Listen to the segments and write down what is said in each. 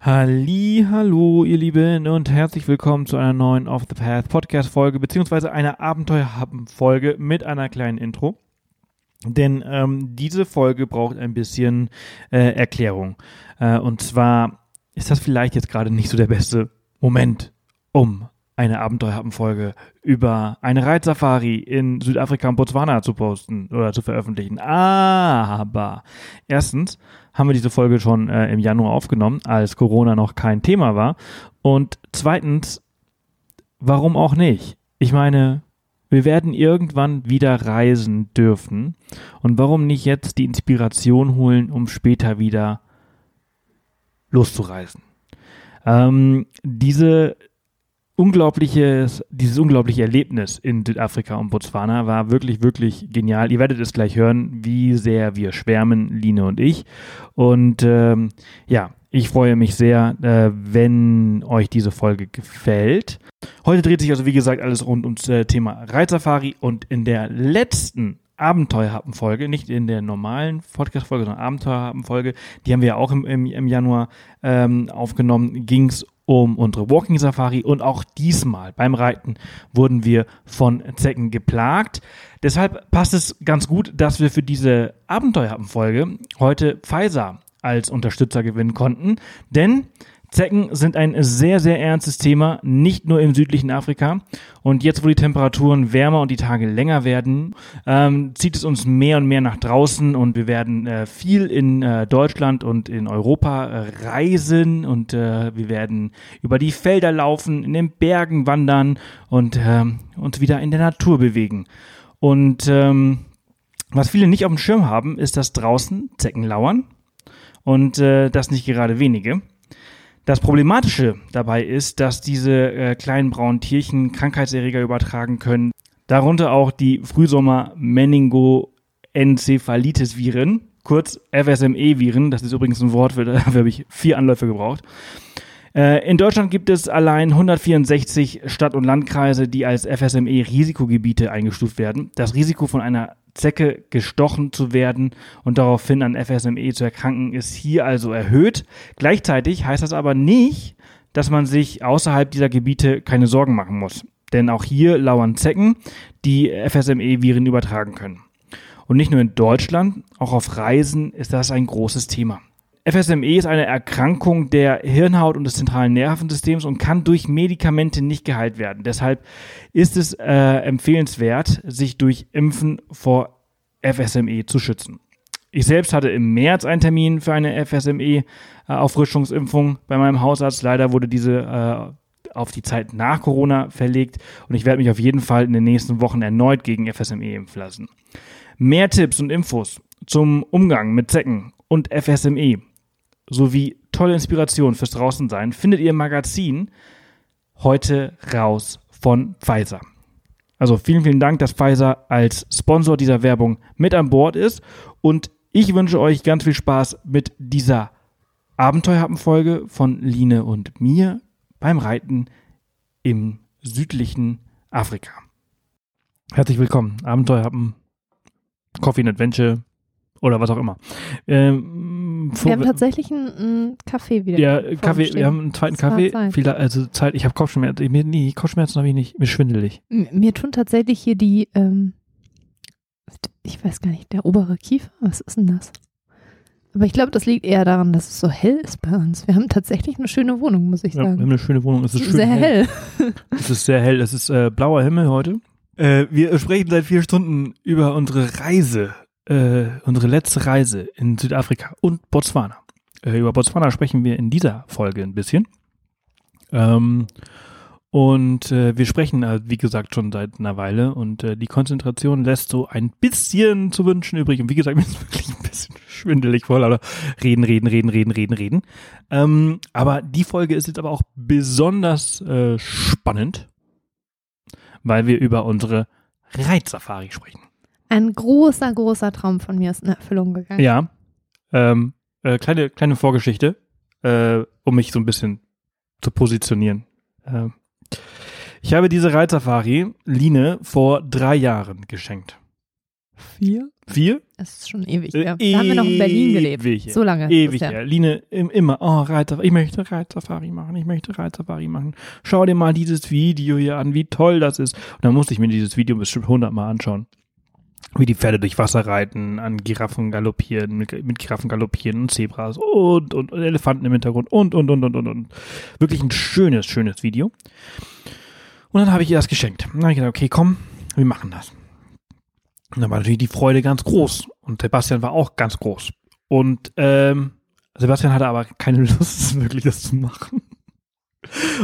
Halli, hallo, ihr Lieben und herzlich willkommen zu einer neuen Off the Path Podcast Folge beziehungsweise einer Abenteuerhappen Folge mit einer kleinen Intro. Denn ähm, diese Folge braucht ein bisschen äh, Erklärung. Äh, und zwar ist das vielleicht jetzt gerade nicht so der beste Moment, um eine Abenteuerhappen-Folge über eine Reitsafari in Südafrika und Botswana zu posten oder zu veröffentlichen. Aber erstens haben wir diese Folge schon äh, im Januar aufgenommen, als Corona noch kein Thema war. Und zweitens, warum auch nicht? Ich meine, wir werden irgendwann wieder reisen dürfen. Und warum nicht jetzt die Inspiration holen, um später wieder loszureisen? Ähm, diese unglaubliches, dieses unglaubliche Erlebnis in Südafrika und Botswana war wirklich, wirklich genial. Ihr werdet es gleich hören, wie sehr wir schwärmen, Line und ich. Und ähm, ja, ich freue mich sehr, äh, wenn euch diese Folge gefällt. Heute dreht sich also, wie gesagt, alles rund ums äh, Thema Reitsafari und in der letzten Abenteuerhappen-Folge, nicht in der normalen Podcast-Folge, sondern Abenteuerhappen-Folge, die haben wir ja auch im, im, im Januar ähm, aufgenommen, ging es um unsere Walking Safari und auch diesmal beim Reiten wurden wir von Zecken geplagt. Deshalb passt es ganz gut, dass wir für diese Abenteuerfolge heute Pfizer als Unterstützer gewinnen konnten, denn Zecken sind ein sehr, sehr ernstes Thema, nicht nur im südlichen Afrika. Und jetzt, wo die Temperaturen wärmer und die Tage länger werden, ähm, zieht es uns mehr und mehr nach draußen und wir werden äh, viel in äh, Deutschland und in Europa äh, reisen und äh, wir werden über die Felder laufen, in den Bergen wandern und ähm, uns wieder in der Natur bewegen. Und ähm, was viele nicht auf dem Schirm haben, ist, dass draußen Zecken lauern und äh, das nicht gerade wenige. Das Problematische dabei ist, dass diese äh, kleinen braunen Tierchen Krankheitserreger übertragen können, darunter auch die Frühsommer-Meningoencephalitis-Viren, kurz FSME-Viren, das ist übrigens ein Wort, für, dafür habe ich vier Anläufe gebraucht. Äh, in Deutschland gibt es allein 164 Stadt- und Landkreise, die als FSME-Risikogebiete eingestuft werden. Das Risiko von einer Zecke gestochen zu werden und daraufhin an FSME zu erkranken, ist hier also erhöht. Gleichzeitig heißt das aber nicht, dass man sich außerhalb dieser Gebiete keine Sorgen machen muss. Denn auch hier lauern Zecken, die FSME-Viren übertragen können. Und nicht nur in Deutschland, auch auf Reisen ist das ein großes Thema. FSME ist eine Erkrankung der Hirnhaut und des zentralen Nervensystems und kann durch Medikamente nicht geheilt werden. Deshalb ist es äh, empfehlenswert, sich durch Impfen vor FSME zu schützen. Ich selbst hatte im März einen Termin für eine FSME-Auffrischungsimpfung bei meinem Hausarzt. Leider wurde diese äh, auf die Zeit nach Corona verlegt und ich werde mich auf jeden Fall in den nächsten Wochen erneut gegen FSME impfen lassen. Mehr Tipps und Infos zum Umgang mit Zecken und FSME sowie tolle Inspiration fürs Draußensein findet ihr im Magazin heute raus von Pfizer. Also vielen, vielen Dank, dass Pfizer als Sponsor dieser Werbung mit an Bord ist. Und ich wünsche euch ganz viel Spaß mit dieser Abenteuerhappen-Folge von Line und mir beim Reiten im südlichen Afrika. Herzlich willkommen. Abenteuerhappen, Coffee and Adventure oder was auch immer. Ähm, wir haben tatsächlich einen, einen Kaffee wieder. Ja, Kaffee, wir haben einen zweiten Kaffee. Viele, also Zeit, ich habe Kopfschmerzen. Mir, nee, Kopfschmerzen habe ich nicht. Mir schwindelig. Mir tun tatsächlich hier die, ähm, ich weiß gar nicht, der obere Kiefer. Was ist denn das? Aber ich glaube, das liegt eher daran, dass es so hell ist bei uns. Wir haben tatsächlich eine schöne Wohnung, muss ich sagen. Ja, wir haben eine schöne Wohnung. Es ist schön sehr hell. hell. es ist sehr hell. Es ist äh, blauer Himmel heute. Äh, wir sprechen seit vier Stunden über unsere Reise äh, unsere letzte Reise in Südafrika und Botswana. Äh, über Botswana sprechen wir in dieser Folge ein bisschen. Ähm, und äh, wir sprechen, äh, wie gesagt, schon seit einer Weile und äh, die Konzentration lässt so ein bisschen zu wünschen übrig. Und wie gesagt, mir ist wirklich ein bisschen schwindelig voll, aber reden, reden, reden, reden, reden, reden. Ähm, aber die Folge ist jetzt aber auch besonders äh, spannend, weil wir über unsere Reitsafari sprechen. Ein großer, großer Traum von mir ist in Erfüllung gegangen. Ja. Ähm, äh, kleine, kleine Vorgeschichte, äh, um mich so ein bisschen zu positionieren. Äh, ich habe diese Reitsafari Line vor drei Jahren geschenkt. Vier? Vier? Das ist schon ewig. Äh, Ja. Da haben wir noch in Berlin gelebt. Ewig, So lange. ist Ewig, ja. Line im, immer, oh, Reiter, ich möchte Reitsafari machen, ich möchte Reitsafari machen. Schau dir mal dieses Video hier an, wie toll das ist. Und dann musste ich mir dieses Video bestimmt hundertmal anschauen. Wie die Pferde durch Wasser reiten, an Giraffen galoppieren, mit, mit Giraffen galoppieren und Zebras und, und, und Elefanten im Hintergrund und, und, und, und, und, und. Wirklich ein schönes, schönes Video. Und dann habe ich ihr das geschenkt. Dann habe ich gedacht, okay, komm, wir machen das. Und dann war natürlich die Freude ganz groß. Und Sebastian war auch ganz groß. Und ähm, Sebastian hatte aber keine Lust, wirklich das zu machen.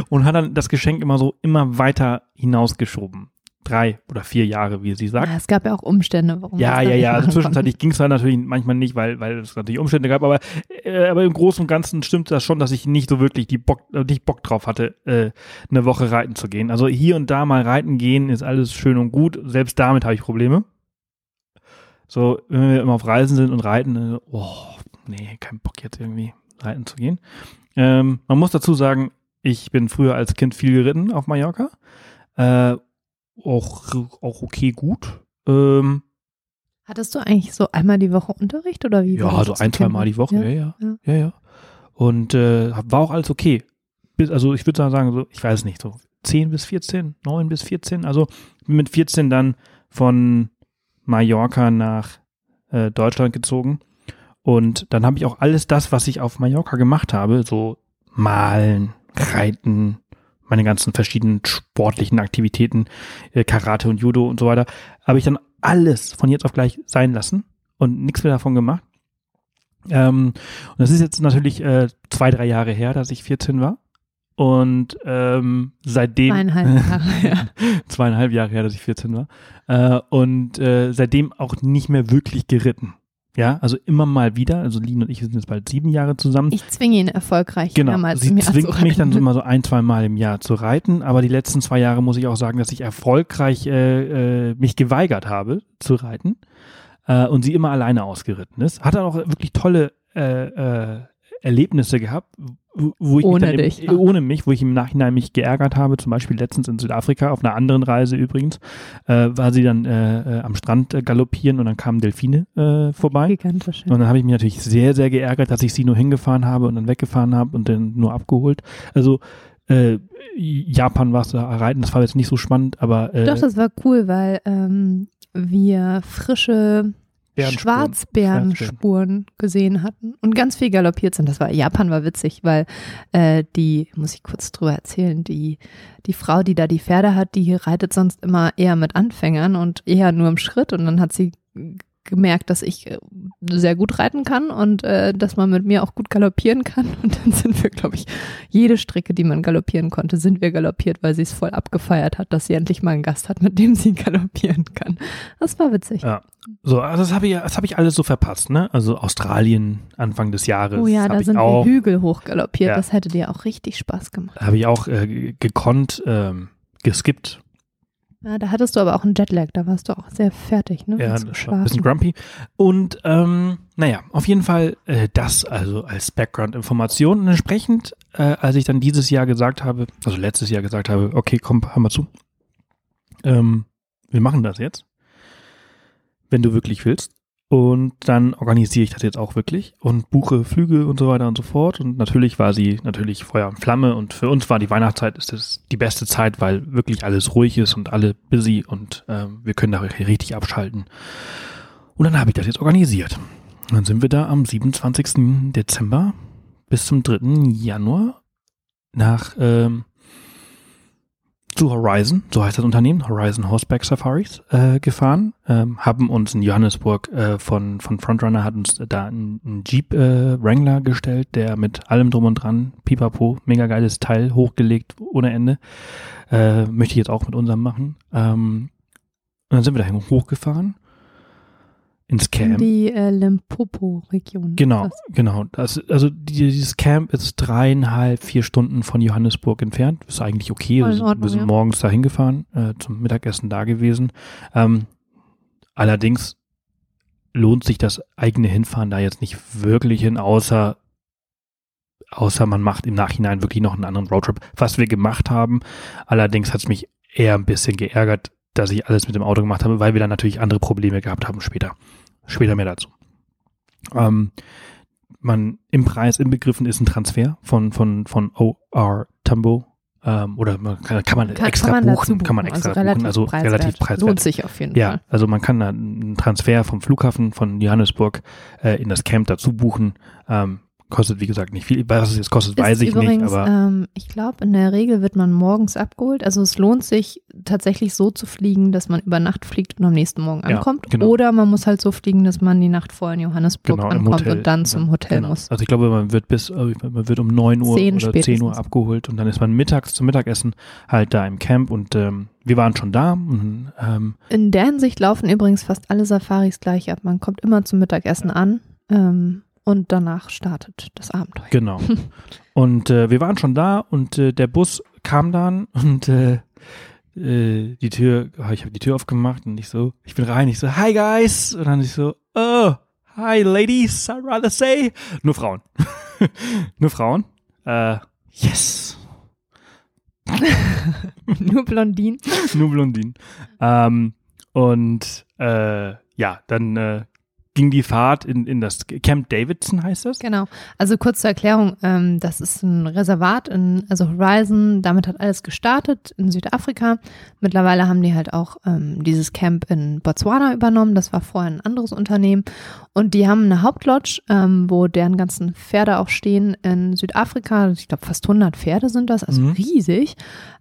Und hat dann das Geschenk immer so immer weiter hinausgeschoben. Drei oder vier Jahre, wie sie sagt. Ja, es gab ja auch Umstände, warum Ja, ja, ja. Also zwischenzeitlich ging es dann natürlich manchmal nicht, weil, weil es natürlich Umstände gab, aber, äh, aber im Großen und Ganzen stimmt das schon, dass ich nicht so wirklich die Bock, äh, nicht Bock drauf hatte, äh, eine Woche reiten zu gehen. Also hier und da mal reiten gehen ist alles schön und gut. Selbst damit habe ich Probleme. So, wenn wir immer auf Reisen sind und reiten, äh, oh, nee, kein Bock jetzt irgendwie reiten zu gehen. Ähm, man muss dazu sagen, ich bin früher als Kind viel geritten auf Mallorca. Äh, auch, auch okay gut. Ähm, Hattest du eigentlich so einmal die Woche Unterricht oder wie? ja, so ein, zwei? Mal die Woche, ja, ja. Ja. Ja, ja. Und äh, war auch alles okay. Bis, also ich würde sagen, so, ich weiß nicht, so 10 bis 14, 9 bis 14. Also bin mit 14 dann von Mallorca nach äh, Deutschland gezogen. Und dann habe ich auch alles das, was ich auf Mallorca gemacht habe, so malen, reiten, meine ganzen verschiedenen sportlichen Aktivitäten, äh, Karate und Judo und so weiter, habe ich dann alles von jetzt auf gleich sein lassen und nichts mehr davon gemacht. Ähm, und das ist jetzt natürlich äh, zwei, drei Jahre her, dass ich 14 war. Und ähm, seitdem Zweieinhalb Jahre, ja. zweieinhalb Jahre her, dass ich 14 war. Äh, und äh, seitdem auch nicht mehr wirklich geritten. Ja, also immer mal wieder. Also Lin und ich sind jetzt bald sieben Jahre zusammen. Ich zwinge ihn erfolgreich Genau, mehrmals sie im Jahr zwingt mich dann so immer so ein, zwei Mal im Jahr zu reiten, aber die letzten zwei Jahre muss ich auch sagen, dass ich erfolgreich äh, äh, mich geweigert habe zu reiten äh, und sie immer alleine ausgeritten ist. Hat dann auch wirklich tolle äh, äh, Erlebnisse gehabt, wo- ich Ohne mich dich, ja. ohne mich, wo ich im Nachhinein mich geärgert habe, zum Beispiel letztens in Südafrika auf einer anderen Reise übrigens, äh, war sie dann äh, äh, am Strand äh, galoppieren und dann kamen Delfine äh, vorbei. Gigantisch. ja. Und dann habe ich mich natürlich sehr, sehr geärgert, dass ich sie nur hingefahren habe und dann weggefahren habe und dann nur abgeholt. Also Japan war es da reiten, das war jetzt nicht so spannend, aber Doch, das war cool, weil ähm, wir frische. Schwarzbärenspuren gesehen hatten und ganz viel galoppiert sind. Das war Japan war witzig, weil äh, die muss ich kurz drüber erzählen. Die die Frau, die da die Pferde hat, die reitet sonst immer eher mit Anfängern und eher nur im Schritt und dann hat sie gemerkt, dass ich äh, sehr gut reiten kann und äh, dass man mit mir auch gut galoppieren kann und dann sind wir, glaube ich, jede Strecke, die man galoppieren konnte, sind wir galoppiert, weil sie es voll abgefeiert hat, dass sie endlich mal einen Gast hat, mit dem sie galoppieren kann. Das war witzig. Ja. So, also das habe ich, das habe ich alles so verpasst, ne? Also Australien Anfang des Jahres. Oh ja, hab da sind auch, wir Hügel hochgaloppiert. Ja. Das hätte dir auch richtig Spaß gemacht. habe ich auch äh, gekonnt, ähm, geskippt. Ja, da hattest du aber auch einen Jetlag. Da warst du auch sehr fertig, ne? Ja, das war ein bisschen grumpy. Und ähm, naja, auf jeden Fall äh, das also als Background-Information. Und entsprechend, äh, als ich dann dieses Jahr gesagt habe, also letztes Jahr gesagt habe, okay, komm, hör mal zu. Ähm, wir machen das jetzt, wenn du wirklich willst. Und dann organisiere ich das jetzt auch wirklich und buche Flüge und so weiter und so fort. Und natürlich war sie natürlich Feuer und Flamme. Und für uns war die Weihnachtszeit ist das die beste Zeit, weil wirklich alles ruhig ist und alle busy und ähm, wir können da richtig abschalten. Und dann habe ich das jetzt organisiert. Und dann sind wir da am 27. Dezember bis zum 3. Januar nach ähm, zu Horizon, so heißt das Unternehmen, Horizon Horseback Safaris, äh, gefahren, ähm, haben uns in Johannesburg äh, von, von Frontrunner hat uns da einen, Jeep äh, Wrangler gestellt, der mit allem drum und dran, pipapo, mega geiles Teil, hochgelegt ohne Ende. Äh, möchte ich jetzt auch mit unserem machen. Ähm, und dann sind wir dahin hochgefahren ins In Camp. die äh, Limpopo-Region. Genau, Das- genau. Das, also die, dieses Camp ist dreieinhalb, vier Stunden von Johannesburg entfernt. Ist eigentlich okay. Voll Wir in sind, Ordnung, wir sind ja. morgens da hingefahren, äh, zum Mittagessen da gewesen. Ähm, allerdings lohnt sich das eigene Hinfahren da jetzt nicht wirklich hin, außer außer man macht im Nachhinein wirklich noch einen anderen Roadtrip, was wir gemacht haben. Allerdings hat es mich eher ein bisschen geärgert, dass ich alles mit dem Auto gemacht habe, weil wir dann natürlich andere Probleme gehabt haben später. Später mehr dazu. Ähm, man im Preis inbegriffen ist ein Transfer von, von, von OR Tumbo. Ähm, oder man kann, kann man Kann- extra kann man dazu buchen, kann man buchen, extra also relativ buchen, also preiswert. relativ preiswert. Lohnt sich auf jeden Ja, Fall. also man kann da einen Transfer vom Flughafen von Johannesburg äh, in das Camp dazu buchen. Ähm, kostet, wie gesagt, nicht viel. Was es jetzt kostet, weiß ich übrigens, nicht, aber ähm, ich glaube, in der Regel wird man morgens abgeholt. Also es lohnt sich tatsächlich so zu fliegen, dass man über Nacht fliegt und am nächsten Morgen Ja, ankommt. genau. Oder man muss halt so fliegen, dass man die Nacht vorher in Johannesburg genau ankommt und dann zum Hotel genau. muss. Also ich glaube, man wird bis, äh, man wird um 9 Uhr 10 oder 10 Uhr spätestens. abgeholt und dann ist man mittags zum Mittagessen halt da im Camp und ähm, wir waren schon da und ähm, In der Hinsicht laufen übrigens fast alle Safaris gleich ab. Man kommt immer zum Mittagessen an ähm, und danach startet das Abenteuer. Genau. und äh, wir waren schon da und äh, der Bus kam dann und äh, äh, die Tür, oh, ich habe die Tür aufgemacht und ich so, ich bin rein, ich so, hi guys. Und dann ich so, oh, hi ladies, I'd rather say. Nur Frauen. Nur Frauen. Äh, yes. Nur Blondinen. Nur Blondinen. Ähm, und äh, ja, dann äh, ging die Fahrt in, in das Camp Davidson, heißt das? Genau. Also kurz zur Erklärung, ähm, das ist ein Reservat in, also Horizon, damit hat alles gestartet in Südafrika. Mittlerweile haben die halt auch ähm, dieses Camp in Botswana übernommen. Das war vorher ein anderes Unternehmen. Und die haben eine Hauptlodge, ähm, wo deren ganzen Pferde auch stehen in Südafrika. Ich glaube, fast 100 Pferde sind das, also Mhm. riesig.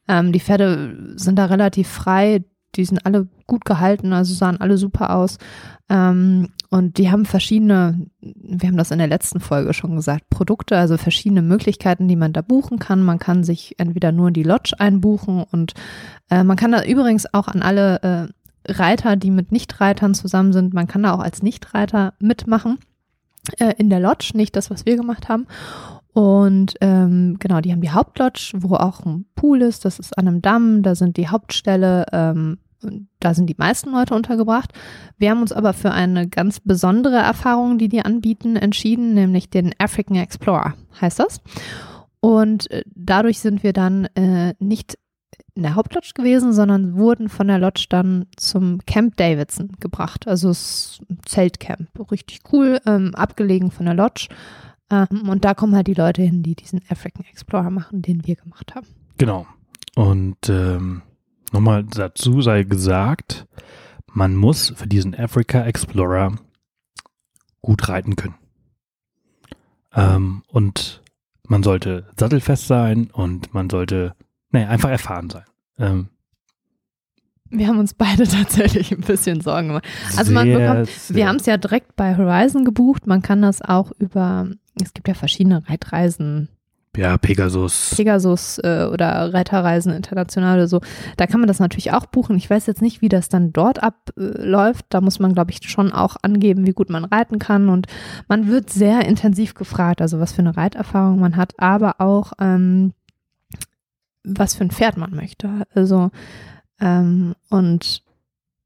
Ähm, die Pferde sind da relativ frei. Die sind alle gut gehalten, also sahen alle super aus. Ähm, und die haben verschiedene, wir haben das in der letzten Folge schon gesagt, Produkte, also verschiedene Möglichkeiten, die man da buchen kann. Man kann sich entweder nur in die Lodge einbuchen und äh, man kann da übrigens auch an alle äh, Reiter, die mit Nichtreitern zusammen sind, man kann da auch als Nichtreiter mitmachen äh, in der Lodge, nicht das, was wir gemacht haben. Und ähm, genau, die haben die Hauptlodge, wo auch ein Pool ist, das ist an einem Damm, da sind die Hauptställe, ähm, da sind die meisten Leute untergebracht. Wir haben uns aber für eine ganz besondere Erfahrung, die die anbieten, entschieden, nämlich den African Explorer, heißt das. Und äh, dadurch sind wir dann äh, nicht in der Hauptlodge gewesen, sondern wurden von der Lodge dann zum Camp Davidson gebracht. Also ein Zeltcamp, richtig cool, ähm, abgelegen von der Lodge. Ähm, und da kommen halt die Leute hin, die diesen African Explorer machen, den wir gemacht haben. Genau. Und ähm, nochmal dazu sei gesagt, man muss für diesen Africa Explorer gut reiten können. Ähm, und man sollte sattelfest sein und man sollte, naja, einfach erfahren sein. Ähm, Wir haben uns beide tatsächlich ein bisschen Sorgen gemacht. Also man bekommt- Wir haben es ja direkt bei Horizon gebucht. Man kann das auch über, es gibt ja verschiedene Reitreisen, Ja, Pegasus. Pegasus äh, oder Reiterreisen international oder so. Da kann man das natürlich auch buchen. Ich weiß jetzt nicht, wie das dann dort abläuft. Da muss man, glaube ich, schon auch angeben, wie gut man reiten kann. Und man wird sehr intensiv gefragt, also was für eine Reiterfahrung man hat, aber auch ähm, was für ein Pferd man möchte. Also ähm, und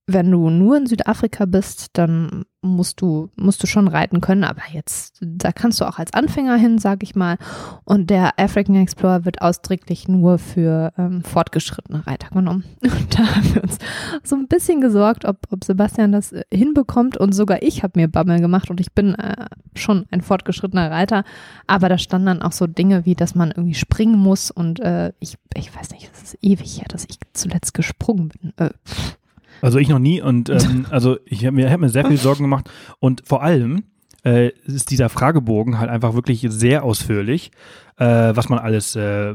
wenn du nur in Südafrika bist, dann musst du, musst du schon reiten können, aber jetzt, da kannst du auch als Anfänger hin, sag ich mal. Und der African Explorer wird ausdrücklich nur für ähm, fortgeschrittene Reiter genommen. Und da haben wir uns so ein bisschen gesorgt, ob, ob Sebastian das äh, hinbekommt. Und sogar ich habe mir Bammel gemacht und ich bin äh, schon ein fortgeschrittener Reiter. Aber da standen dann auch so Dinge wie, dass man irgendwie springen muss. Und äh, ich, ich weiß nicht, es ist ewig her, dass ich zuletzt gesprungen bin. Äh, Also ich noch nie und ähm, also ich habe mir, hab mir sehr viel Sorgen gemacht und vor allem äh, ist dieser Fragebogen halt einfach wirklich sehr ausführlich, äh, was man alles äh,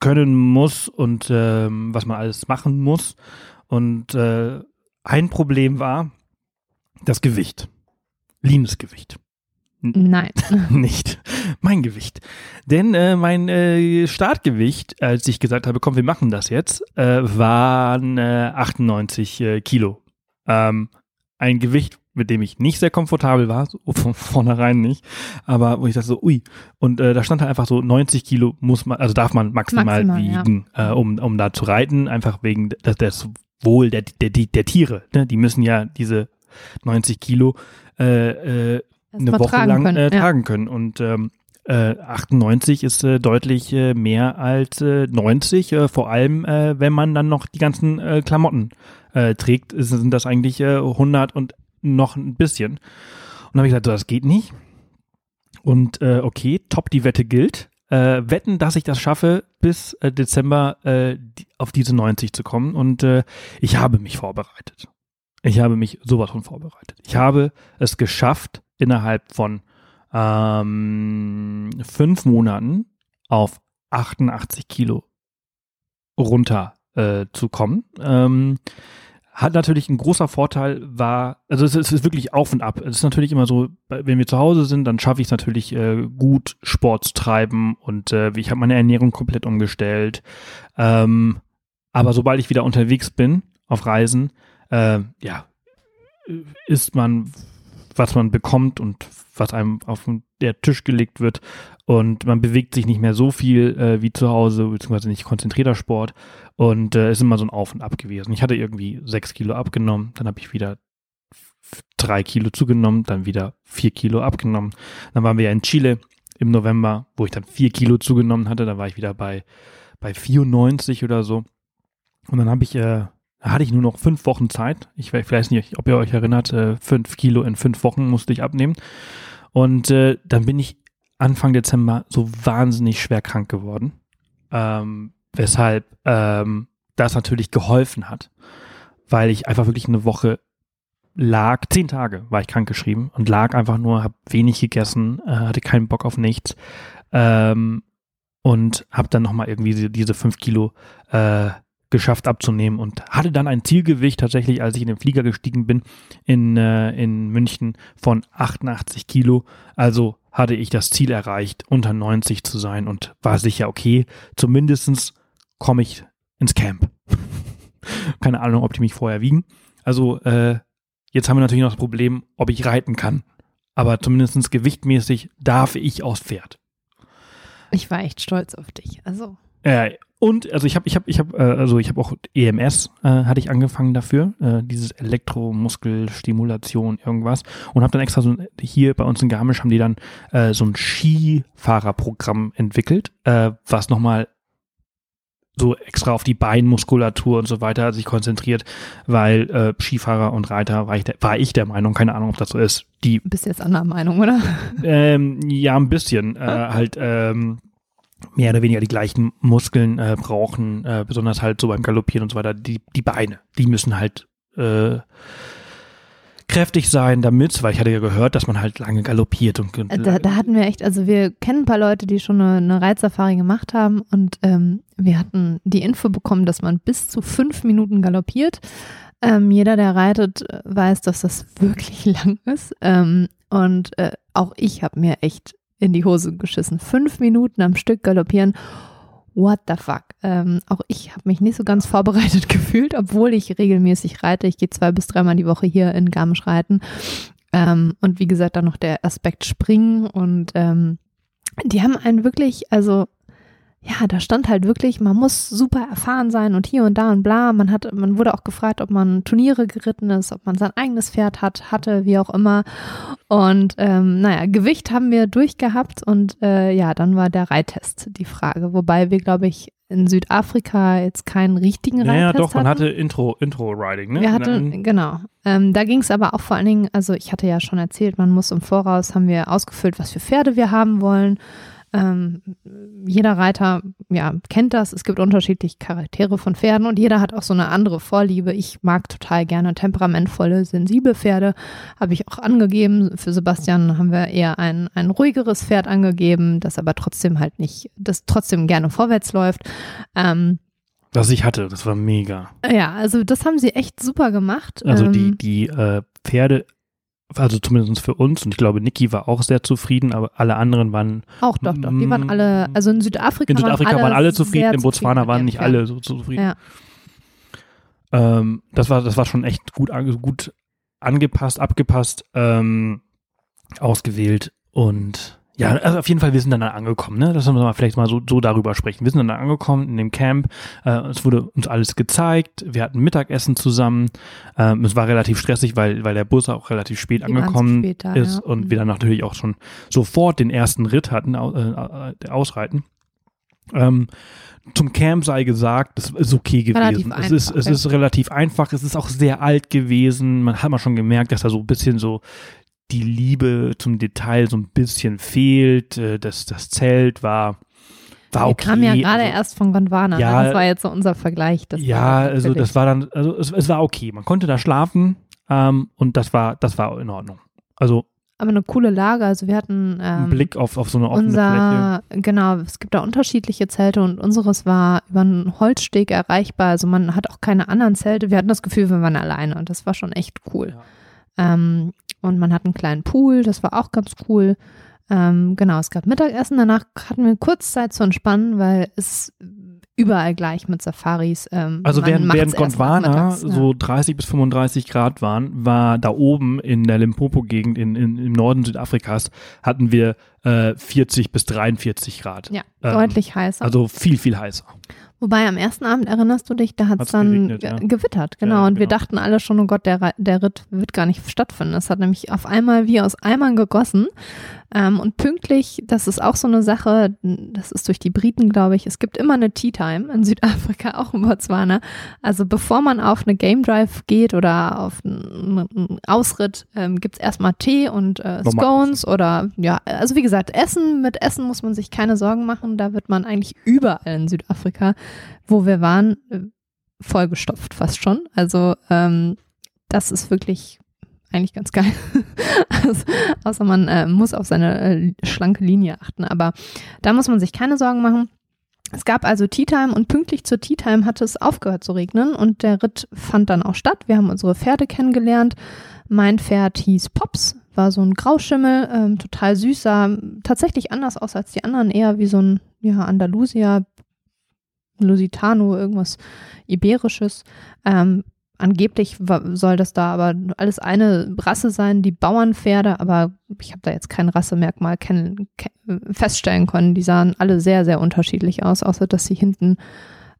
können muss und ähm, was man alles machen muss. Und äh, ein Problem war das Gewicht. Lines Gewicht. Nein. nicht mein Gewicht. Denn äh, mein äh, Startgewicht, als ich gesagt habe, komm, wir machen das jetzt, äh, waren äh, 98 äh, Kilo. Ähm, ein Gewicht, mit dem ich nicht sehr komfortabel war, so von vornherein nicht, aber wo ich dachte so, ui, und äh, da stand halt einfach so 90 Kilo muss man, also darf man maximal, Maximal, ja. wiegen, äh, um, um da zu reiten, einfach wegen des, des Wohl der, der, der, der Tiere. Ne? Die müssen ja diese 90 Kilo äh, äh, eine Erstmal Woche lang können, äh, ja. tragen können. Und ähm, äh, 98 ist äh, deutlich äh, mehr als äh, 90, äh, vor allem äh, wenn man dann noch die ganzen äh, Klamotten äh, trägt, sind das eigentlich äh, 100 und noch ein bisschen. Und dann habe ich gesagt, das geht nicht. Und äh, okay, top, die Wette gilt. Äh, wetten, dass ich das schaffe, bis äh, Dezember äh, die, auf diese 90 zu kommen. Und äh, ich habe mich vorbereitet. Ich habe mich sowas von vorbereitet. Ich habe es geschafft, innerhalb von ähm, fünf Monaten auf 88 Kilo runter äh, zu kommen. Ähm, hat natürlich ein großer Vorteil war, also es, es, ist wirklich auf und ab. Es ist natürlich immer so, wenn wir zu Hause sind, dann schaffe ich es natürlich äh, gut, Sport zu treiben und äh, ich habe meine Ernährung komplett umgestellt. Ähm, aber sobald ich wieder unterwegs bin auf Reisen, äh, ja, isst man, was man bekommt und was einem auf der Tisch gelegt wird und man bewegt sich nicht mehr so viel äh, wie zu Hause, beziehungsweise nicht konzentrierter Sport und äh, ist immer so ein Auf und Ab gewesen. Ich hatte irgendwie sechs Kilo abgenommen, dann habe ich wieder drei Kilo zugenommen, dann wieder vier Kilo abgenommen. Dann waren wir ja in Chile im November, wo ich dann vier Kilo zugenommen hatte, da war ich wieder bei, bei 94 oder so. Und dann habe ich äh, da hatte ich nur noch fünf Wochen Zeit. Ich, weiß nicht, ob ihr euch erinnert, äh, fünf Kilo in fünf Wochen musste ich abnehmen. Und äh, dann bin ich Anfang Dezember so wahnsinnig schwer krank geworden. Ähm, weshalb ähm, das natürlich geholfen hat, weil ich einfach wirklich eine Woche lag, zehn Tage war ich krank geschrieben und lag einfach nur, habe wenig gegessen, äh, hatte keinen Bock auf nichts ähm, und habe dann nochmal irgendwie diese, diese fünf Kilo äh, geschafft abzunehmen und hatte dann ein Zielgewicht tatsächlich, als ich in den Flieger gestiegen bin in, äh, in München von 88 Kilo. Also hatte ich das Ziel erreicht, unter 90 zu sein und war sicher, okay, zumindestens komme ich ins Camp. Keine Ahnung, ob die mich vorher wiegen. Also äh, jetzt haben wir natürlich noch das Problem, ob ich reiten kann. Aber zumindest gewichtmäßig darf ich aufs Pferd. Ich war echt stolz auf dich. Also. Äh, und also ich habe ich habe ich habe äh, also ich habe auch EMS äh, hatte ich angefangen dafür äh, dieses Elektromuskelstimulation irgendwas und habe dann extra so hier bei uns in Garmisch haben die dann äh, so ein Skifahrerprogramm entwickelt äh, was nochmal so extra auf die Beinmuskulatur und so weiter sich konzentriert, weil äh, Skifahrer und Reiter war ich, der, war ich der Meinung, keine Ahnung, ob das so ist. Die bist jetzt anderer Meinung, oder? Ähm, ja, ein bisschen. Äh, halt ähm, mehr oder weniger die gleichen Muskeln äh, brauchen, äh, besonders halt so beim Galoppieren und so weiter, die, die Beine, die müssen halt äh, kräftig sein damit, weil ich hatte ja gehört, dass man halt lange galoppiert. Und, äh, da, da hatten wir echt, also wir kennen ein paar Leute, die schon eine, eine Reitsafari gemacht haben und ähm, wir hatten die Info bekommen, dass man bis zu fünf Minuten galoppiert. Ähm, jeder, der reitet, weiß, dass das wirklich lang ist. Ähm, und äh, auch ich habe mir echt in die Hose geschissen. Fünf Minuten am Stück galoppieren. What the fuck? Ähm, auch ich habe mich nicht so ganz vorbereitet gefühlt, obwohl ich regelmäßig reite. Ich gehe zwei bis dreimal die Woche hier in Garmisch reiten. Ähm, und wie gesagt, dann noch der Aspekt Springen. Und ähm, die haben einen wirklich, also ja, da stand halt wirklich, man muss super erfahren sein und hier und da und bla. Man hat, man wurde auch gefragt, ob man Turniere geritten ist, ob man sein eigenes Pferd hat, hatte, wie auch immer. Und ähm, naja, Gewicht haben wir durchgehabt und äh, ja, dann war der Reittest die Frage. Wobei wir, glaube ich, in Südafrika jetzt keinen richtigen Reittest Ja, doch, man hatten. hatte Intro, Intro-Riding, ne? Wir hatten, genau. Ähm, da ging es aber auch vor allen Dingen, also ich hatte ja schon erzählt, man muss im Voraus, haben wir ausgefüllt, was für Pferde wir haben wollen. Ähm, jeder Reiter ja, kennt das. Es gibt unterschiedliche Charaktere von Pferden und jeder hat auch so eine andere Vorliebe. Ich mag total gerne temperamentvolle, sensible Pferde. Habe ich auch angegeben. Für Sebastian haben wir eher ein, ein ruhigeres Pferd angegeben, das aber trotzdem halt nicht, das trotzdem gerne vorwärts läuft. Ähm, Was ich hatte, das war mega. ja, also das haben sie echt super gemacht. Also ähm, die, die äh, Pferde, also zumindest für uns, und ich glaube, Niki war auch sehr zufrieden, aber alle anderen waren, Auch doch, doch. Die waren alle, also in Südafrika, in Südafrika waren alle, zufrieden, sehr in Botswana zufrieden waren nicht alle so zufrieden. Ja. Ähm, das war, das war schon echt gut, gut angepasst, abgepasst, ähm, ausgewählt und Ja, also auf jeden Fall, wir sind dann angekommen, ne? Das müssen wir mal vielleicht mal so, so darüber sprechen. Wir sind dann angekommen in dem Camp. Äh, es wurde uns alles gezeigt. Wir hatten Mittagessen zusammen. Ähm, es war relativ stressig, weil, weil der Bus auch relativ spät Die angekommen spät da, ist ja. und Mhm. wir dann natürlich auch schon sofort den ersten Ritt hatten, äh, äh, Ausreiten. Ähm, zum Camp sei gesagt, es ist okay Relativ gewesen. es ist, einfach, es ja. ist relativ einfach. Es ist auch sehr alt gewesen. Man hat mal schon gemerkt, dass da so ein bisschen so die Liebe zum Detail so ein bisschen fehlt. Äh, Das, das Zelt war, war Wir okay. kamen ja gerade also, erst von Gondwana. Ja, ne? das war jetzt so unser Vergleich. Das ja, also das war dann, also es, es war okay. Man konnte da schlafen ähm, und das war, das war in Ordnung. Also aber eine coole Lage. Also wir hatten ähm, ein Blick auf, auf so eine offene Fläche. unser, genau, es gibt da unterschiedliche Zelte und unseres war über einen Holzsteg erreichbar. Also man hat auch keine anderen Zelte. Wir hatten das Gefühl, wir waren alleine und das war schon echt cool. Ähm, und man hat einen kleinen Pool, das war auch ganz cool. Ähm, genau, es gab Mittagessen, danach hatten wir kurz Zeit zu entspannen, weil es überall gleich mit Safaris. Ähm, Also während, während Gondwana so 30 bis 35 Grad waren, war da oben in der Limpopo-Gegend in, in, im Norden Südafrikas, hatten wir äh, 40 bis 43 Grad. Ja, Ähm, deutlich heißer. Also viel, viel heißer. Wobei am ersten Abend, erinnerst du dich, da hat es Hat's dann geregnet, ja. ge- gewittert, genau. Ja, und wir genau. dachten alle schon, oh Gott, der, der Ritt wird gar nicht stattfinden. Es hat nämlich auf einmal wie aus Eimern gegossen. Ähm, und pünktlich, das ist auch so eine Sache, das ist durch die Briten, glaube ich, es gibt immer eine Tea Time in Südafrika, auch in Botswana. Also bevor man auf eine Game Drive geht oder auf einen, einen Ausritt, ähm, gibt es erstmal Tee und äh, Scones oder ja, also wie gesagt, Essen, mit Essen muss man sich keine Sorgen machen. Da wird man eigentlich überall in Südafrika, wo wir waren, äh, vollgestopft fast schon. Also ähm, das ist wirklich eigentlich ganz geil. also, außer man äh, muss auf seine äh, schlanke Linie achten. Aber da muss man sich keine Sorgen machen. Es gab also Tea Time und pünktlich zur Tea Time hatte es aufgehört zu regnen und der Ritt fand dann auch statt. Wir haben unsere Pferde kennengelernt. Mein Pferd hieß Pops, war so ein Grauschimmel, ähm, total süß, sah tatsächlich anders aus als die anderen, eher wie so ein ja, Andalusia, Lusitano, irgendwas Iberisches. Ähm, angeblich soll das da aber alles eine Rasse sein, die Bauernpferde, aber ich habe da jetzt kein Rassemerkmal feststellen können. Die sahen alle sehr, sehr unterschiedlich aus, außer dass sie hinten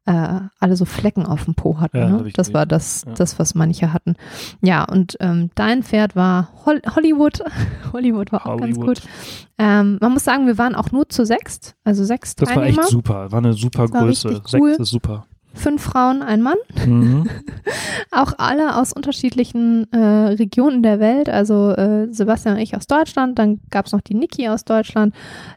äh, alle so Flecken auf dem Po hatten. Ja, ne? Das war das, Ja. das, was manche hatten. Ja, und ähm, dein Pferd war Hol Hollywood. Hollywood war auch ganz Hollywood. gut. Ähm, man muss sagen, wir waren auch nur zu sechst, also sechs Das war Teilnehmer. echt super. War eine super Das war Größe. richtig cool. Sechs ist super. Fünf Frauen, ein Mann. Mhm. Auch alle aus unterschiedlichen äh, Regionen der Welt. Also äh, Sebastian und ich aus Deutschland, dann gab es noch die Niki aus Deutschland,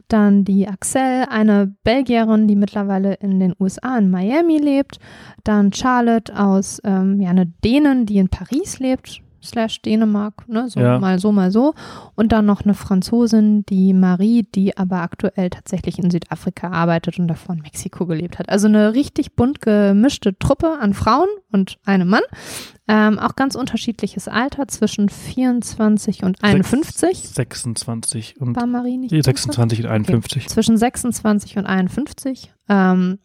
dann die Axel, eine Belgierin, die mittlerweile in den USA in Miami lebt, dann Charlotte aus, ähm, ja, eine Dänen, die in Paris lebt, slash Dänemark, ne, so Ja. mal so, mal so. Und dann noch eine Franzosin, die Marie, die aber aktuell tatsächlich in Südafrika arbeitet und davor in Mexiko gelebt hat. Also eine richtig bunt gemischte Truppe an Frauen und einem Mann. Ähm, auch ganz unterschiedliches Alter, zwischen 24 und 51. 26 und War Marie nicht? 26 und 51. Zwischen 26 und 51. Ähm,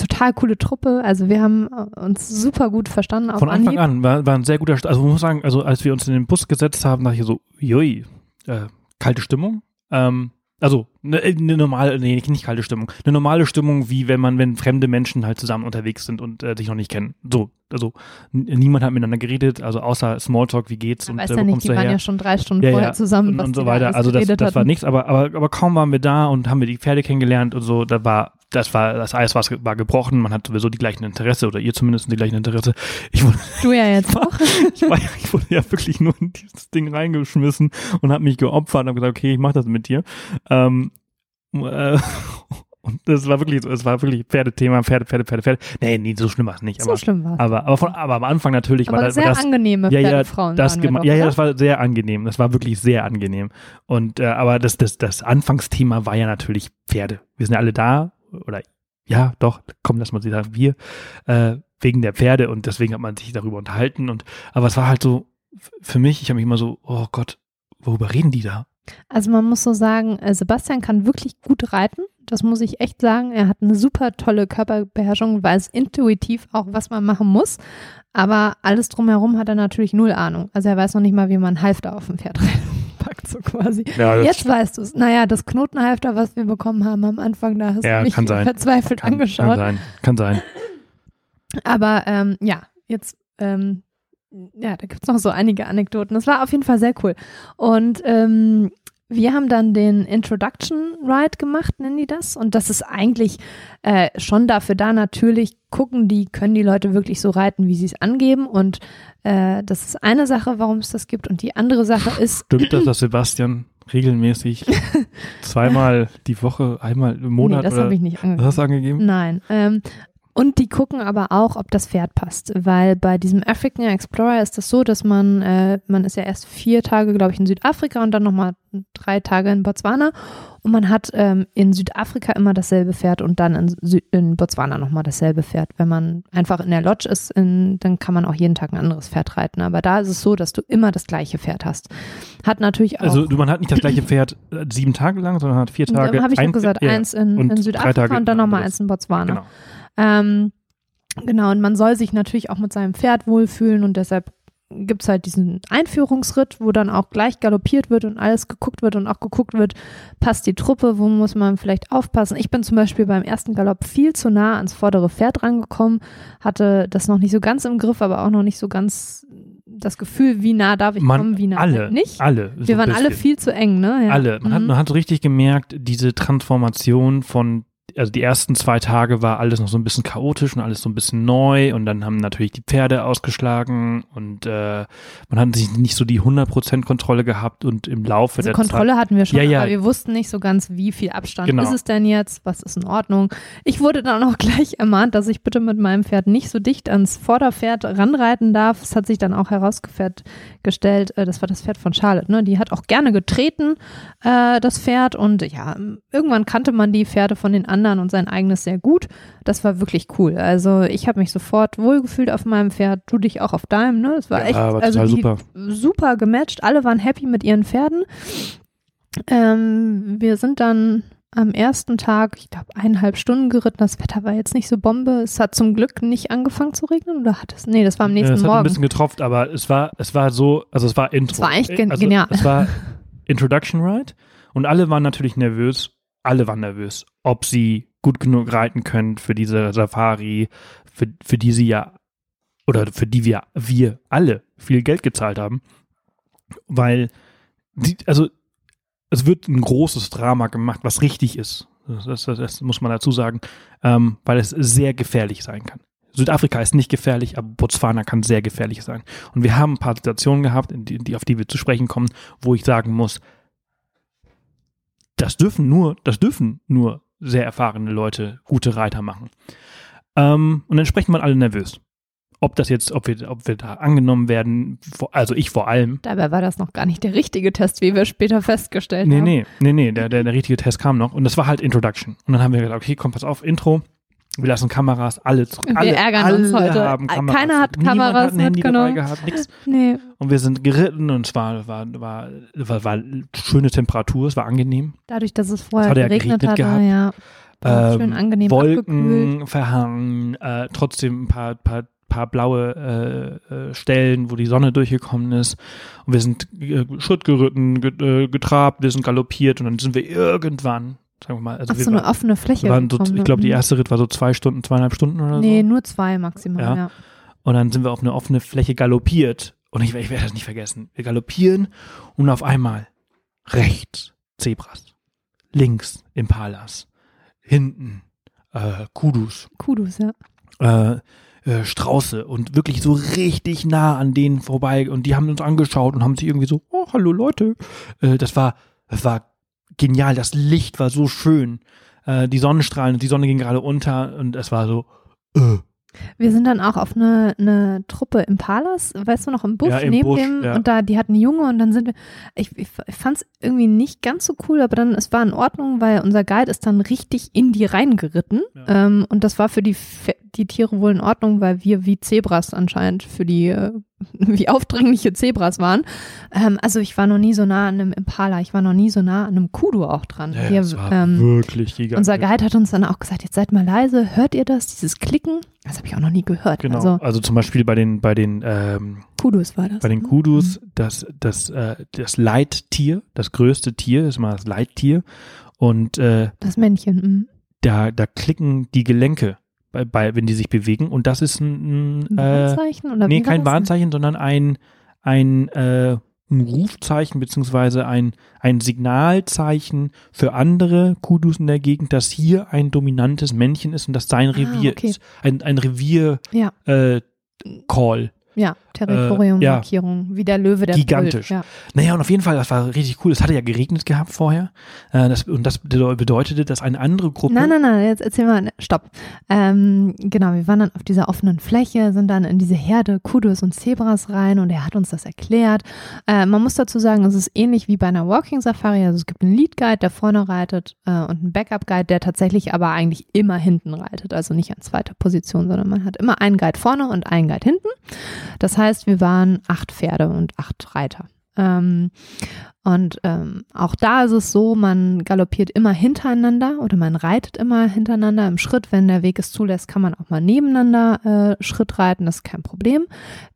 total coole Truppe. Also wir haben äh, uns super gut verstanden. Von Anfang Anhieb. an war, war ein sehr guter Start. Also man muss sagen, also als wir uns in den Bus gesetzt haben, dachte ich so, jui, äh, kalte Stimmung. Ähm, also eine ne normale, nee, nicht, kalte Stimmung. Eine normale Stimmung, wie wenn man, wenn fremde Menschen halt zusammen unterwegs sind und äh, sich noch nicht kennen. So, also niemand hat miteinander geredet, also außer Smalltalk, wie geht's Man und weiß äh, ja nicht, die du waren ja schon drei Stunden Ja, vorher ja, zusammen. und, und so weiter. Also das, das war nichts, aber, aber, aber kaum waren wir da und haben wir die Pferde kennengelernt und so, da war, das war, das Eis war, war gebrochen, man hat sowieso die gleichen Interesse oder ihr zumindest die gleichen Interesse. Ich wurde, Du ja jetzt auch. ich, war, ich wurde ja wirklich nur in dieses Ding reingeschmissen und habe mich geopfert und habe gesagt, okay, ich mache das mit dir. Ähm, äh, und das war wirklich, so, es war wirklich Pferdethema, Pferde, Pferde, Pferde, Pferde. Nee, nee, so schlimm war es nicht. So Aber, schlimm war es. aber, aber, von, aber am Anfang natürlich Aber war das, war sehr das angenehme ja, ja, Pferdefrauen das doch, ja, ja, das war sehr angenehm. Das war wirklich sehr angenehm. Und äh, aber das, das, das Anfangsthema war ja natürlich Pferde. Wir sind ja alle da oder ja, doch, komm, lass mal sie sagen, wir äh, wegen der Pferde und deswegen hat man sich darüber unterhalten und aber es war halt so für mich, ich habe mich immer so, oh Gott, worüber reden die da? Also man muss so sagen, äh, Sebastian kann wirklich gut reiten. Das muss ich echt sagen. Er hat eine super tolle Körperbeherrschung, weiß intuitiv auch, was man machen muss. Aber alles drumherum hat er natürlich null Ahnung. Also er weiß noch nicht mal, wie man Halfter auf dem Pferd packt. Gesagt, so quasi. Ja, Jetzt weißt du es. Naja, das Knotenhalfter, was wir bekommen haben am Anfang, da hast Ja, du mich verzweifelt kann, angeschaut. kann sein. Kann sein. Aber ähm, ja, jetzt, ähm, ja, da gibt es noch so einige Anekdoten. Das war auf jeden Fall sehr cool. Und ähm, wir haben dann den Introduction Ride gemacht, nennen die das. Und das ist eigentlich äh, schon dafür da, natürlich gucken die, können die Leute wirklich so reiten, wie sie es angeben. Und äh, das ist eine Sache, warum es das gibt. Und die andere Sache ist, Stimmt das, dass Sebastian regelmäßig zweimal die Woche, einmal im Monat nee, das habe ich nicht angegeben. hast du angegeben? Nein. Ähm, und die gucken aber auch, ob das Pferd passt, weil bei diesem African Explorer ist das so, dass man, äh, man ist ja erst vier Tage, glaube ich, in Südafrika und dann nochmal drei Tage in Botswana und man hat ähm, in Südafrika immer dasselbe Pferd und dann in, Sü in Botswana nochmal dasselbe Pferd. Wenn man einfach in der Lodge ist, in, dann kann man auch jeden Tag ein anderes Pferd reiten, aber da ist es so, dass du immer das gleiche Pferd hast. Hat natürlich auch Also du, man hat nicht das gleiche Pferd äh, sieben Tage lang, sondern hat vier Tage. habe ich ein- gesagt, ja, eins in, in Südafrika und dann nochmal eins in Botswana. Genau. Ähm, genau, und man soll sich natürlich auch mit seinem Pferd wohlfühlen und deshalb gibt es halt diesen Einführungsritt, wo dann auch gleich galoppiert wird und alles geguckt wird und auch geguckt wird, passt die Truppe, wo muss man vielleicht aufpassen. Ich bin zum Beispiel beim ersten Galopp viel zu nah ans vordere Pferd rangekommen, hatte das noch nicht so ganz im Griff, aber auch noch nicht so ganz das Gefühl, wie nah darf ich Man, kommen, wie nah alle, halt nicht. alle. so Wir waren alle viel zu eng, ne? Ja. Alle. Man, hat, Mhm. man hat richtig gemerkt, diese Transformation von, also die ersten zwei Tage war alles noch so ein bisschen chaotisch und alles so ein bisschen neu und dann haben natürlich die Pferde ausgeschlagen und äh, man hat sich nicht so die 100% Kontrolle gehabt und im Laufe Also der Kontrolle hatten wir schon, Ja, ja. aber wir wussten nicht so ganz, wie viel Abstand Genau. ist es denn jetzt, was ist in Ordnung. Ich wurde dann auch gleich ermahnt, dass ich bitte mit meinem Pferd nicht so dicht ans Vorderpferd ranreiten darf. Es hat sich dann auch herausgestellt, äh, das war das Pferd von Charlotte, ne? Die hat auch gerne getreten, äh, das Pferd und ja, irgendwann kannte man die Pferde von den anderen und sein eigenes sehr gut. Das war wirklich cool. Also ich habe mich sofort wohlgefühlt auf meinem Pferd, du dich auch auf deinem, ne? Das war Ja, echt, war also super. super gematcht. Alle waren happy mit ihren Pferden. Ähm, wir sind dann am ersten Tag, ich glaube, eineinhalb Stunden geritten. Das Wetter war jetzt nicht so Bombe. Es hat zum Glück nicht angefangen zu regnen oder hat es? Nee, das war am Ja, nächsten es hat ein Morgen. bisschen getropft, aber es war, es war so, also es war Intro. Es war eigentlich gen- also, genial. Es war Introduction Ride und alle waren natürlich nervös. Alle waren nervös, ob sie gut genug reiten können für diese Safari, für, für die sie ja, oder für die wir, wir alle viel Geld gezahlt haben. Weil, die, also, es wird ein großes Drama gemacht, was richtig ist. Das, das, das, muss man dazu sagen, ähm, weil es sehr gefährlich sein kann. Südafrika ist nicht gefährlich, aber Botswana kann sehr gefährlich sein. Und wir haben ein paar Situationen gehabt, die, die, auf die wir zu sprechen kommen, wo ich sagen muss, das dürfen nur, das dürfen nur sehr erfahrene Leute, gute Reiter machen. Ähm, und entsprechend waren alle nervös. Ob das jetzt, ob wir, ob wir da angenommen werden, also ich vor allem. Dabei war das noch gar nicht der richtige Test, wie wir später festgestellt Nee, haben. nee, nee, nee, der, der, der richtige Test kam noch. Und das war halt Introduction. Und dann haben wir gesagt, okay, komm, pass auf, Intro. Wir lassen Kameras, alle, Wir alle, ärgern alle uns heute. Haben Kameras. Keiner hat Niemand Kameras hat ein Handy dabei mitgenommen. gehabt, nix. Nee. Und wir sind geritten und es war, war, war, war, war schöne Temperatur, es war angenehm. Dadurch, dass es vorher hat ja geregnet, geregnet hatte, gehabt. ja. War schön Ähm, angenehm abgekühlt. Wolken verhangen, äh, trotzdem ein paar, paar, paar blaue äh, äh, Stellen, wo die Sonne durchgekommen ist. Und wir sind äh, Schritt geritten, get, äh, getrabt, wir sind galoppiert und dann sind wir irgendwann, sagen wir mal, also wir so eine waren, offene Fläche. so, ich glaube, die ne? erste Ritt war so zwei Stunden, zweieinhalb Stunden oder Nee, so. nur zwei maximal, Ja. ja. Und dann sind wir auf eine offene Fläche galoppiert. Und ich, ich werde das nicht vergessen. Wir galoppieren und auf einmal rechts Zebras, links Impalas, hinten äh, Kudus, Kudus, ja. äh, äh, Strauße und wirklich so richtig nah an denen vorbei. Und die haben uns angeschaut und haben sich irgendwie so, oh, hallo Leute. Äh, das war, das war genial. Das Licht war so schön. Äh, die Sonnenstrahlen, die Sonne ging gerade unter und es war so, äh, Wir sind dann auch auf eine, eine Truppe Impalas, weißt du noch, im Busch Ja, im neben Busch, dem ja. und da, die hatten Junge und dann sind wir, ich, ich, ich fand es irgendwie nicht ganz so cool, aber dann, es war in Ordnung, weil unser Guide ist dann richtig in die reingeritten Ja. ähm, und das war für die, die Tiere wohl in Ordnung, weil wir wie Zebras anscheinend für die, äh, wie aufdringliche Zebras waren. Ähm, also ich war noch nie so nah an einem Impala, ich war noch nie so nah an einem Kudu auch dran. Ja, wir, das war ähm, wirklich gigantisch. unser Guide hat uns dann auch gesagt, jetzt seid mal leise, hört ihr das, dieses Klicken? Das habe ich auch noch nie gehört. Genau. Also Also, zum Beispiel bei den, bei den, ähm, Kudus war das. bei den ne? Kudus, das, das, äh, das Leittier, das größte Tier, ist mal das Leittier. Und äh, Das Männchen. mhm. da, da klicken die Gelenke, bei, bei, wenn die sich bewegen. Und das ist ein, Ein äh, Warnzeichen? Oder nee, kein? Warnzeichen, sondern ein, ein, äh, ein Rufzeichen beziehungsweise ein, ein Signalzeichen für andere Kudus in der Gegend, dass hier ein dominantes Männchen ist und dass sein Revier Ah, okay. ist. Ein, ein Revier Ja. äh, Call. Ja, Territoriummarkierung, wie der Löwe, der Äh, Gigantisch. brüllt. Ja. Naja, und auf jeden Fall, das war richtig cool. Es hatte ja geregnet gehabt vorher. Äh, das, und das bede- bedeutete, dass eine andere Gruppe. Nein, nein, nein, jetzt erzähl mal, stopp. Ähm, genau, wir waren dann auf dieser offenen Fläche, sind dann in diese Herde Kudus und Zebras rein und er hat uns das erklärt. Äh, man muss dazu sagen, es ist ähnlich wie bei einer Walking Safari. Also es gibt einen Lead Guide, der vorne reitet äh, und einen Backup Guide, der tatsächlich aber eigentlich immer hinten reitet. Also nicht an zweiter Position, sondern man hat immer einen Guide vorne und einen Guide hinten. Das heißt, wir waren acht Pferde und acht Reiter. Ähm, und ähm, auch da ist es so, man galoppiert immer hintereinander oder man reitet immer hintereinander im Schritt. Wenn der Weg es zulässt, kann man auch mal nebeneinander äh, Schritt reiten, das ist kein Problem.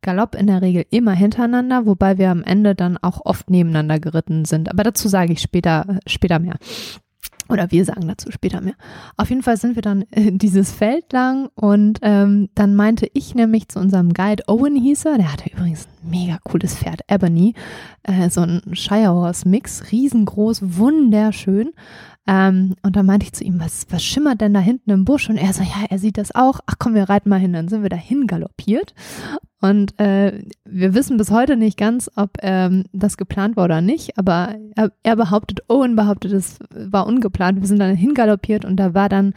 Galopp in der Regel immer hintereinander, wobei wir am Ende dann auch oft nebeneinander geritten sind. Aber dazu sage ich später, äh, später mehr. Oder wir sagen dazu später mehr. Auf jeden Fall sind wir dann in dieses Feld lang und ähm, dann meinte ich nämlich zu unserem Guide, Owen hieß er, der hatte übrigens ein mega cooles Pferd, Ebony, äh, so ein Shire Horse Mix, riesengroß, wunderschön. Ähm, und dann meinte ich zu ihm, was, was schimmert denn da hinten im Busch? Und er so, ja, er sieht das auch. Ach komm, wir reiten mal hin. Dann sind wir da hingaloppiert. Und äh, wir wissen bis heute nicht ganz, ob ähm, das geplant war oder nicht, aber er, er behauptet, Owen behauptet, es war ungeplant. Wir sind dann hingaloppiert und da war dann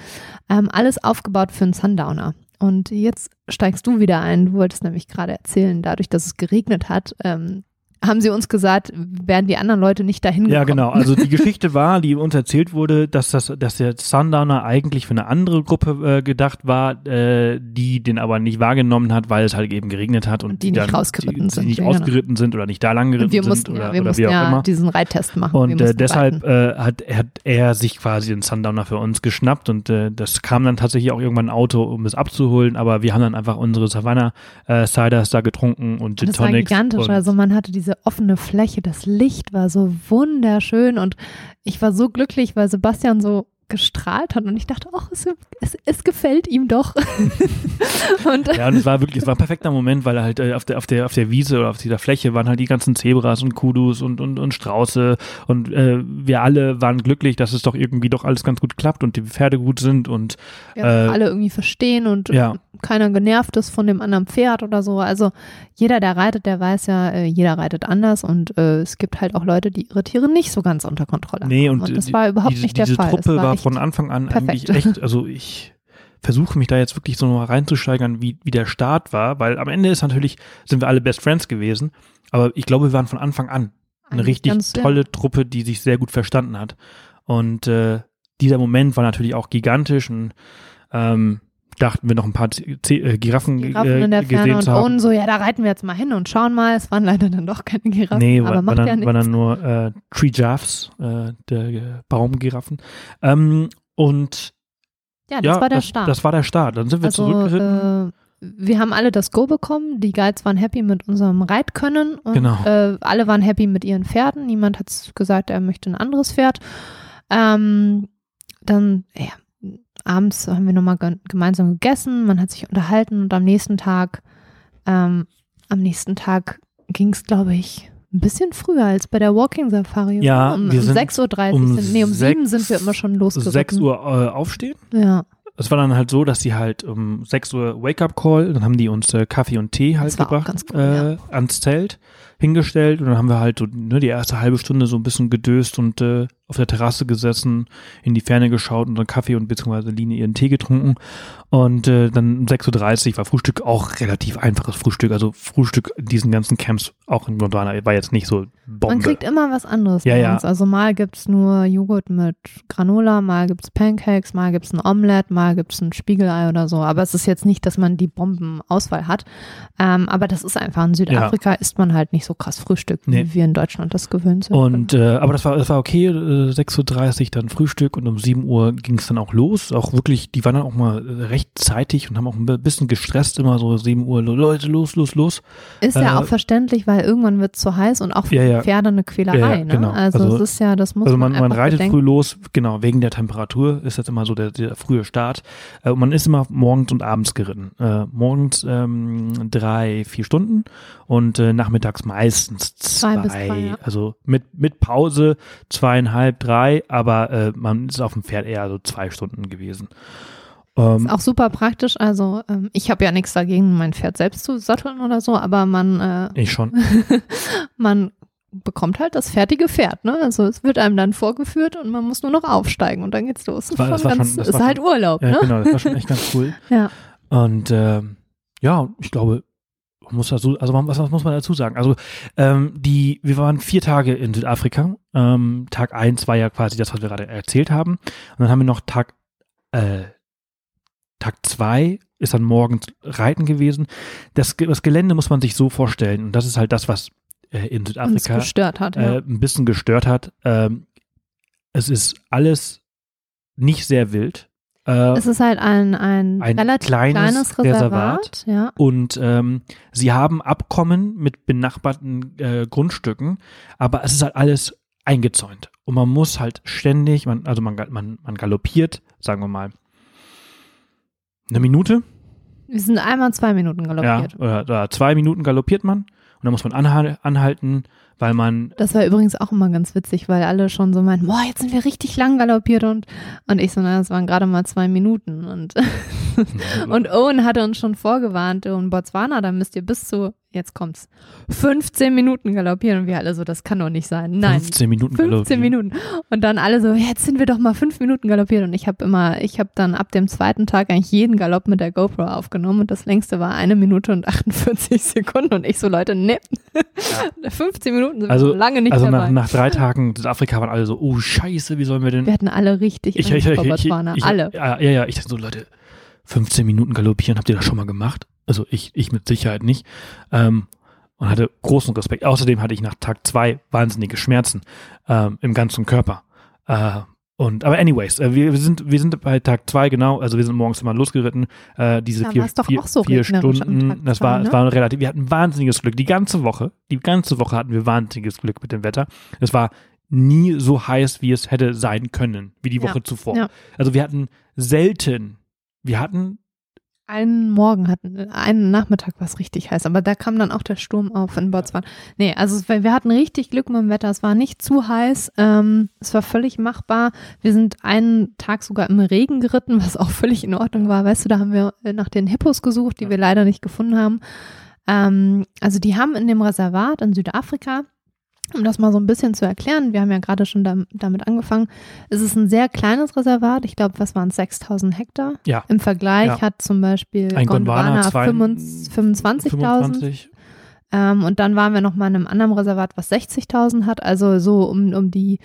ähm, alles aufgebaut für einen Sundowner. Und jetzt steigst du wieder ein. Du wolltest nämlich gerade erzählen, dadurch, dass es geregnet hat, ähm, haben sie uns gesagt, wären die anderen Leute nicht dahin Ja, gekommen. genau. Also die Geschichte war, die uns erzählt wurde, dass das, dass der Sundowner eigentlich für eine andere Gruppe äh, gedacht war, äh, die den aber nicht wahrgenommen hat, weil es halt eben geregnet hat und, Und die nicht dann, rausgeritten die, sind, die nicht ja, genau. ausgeritten sind oder nicht da lang geritten wir sind mussten, oder, ja, wir oder mussten wie auch ja immer. diesen Reittest machen. Und äh, deshalb äh, hat, hat er sich quasi den Sundowner für uns geschnappt und äh, das kam dann tatsächlich auch irgendwann ein Auto, um es abzuholen, aber wir haben dann einfach unsere Savannah äh, Ciders da getrunken und Und Gin das war Tonics. gigantisch. Also man hatte diese offene Fläche, das Licht war so wunderschön und ich war so glücklich, weil Sebastian so gestrahlt hat und ich dachte, ach, es, es, es gefällt ihm doch. und Ja, und es war wirklich, es war ein perfekter Moment, weil halt äh, auf, der, auf, der, auf der Wiese oder auf dieser Fläche waren halt die ganzen Zebras und Kudus und, und, und Strauße und äh, wir alle waren glücklich, dass es doch irgendwie doch alles ganz gut klappt und die Pferde gut sind und wir äh, alle irgendwie verstehen und ja. keiner genervt ist von dem anderen Pferd oder so. Also jeder, der reitet, der weiß ja, äh, jeder reitet anders und äh, es gibt halt auch Leute, die ihre Tiere nicht so ganz unter Kontrolle Nee, haben. und, das die- war überhaupt diese, nicht der diese Fall. Truppe war, von Anfang an eigentlich perfekt. echt, also ich versuche mich da jetzt wirklich so mal reinzusteigern, wie, wie der Start war, weil am Ende ist natürlich, sind wir alle Best Friends gewesen, aber ich glaube, wir waren von Anfang an eine eigentlich richtig ganz, ja. tolle Truppe, die sich sehr gut verstanden hat. Und äh, dieser Moment war natürlich auch gigantisch und ähm, dachten wir noch ein paar Z äh, Giraffen, Giraffen äh, in der Ferne gesehen und zu haben. Owen so, ja, da reiten wir jetzt mal hin und schauen mal. Es waren leider dann doch keine Giraffen, Nee, aber war, war, macht dann, ja nichts. war dann nur äh, Tree Jaffs, äh, der äh, Baumgiraffen. Ähm, und ja, das ja, war der das, Start. das war der Start. Dann sind wir also, zurückgeritten. äh, wir haben alle das Go bekommen. Die Guides waren happy mit unserem Reitkönnen und Genau. alle waren happy mit ihren Pferden. Niemand hat gesagt, er möchte ein anderes Pferd. Ähm, dann, ja, abends haben wir nochmal ge gemeinsam gegessen. Man hat sich unterhalten und am nächsten Tag, ähm, am nächsten Tag ging es, glaube ich, ein bisschen früher als bei der Walking Safari. Ja, um, wir um sind 6.30 Uhr. um sind, nee, um sechs- 7 sind wir immer schon losgeritten. 6 Uhr äh, aufstehen. Ja, Es war dann halt so, dass sie halt um 6 Uhr Wake-up-Call, dann haben die uns äh, Kaffee und Tee halt gebracht, cool, äh, ans Zelt hingestellt und dann haben wir halt so ne, die erste halbe Stunde so ein bisschen gedöst und äh, auf der Terrasse gesessen, in die Ferne geschaut und dann Kaffee und beziehungsweise Line ihren Tee getrunken. Und äh, dann um 6.30 Uhr war Frühstück auch relativ einfaches Frühstück. Also Frühstück in diesen ganzen Camps auch in Gondwana war jetzt nicht so Bombe. Man kriegt immer was anderes Ja, bei ja. uns. Also mal gibt's nur Joghurt mit Granola, mal gibt's Pancakes, mal gibt's ein Omelette, mal gibt's ein Spiegelei oder so. Aber es ist jetzt nicht, dass man die Bombenauswahl hat. Ähm, aber das ist einfach, in Südafrika isst man halt nicht so krass Frühstück, Nee. wie wir in Deutschland das gewöhnt sind. Und äh, aber das war das war okay, äh, 6.30 Uhr dann Frühstück und um 7 Uhr ging es dann auch los. Auch wirklich, die waren dann auch mal äh, recht zeitig und haben auch ein bisschen gestresst, immer so 7 Uhr, Leute, los, los, los. ist ja äh, auch verständlich, weil irgendwann wird es zu heiß und auch für Ja, ja. Pferde eine Quälerei. Ja, ja, ne? genau. Also, Also- es ist ja, das muss Also man, man, man reitet bedenken. früh los, genau, wegen der Temperatur ist das immer so der, der frühe Start. Äh, und man ist immer morgens und abends geritten. Äh, morgens ähm, drei, vier Stunden und äh, nachmittags meistens zwei. Zwei bis drei, ja. Also mit, mit Pause zweieinhalb, drei, aber äh, man ist auf dem Pferd eher so zwei Stunden gewesen. Ähm, Ist auch super praktisch. Also ähm, ich habe ja nichts dagegen, mein Pferd selbst zu satteln oder so, aber man, äh, ich schon. man bekommt halt das fertige Pferd. Ne? Also es wird einem dann vorgeführt und man muss nur noch aufsteigen und dann geht's los. war- das war ganz, schon- das ist war halt schon- Urlaub. Ja, ne? genau, das war schon echt ganz cool. Ja. Und ähm, ja, ich glaube, muss dazu, also was, was muss man dazu sagen? Also ähm, die, wir waren vier Tage in Südafrika. Ähm, Tag eins war ja quasi das, was wir gerade erzählt haben. Und dann haben wir noch Tag äh, Tag zwei ist dann morgens Reiten gewesen. Das, das Gelände muss man sich so vorstellen. Und das ist halt das, was äh, in Südafrika gestört hat. äh, Ja. ein bisschen gestört hat. Ähm, es ist alles nicht sehr wild. Äh, es ist halt ein, ein, ein relativ kleines kleines, Reservat. Ja. und ähm, sie haben Abkommen mit benachbarten äh, Grundstücken, aber es ist halt alles eingezäunt. Und man muss halt ständig, man, also man, man, man galoppiert, sagen wir mal, eine Minute, Wir sind einmal zwei Minuten ja, galoppiert. oder, oder zwei Minuten galoppiert man und dann muss man anhal anhalten, weil man Das war übrigens auch immer ganz witzig, weil alle schon so meinten, boah, jetzt sind wir richtig lang galoppiert und, und ich so, na, das waren gerade mal zwei Minuten und, und Owen hatte uns schon vorgewarnt, in Botswana, da müsst ihr bis zu, jetzt kommt's, 15 Minuten galoppieren und wir alle so, das kann doch nicht sein. Nein, 15 Minuten 15 galoppieren. Minuten. Und dann alle so, jetzt sind wir doch mal fünf Minuten galoppiert. Und ich habe immer, ich habe dann ab dem zweiten Tag eigentlich jeden Galopp mit der GoPro aufgenommen und das längste war eine Minute und 48 Sekunden. Und ich so, Leute, ne, 15 Minuten sind Also- lange nicht Also dabei. nach, nach drei Tagen Südafrika waren alle so, oh scheiße, wie sollen wir denn wir hatten alle richtig ich, ich, ich, ich, ich, alle. Ja, ja, ja, ich dachte so, Leute, 15 Minuten galoppieren, habt ihr das schon mal gemacht? Also ich, ich mit Sicherheit nicht. Ähm, und hatte großen Respekt. Außerdem hatte ich nach Tag zwei wahnsinnige Schmerzen ähm, im ganzen Körper. Äh, und aber anyways, äh, wir, wir sind wir sind bei Tag zwei genau. Also wir sind morgens immer losgeritten. Äh, diese Da vier, vier, auch so vier Stunden. Das zwei, war ne? es war relativ. Wir hatten wahnsinniges Glück die ganze Woche. Die ganze Woche hatten wir wahnsinniges Glück mit dem Wetter. Es war nie so heiß, wie es hätte sein können, wie die Ja, Woche zuvor. ja. Also wir hatten selten, wir hatten, Einen Morgen hatten, einen Nachmittag war es richtig heiß, aber da kam dann auch der Sturm auf in Botswana. Nee, also wir hatten richtig Glück mit dem Wetter. Es war nicht zu heiß, ähm, es war völlig machbar. Wir sind einen Tag sogar im Regen geritten, was auch völlig in Ordnung war. Weißt du, da haben wir nach den Hippos gesucht, die wir leider nicht gefunden haben. Ähm, also die haben in dem Reservat in Südafrika, um das mal so ein bisschen zu erklären, wir haben ja gerade schon dam- damit angefangen, es ist ein sehr kleines Reservat. Ich glaube, was waren es, 6000 Hektar? ja, Im Vergleich Ja. hat zum Beispiel Ein Gondwana Gondwana zwei- 25 25.000 25. ähm, und dann waren wir noch mal in einem anderen Reservat, was 60.000 hat, also so um, um die,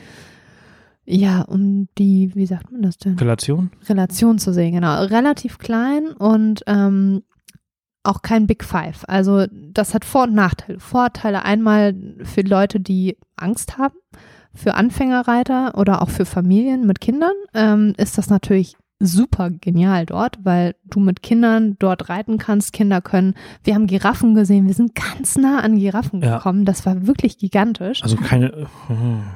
ja, um die, wie sagt man das denn? Relation. Relation zu sehen, genau. Relativ klein und ähm, auch kein Big Five. Also das hat Vor- und Nachteile. Vorteile einmal für Leute, die Angst haben, für Anfängerreiter oder auch für Familien mit Kindern ähm, ist das natürlich super genial dort, weil du mit Kindern dort reiten kannst. Kinder können, wir haben Giraffen gesehen, wir sind ganz nah an Giraffen Ja. gekommen. Das war wirklich gigantisch. Also keine äh,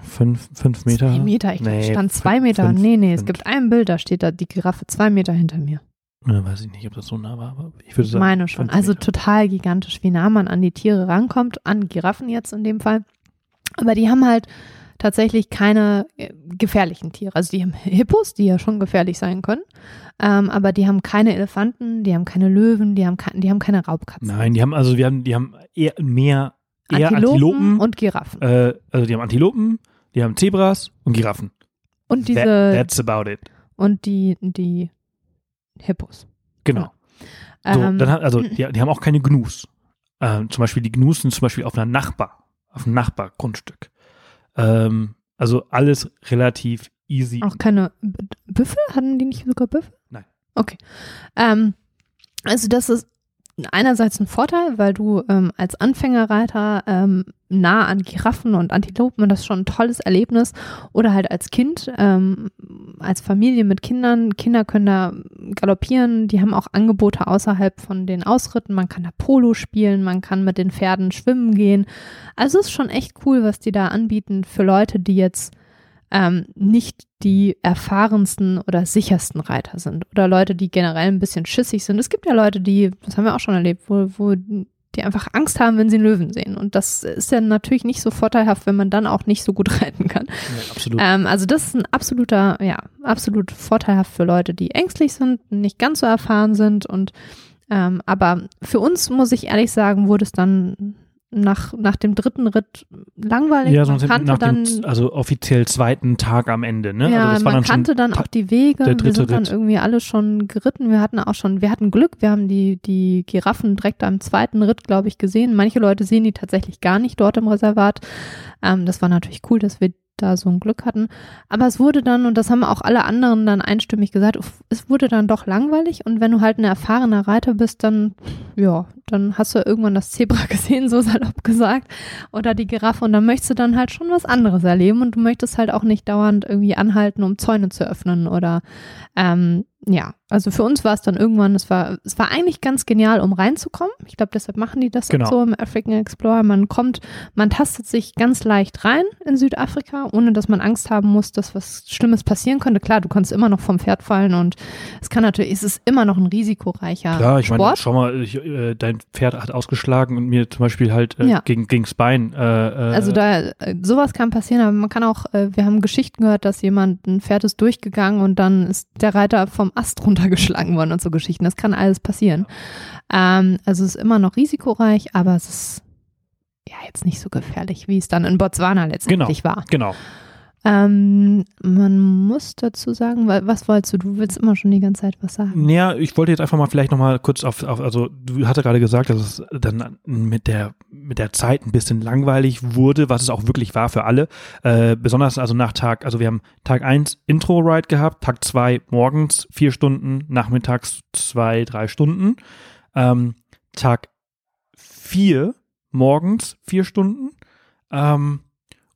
fünf, fünf Meter. Zwei Meter, ich Nee, stand zwei Meter. fünf, nee, nee, es fünf. gibt ein Bild, da steht da die Giraffe zwei Meter hinter mir. Ja, weiß ich nicht, ob das so nah war, aber ich würde Ich sagen. meine schon. Also Meter. total gigantisch, wie nah man an die Tiere rankommt, an Giraffen jetzt in dem Fall. Aber die haben halt tatsächlich keine äh, gefährlichen Tiere. Also die haben Hippos, die ja schon gefährlich sein können, ähm, aber die haben keine Elefanten, die haben keine Löwen, die haben, ke die haben keine Raubkatzen. Nein, die haben also wir haben, die haben eher mehr eher Antilopen, Antilopen, und Giraffen. äh, also die haben Antilopen, die haben Zebras und Giraffen. Und diese, That, that's about it. und die, die Hippos. Genau. So, Ähm, dann hat, also die, die haben auch keine Gnus. Ähm, zum Beispiel die Gnus sind zum Beispiel auf einer Nachbar, auf einem Nachbargrundstück. Ähm, also alles relativ easy. Auch keine Büffel? Hatten die nicht sogar Büffel? Nein. Okay. Ähm, also das ist einerseits ein Vorteil, weil du ähm, als Anfängerreiter ähm, nah an Giraffen und Antilopen, das ist schon ein tolles Erlebnis. Oder halt als Kind, ähm, als Familie mit Kindern. Kinder können da galoppieren, die haben auch Angebote außerhalb von den Ausritten. Man kann da Polo spielen, man kann mit den Pferden schwimmen gehen. Also es ist schon echt cool, was die da anbieten für Leute, die jetzt ähm, nicht die erfahrensten oder sichersten Reiter sind oder Leute, die generell ein bisschen schissig sind. Es gibt ja Leute, die, das haben wir auch schon erlebt, wo, wo die einfach Angst haben, wenn sie einen Löwen sehen. Und das ist ja natürlich nicht so vorteilhaft, wenn man dann auch nicht so gut reiten kann. Ja, absolut. Ähm, also das ist ein absoluter, ja, absolut vorteilhaft für Leute, die ängstlich sind, nicht ganz so erfahren sind und ähm, aber für uns, muss ich ehrlich sagen, wurde es dann nach, nach dem dritten Ritt langweilig. ja, Man sonst kannte nach dann, dem, also offiziell zweiten Tag am Ende, ne? ja, also man dann kannte dann auch die Wege. der Wir dritte sind dann Ritt. irgendwie alle schon geritten. Wir hatten auch schon, wir hatten Glück. Wir haben die, die Giraffen direkt am zweiten Ritt, glaube ich, gesehen. Manche Leute sehen die tatsächlich gar nicht dort im Reservat. Ähm, das war natürlich cool, dass wir da so ein Glück hatten. Aber es wurde dann, und das haben auch alle anderen dann einstimmig gesagt, es wurde dann doch langweilig. Und wenn du halt ein erfahrener Reiter bist, dann, ja, dann hast du irgendwann das Zebra gesehen, so salopp gesagt, oder die Giraffe. Und dann möchtest du dann halt schon was anderes erleben. Und du möchtest halt auch nicht dauernd irgendwie anhalten, um Zäune zu öffnen oder, ähm, ja, also für uns war es dann irgendwann, es war, es war eigentlich ganz genial, um reinzukommen. Ich glaube, deshalb machen die das Genau. so im African Explorer. Man kommt, man tastet sich ganz leicht rein in Südafrika, ohne dass man Angst haben muss, dass was Schlimmes passieren könnte. Klar, du kannst immer noch vom Pferd fallen und es kann natürlich, es ist immer noch ein risikoreicher Klar, ich meine, schau mal, ich, äh, dein Pferd hat ausgeschlagen und mir zum Beispiel halt äh, Ja. gegen, gegens Bein. Äh, äh, Also da, äh, sowas kann passieren, aber man kann auch, äh, wir haben Geschichten gehört, dass jemand, ein Pferd ist durchgegangen und dann ist der Reiter vom Ast runtergeschlagen worden und so Geschichten. Das kann alles passieren. Ähm, also es ist immer noch risikoreich, aber es ist ja jetzt nicht so gefährlich, wie es dann in Botswana letztendlich war. genau. Ähm, man muss dazu sagen, was wolltest du? Du willst immer schon die ganze Zeit was sagen. Ja, ich wollte jetzt einfach mal vielleicht nochmal kurz auf, auf, also du hatte gerade gesagt, dass es dann mit der, mit der Zeit ein bisschen langweilig wurde, was es auch wirklich war für alle. Äh, besonders also nach Tag, also wir haben Tag 1 Intro-Ride gehabt, Tag 2 morgens vier Stunden, nachmittags zwei, drei Stunden. Ähm, Tag 4 morgens vier Stunden. Ähm,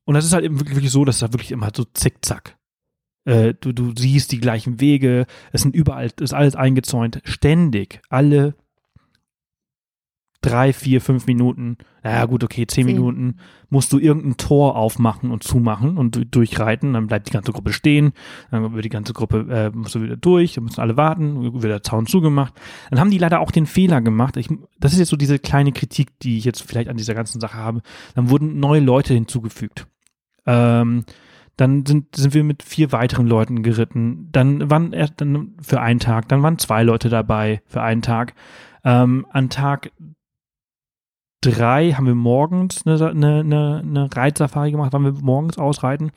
und das ist halt eben wirklich, wirklich so, dass da wirklich immer so zickzack. Äh, du, du siehst die gleichen Wege, es sind überall, ist alles eingezäunt, ständig, alle drei, vier, fünf Minuten, naja gut, okay, zehn Zehn. Minuten, musst du irgendein Tor aufmachen und zumachen und du- durchreiten, dann bleibt die ganze Gruppe stehen, dann wird die ganze Gruppe, äh, musst du wieder durch, dann müssen alle warten, wird der Zaun zugemacht. Dann haben die leider auch den Fehler gemacht, ich, das ist jetzt so diese kleine Kritik, die ich jetzt vielleicht an dieser ganzen Sache habe, dann wurden neue Leute hinzugefügt. Ähm, dann sind, sind wir mit vier weiteren Leuten geritten. Dann waren erst dann für einen Tag, dann waren zwei Leute dabei für einen Tag. Ähm, an Tag drei haben wir morgens eine, eine, eine, eine Reitsafari gemacht, waren wir morgens ausreiten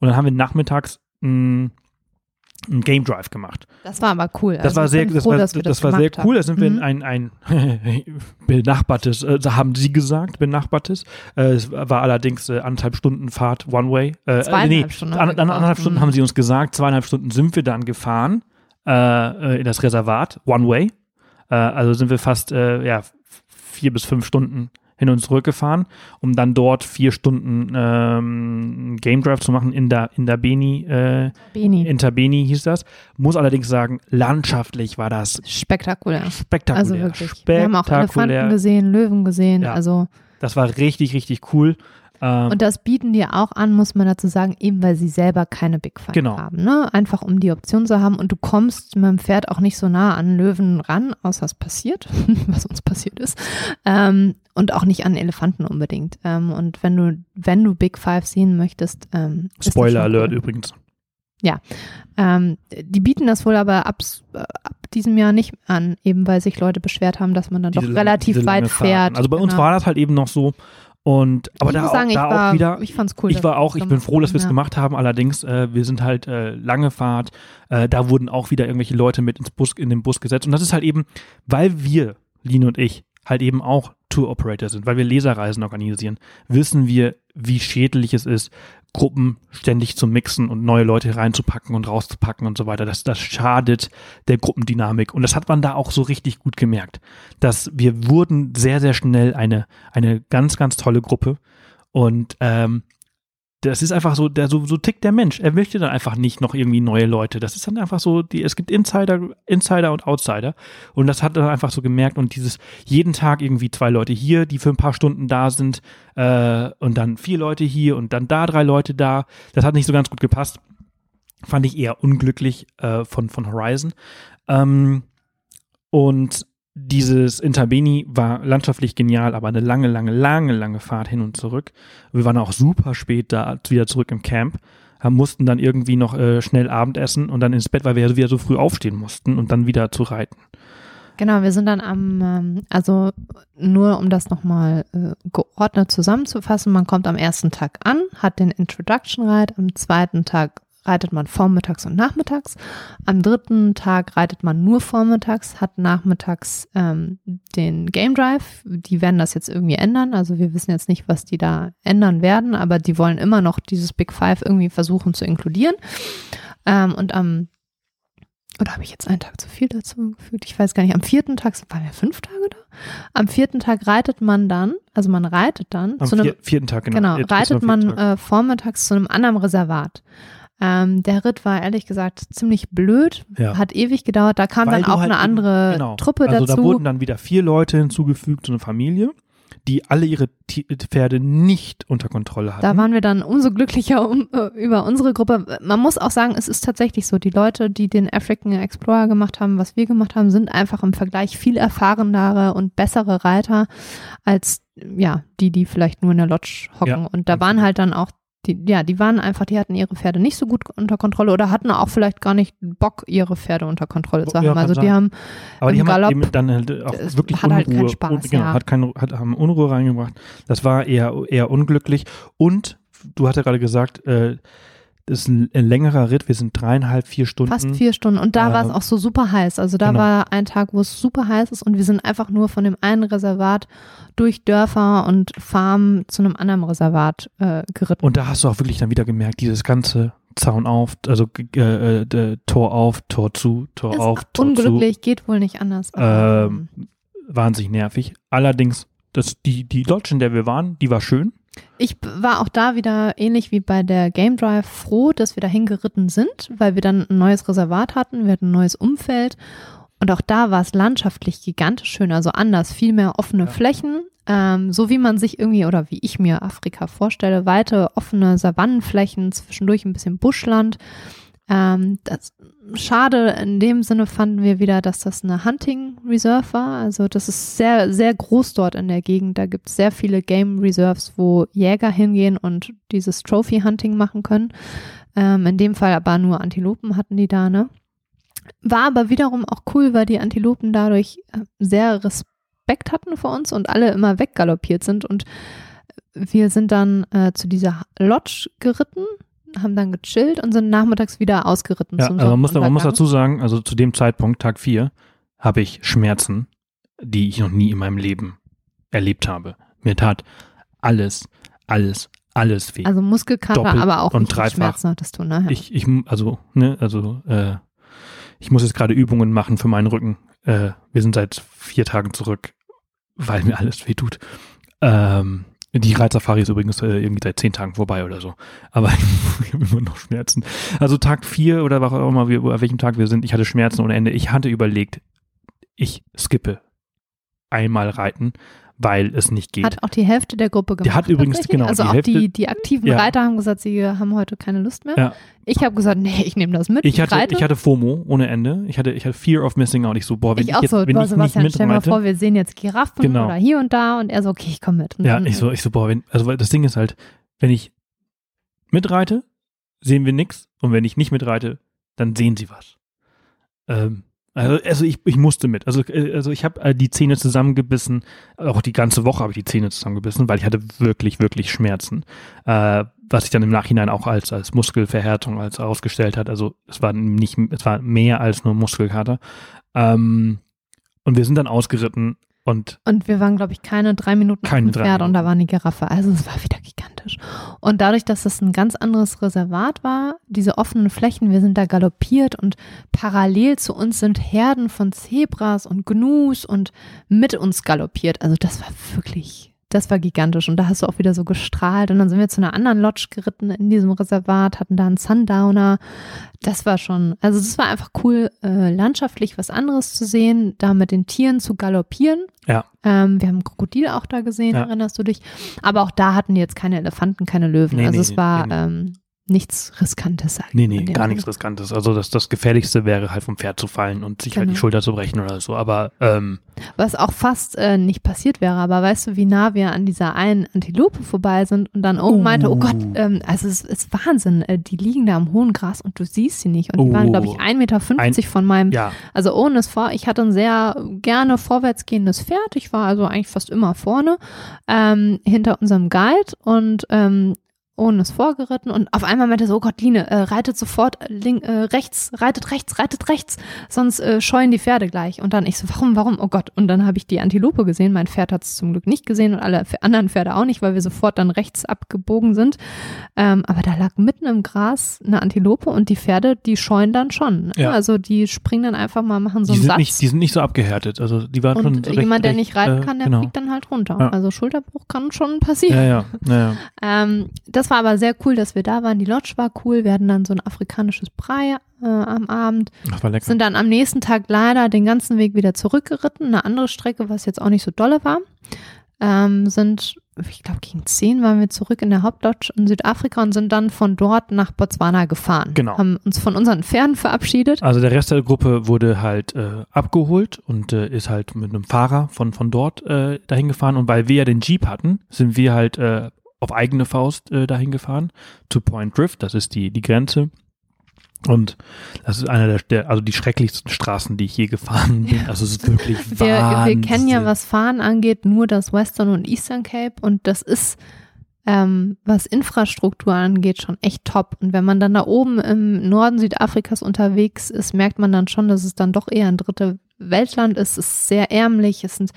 und dann haben wir nachmittags ein, ein Game Drive gemacht. Das war aber cool. Das Also war sehr, das froh, war, das, das war sehr cool. Da sind wir in Mhm. ein, ein benachbartes, äh, haben sie gesagt, benachbartes. Äh, es war allerdings äh, anderthalb Stunden Fahrt One Way. Äh, Zweieinhalb nee, Stunden an, anderthalb. Stunden Mhm. haben sie uns gesagt, zweieinhalb Stunden sind wir dann gefahren äh, äh, in das Reservat One Way. Äh, also sind wir fast äh, ja, vier bis fünf Stunden hin und zurück gefahren, um dann dort vier Stunden ähm, Game Drive zu machen in der in der Beni, äh, Beni. in Tabeni hieß das. Muss allerdings sagen, landschaftlich war das Spektakulär. spektakulär. Also wirklich. Wir haben auch Elefanten spektakulär. gesehen, Löwen gesehen. Ja. Also Das war richtig, richtig cool. Ähm, Und das bieten die auch an, muss man dazu sagen, eben weil sie selber keine Big Five Genau. haben. Ne? Einfach um die Option zu haben und du kommst mit dem Pferd auch nicht so nah an Löwen ran, außer es passiert, was uns passiert ist. Ähm, und auch nicht an Elefanten unbedingt. Ähm, und wenn du, wenn du Big Five sehen möchtest, ähm, Spoiler Alert cool. übrigens. Ähm, die bieten das wohl aber ab, äh, ab diesem Jahr nicht an, eben weil sich Leute beschwert haben, dass man dann doch Diese lang- relativ weit fährt. Also bei uns Genau. war das halt eben noch so, Und aber ich da, muss sagen, auch, ich, da war, auch wieder, ich fand's cool. ich war auch, ich bin froh, dass wir es haben, gemacht haben. Allerdings, äh, wir sind halt äh, lange Fahrt. Äh, da wurden auch wieder irgendwelche Leute mit ins Bus, in den Bus gesetzt. Und das ist halt eben, weil wir, Lin und ich, halt eben auch Tour Operator sind, weil wir Leserreisen organisieren, wissen wir, wie schädlich es ist, Gruppen ständig zu mixen und neue Leute reinzupacken und rauszupacken und so weiter. Das, das schadet der Gruppendynamik. Und das hat man da auch so richtig gut gemerkt. Dass wir wurden sehr, sehr schnell eine, eine ganz, ganz tolle Gruppe. Und ähm, das ist einfach so, der, so, so tickt der Mensch. Er möchte dann einfach nicht noch irgendwie neue Leute. Das ist dann einfach so, die, es gibt Insider, Insider und Outsider. Und das hat er einfach so gemerkt. Und dieses jeden Tag irgendwie zwei Leute hier, die für ein paar Stunden da sind, äh, und dann vier Leute hier und dann da drei Leute da. Das hat nicht so ganz gut gepasst. Fand ich eher unglücklich äh, von, von Horizon. Ähm, und dieses Interbeni war landschaftlich genial, aber eine lange, lange, lange, lange Fahrt hin und zurück. Wir waren auch super spät da wieder zurück im Camp, mussten dann irgendwie noch äh, schnell Abendessen und dann ins Bett, weil wir ja wieder so früh aufstehen mussten und dann wieder zu reiten. Genau, wir sind dann am, ähm, also nur um das nochmal äh, geordnet zusammenzufassen, man kommt am ersten Tag an, hat den Introduction Ride, am zweiten Tag reitet man vormittags und nachmittags, am dritten Tag reitet man nur vormittags, hat nachmittags ähm, den Game Drive, die werden das jetzt irgendwie ändern, also wir wissen jetzt nicht, was die da ändern werden, aber die wollen immer noch dieses Big Five irgendwie versuchen zu inkludieren ähm, und am oder habe ich jetzt einen Tag zu viel dazu gefügt? Ich weiß gar nicht. Am vierten Tag, waren wir fünf Tage da? Am vierten Tag reitet man dann, also man reitet dann Am zu einem, vier, vierten Tag, genau. genau, Jetzt reitet man äh, vormittags zu einem anderen Reservat. Ähm, der Ritt war ehrlich gesagt ziemlich blöd, Ja. hat ewig gedauert. Da kam Weil dann auch halt eine andere genau. Truppe also dazu. da wurden dann wieder vier Leute hinzugefügt, so eine Familie, die alle ihre Pferde nicht unter Kontrolle hatten. Da waren wir dann umso glücklicher um, äh, über unsere Gruppe. Man muss auch sagen, es ist tatsächlich so, die Leute, die den African Explorer gemacht haben, was wir gemacht haben, sind einfach im Vergleich viel erfahrenere und bessere Reiter als ja, die, die vielleicht nur in der Lodge hocken. Ja, und da waren halt dann auch die, ja, die waren einfach, die hatten ihre Pferde nicht so gut unter Kontrolle oder hatten auch vielleicht gar nicht Bock, ihre Pferde unter Kontrolle zu Ja, haben. kann Also die sein. haben Aber die haben halt Galopp, eben dann halt auch wirklich hat halt Unruhe. keinen Spaß, un- genau, ja. hat, kein, hat haben Unruhe reingebracht. Das war eher, eher unglücklich. Und du hast ja gerade gesagt, äh, das ist ein, ein längerer Ritt. Wir sind dreieinhalb, vier Stunden. Fast vier Stunden. Und da war es auch so super heiß. Also da genau. war ein Tag, wo es super heiß ist und wir sind einfach nur von dem einen Reservat durch Dörfer und Farmen zu einem anderen Reservat äh, geritten. Und da hast du auch wirklich dann wieder gemerkt, dieses ganze Zaun auf, also äh, äh, Tor auf, Tor zu, Tor ist auf, Tor unglücklich, geht wohl nicht anders. zu. Ähm, wahnsinnig nervig. Allerdings, das, die, die Lodge, in der wir waren, die war schön. Ich war auch da wieder ähnlich wie bei der Game Drive froh, dass wir dahin geritten sind, weil wir dann ein neues Reservat hatten, wir hatten ein neues Umfeld und auch da war es landschaftlich gigantisch schön, also anders, viel mehr offene Ja. Flächen, ähm, so wie man sich irgendwie oder wie ich mir Afrika vorstelle, weite offene Savannenflächen, zwischendurch ein bisschen Buschland. Ähm, das, schade in dem Sinne fanden wir wieder, dass das eine Hunting Reserve war. Also das ist sehr, sehr groß dort in der Gegend. Da gibt es sehr viele Game Reserves, wo Jäger hingehen und dieses Trophy Hunting machen können. Ähm, in dem Fall aber nur Antilopen hatten die da, ne? War aber wiederum auch cool, weil die Antilopen dadurch äh, sehr Respekt hatten vor uns und alle immer weggaloppiert sind. Und wir sind dann äh, zu dieser Lodge geritten, haben dann gechillt und sind nachmittags wieder ausgeritten. Ja, also man muss, man muss dazu sagen, also zu dem Zeitpunkt, Tag 4, habe ich Schmerzen, die ich noch nie in meinem Leben erlebt habe. Mir tat alles, alles, alles weh. Also Muskelkater, aber auch und dreifach. Schmerzen hattest du, ne? ich, ich, also, ne, also, äh, ich muss jetzt gerade Übungen machen für meinen Rücken. Äh, wir sind seit vier Tagen zurück, weil mir alles weh tut. Ähm, die Reitsafari ist übrigens äh, irgendwie seit zehn Tagen vorbei oder so. Aber ich habe immer noch Schmerzen. Also Tag vier oder was auch immer, auf welchem Tag wir sind, ich hatte Schmerzen ohne Ende. Ich hatte überlegt, ich skippe einmal reiten, weil es nicht geht. Hat auch die Hälfte der Gruppe gemacht. hat übrigens, genau, Also die auch Hälfte- die, die aktiven Ja. Reiter haben gesagt, sie haben heute keine Lust mehr. Ja. Ich habe gesagt, nee, ich nehme das mit. ich hatte, ich hatte FOMO ohne Ende. Ich hatte, ich hatte Fear of Missing out. Ich so, boah, wenn ich, ich auch jetzt, so, wenn boah, ich nicht Sebastian, stell mal mitreite, vor, wir sehen jetzt Giraffen Genau. oder hier und da und er so, okay, ich komme mit. Und Ja, ich so, ich so, boah, wenn, also weil das Ding ist halt, wenn ich mitreite, sehen wir nix und wenn ich nicht mitreite, dann sehen sie was. Ähm, Also, also ich, ich musste mit. Also, äh, also ich habe äh, die Zähne zusammengebissen. Auch die ganze Woche habe ich die Zähne zusammengebissen, weil ich hatte wirklich, wirklich Schmerzen. Äh, was sich dann im Nachhinein auch als, als Muskelverhärtung als herausgestellt hat. Also es war nicht, es war mehr als nur Muskelkater. Ähm, und wir sind dann ausgeritten und, und wir waren, glaube ich, keine drei Minuten keine auf dem Pferd und da war eine Giraffe. Also es war wieder gigantisch. Und dadurch, dass es ein ganz anderes Reservat war, diese offenen Flächen, wir sind da galoppiert und parallel zu uns sind Herden von Zebras und Gnus und mit uns galoppiert. Also das war wirklich das war gigantisch und da hast du auch wieder so gestrahlt und dann sind wir zu einer anderen Lodge geritten in diesem Reservat, hatten da einen Sundowner. Das war schon, also das war einfach cool, äh, landschaftlich was anderes zu sehen, da mit den Tieren zu galoppieren. Ja. Ähm, wir haben Krokodil auch da gesehen, Ja. erinnerst du dich? Aber auch da hatten die jetzt keine Elefanten, keine Löwen. Nee, also nee, es war nee, Ähm, nichts Riskantes. sag ich Nee, nee, gar nichts Riskantes. Also das, das Gefährlichste wäre halt vom Pferd zu fallen und sich halt die Genau. Schulter zu brechen oder so. Aber ähm, Was auch fast äh, nicht passiert wäre, aber weißt du, wie nah wir an dieser einen Antilope vorbei sind und dann Owen Oh. meinte, oh Gott, ähm, also es ist Wahnsinn, äh, die liegen da im hohen Gras und du siehst sie nicht. Und die waren, Oh. glaube ich, 1,50 Meter von meinem, ja, also Owen ist vor, ich hatte ein sehr gerne vorwärts gehendes Pferd, ich war also eigentlich fast immer vorne, ähm, hinter unserem Guide und ähm, Owen ist vorgeritten und auf einmal meinte er so, oh Gott, Line, äh, reitet sofort äh, link, äh, rechts, reitet rechts, reitet rechts, sonst äh, scheuen die Pferde gleich. Und dann ich so, warum, warum, oh Gott. Und dann habe ich die Antilope gesehen, mein Pferd hat es zum Glück nicht gesehen und alle anderen Pferde auch nicht, weil wir sofort dann rechts abgebogen sind. Ähm, aber da lag mitten im Gras eine Antilope und die Pferde, die scheuen dann schon. Ne? Ja. Also die springen dann einfach mal, machen so die, einen sind Satz. nicht, die sind nicht so abgehärtet. Also die waren schon und recht, jemand, der recht, nicht reiten äh, kann, der genau. fliegt dann halt runter. Ja. Also Schulterbruch kann schon passieren. Ja, ja, ja, ja. Ähm, das war aber sehr cool, dass wir da waren. Die Lodge war cool. Wir hatten dann so ein afrikanisches Brei äh, am Abend. Das war lecker. Sind dann am nächsten Tag leider den ganzen Weg wieder zurückgeritten. Eine andere Strecke, was jetzt auch nicht so dolle war. Ähm, sind, ich glaube, gegen 10 waren wir zurück in der Hauptlodge in Südafrika und sind dann von dort nach Botswana gefahren. Genau. Haben uns von unseren Pferden verabschiedet. Also der Rest der Gruppe wurde halt äh, abgeholt und äh, ist halt mit einem Fahrer von, von dort äh, dahin gefahren. Und weil wir ja den Jeep hatten, sind wir halt äh, auf eigene Faust äh, dahin gefahren zu Point Drift. Das ist die, die Grenze. Und das ist einer der, der, also die schrecklichsten Straßen, die ich je gefahren bin. Also es ist wirklich Wir, wir kennen ja, was Fahren angeht, nur das Western und Eastern Cape und das ist, ähm, was Infrastruktur angeht, schon echt top. Und wenn man dann da oben im Norden Südafrikas unterwegs ist, merkt man dann schon, dass es dann doch eher ein dritte Weltland ist. Es ist sehr ärmlich, es sind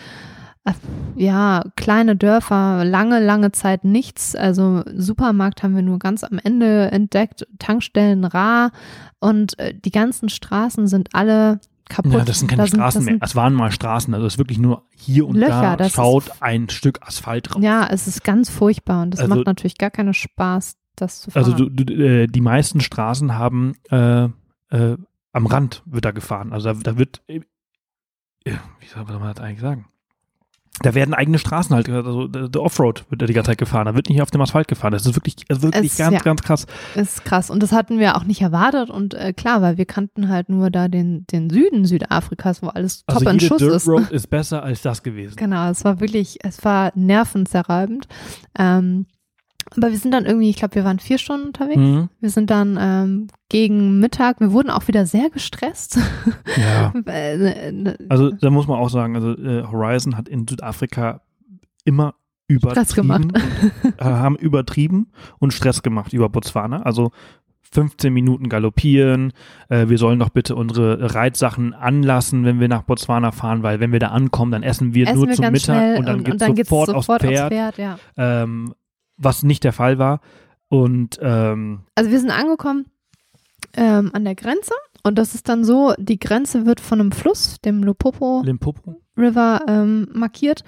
ja, kleine Dörfer, lange, lange Zeit nichts. Also Supermarkt haben wir nur ganz am Ende entdeckt, Tankstellen rar und äh, die ganzen Straßen sind alle kaputt. Ja, das sind keine Da Straßen das mehr. sind- Es waren mal Straßen. Also es ist wirklich nur hier und Löcher, da das schaut ein Stück Asphalt drauf. Ja, es ist ganz furchtbar und das Also- macht natürlich gar keinen Spaß, das zu fahren. Also du, du, äh, die meisten Straßen haben äh, äh, am Rand wird da gefahren. Also da, da wird, äh, wie soll man das eigentlich sagen? Da werden eigene Straßen halt, also der der Offroad wird da die ganze Zeit gefahren. Da wird nicht auf dem Asphalt gefahren. Das ist wirklich, also wirklich Es- ganz, ja. ganz krass. Das ist krass. Und das hatten wir auch nicht erwartet. Und äh, klar, weil wir kannten halt nur da den, den Süden Südafrikas, wo alles top Also in Schuss Dirt ist. Road ist besser als das gewesen. Genau, es war wirklich, es war nervenzerreibend. Ähm, aber wir sind dann irgendwie, ich glaube, wir waren vier Stunden unterwegs. Mhm. Wir sind dann ähm, gegen Mittag, wir wurden auch wieder sehr gestresst. Ja. Äh, Also da muss man auch sagen, also äh, Horizon hat in Südafrika immer Stress gemacht. übertrieben, äh, haben übertrieben und Stress gemacht über Botswana. Also 15 Minuten galoppieren, äh, wir sollen doch bitte unsere Reitsachen anlassen, wenn wir nach Botswana fahren, weil wenn wir da ankommen, dann essen wir essen nur wir zum Mittag und dann und, geht's geht's sofort, sofort aufs Pferd, Pferd ja. Ähm, was nicht der Fall war. Und ähm, Also wir sind angekommen ähm, an der Grenze und das ist dann so, die Grenze wird von einem Fluss, dem Lupopo Limpopo, River, ähm, markiert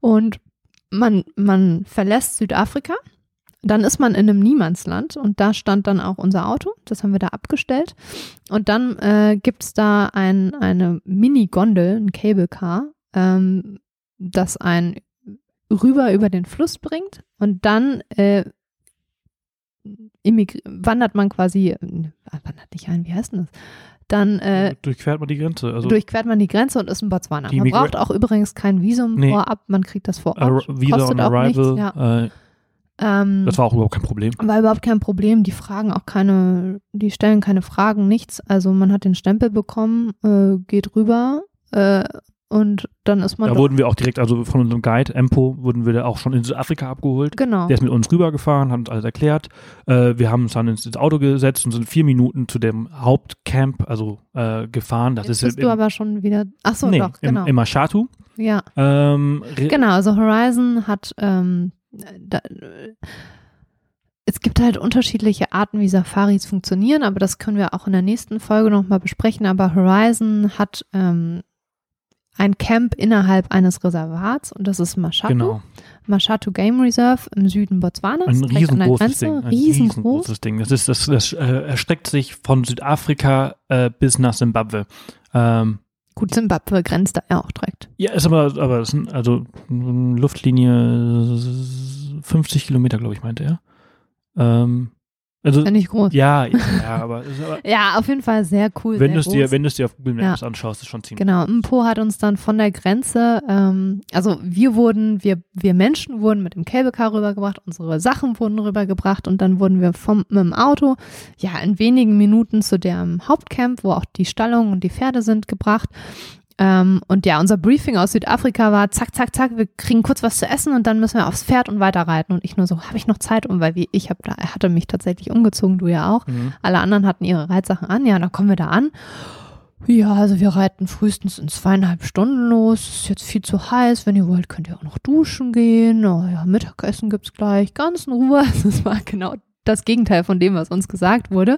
und man, man verlässt Südafrika. Dann ist man in einem Niemandsland und da stand dann auch unser Auto. Das haben wir da abgestellt. Und dann äh, gibt es da ein, eine Mini-Gondel, ein Cable Car, ähm, das einen rüber über den Fluss bringt. Und dann äh, wandert man quasi, äh, wandert nicht ein, wie heißt denn das? Dann äh, durchquert man die Grenze. Also durchquert man die Grenze und ist in Botswana. Man braucht auch übrigens kein Visum Nee. vorab, man kriegt das vor Ort. Visa Kostet on auch nichts, Arrival, ja. äh, Ähm, Das war auch überhaupt kein Problem. war überhaupt kein Problem. Die fragen auch keine, die stellen keine Fragen, nichts. Also man hat den Stempel bekommen, äh, geht rüber äh, und dann ist man Da wurden wir auch direkt, also von unserem Guide, Empo, wurden wir da auch schon in Südafrika abgeholt. genau. Der ist mit uns rübergefahren, hat uns alles erklärt. Äh, wir haben uns dann ins, ins Auto gesetzt und sind vier Minuten zu dem Hauptcamp, also äh, gefahren. Das Jetzt ist bist du aber schon wieder. Ach so, nee, doch, genau. im, im Mashatu. ja, Ähm, genau. Also Horizon hat. Ähm, da, es gibt halt unterschiedliche Arten, wie Safaris funktionieren, aber das können wir auch in der nächsten Folge nochmal besprechen. Aber Horizon hat ähm, ein Camp innerhalb eines Reservats und das ist Mashatu. Genau, Mashatu Game Reserve im Süden Botswanas. ein riesengroßes. Ding. Ein Riesengroß. riesengroßes Ding. Das, ist, das, das äh, erstreckt sich von Südafrika äh, bis nach Simbabwe. Ähm, Gut, Zimbabwe grenzt da ja auch direkt. ja, ist aber, aber sind also Luftlinie 50 Kilometer, glaube ich, meinte er. Ähm, also, Ja, nicht groß. ja, ja, ja, aber, aber Ja, auf jeden Fall sehr cool. wenn du es dir, wenn du es dir auf Google Maps anschaust, ist schon ziemlich. Genau, Mpo hat uns dann von der Grenze, ähm, also wir wurden, wir, wir Menschen wurden mit dem Cablecar rübergebracht, unsere Sachen wurden rübergebracht und dann wurden wir vom, mit dem Auto, ja, in wenigen Minuten zu dem Hauptcamp, wo auch die Stallungen und die Pferde sind, gebracht. Ähm, und ja, unser Briefing aus Südafrika war, zack, zack, zack, wir kriegen kurz was zu essen und dann müssen wir aufs Pferd und weiterreiten. Und ich nur so, habe ich noch Zeit? Und weil wie, ich hab da, er hatte mich tatsächlich umgezogen, du ja auch. Mhm. Alle anderen hatten ihre Reitsachen an. Ja, dann kommen wir da an. Ja, also wir reiten frühestens in zweieinhalb Stunden los. Ist jetzt viel zu heiß. Wenn ihr wollt, könnt ihr auch noch duschen gehen. Oh ja, Mittagessen gibt's gleich. Ganz in Ruhe. Das war genau das Gegenteil von dem, was uns gesagt wurde.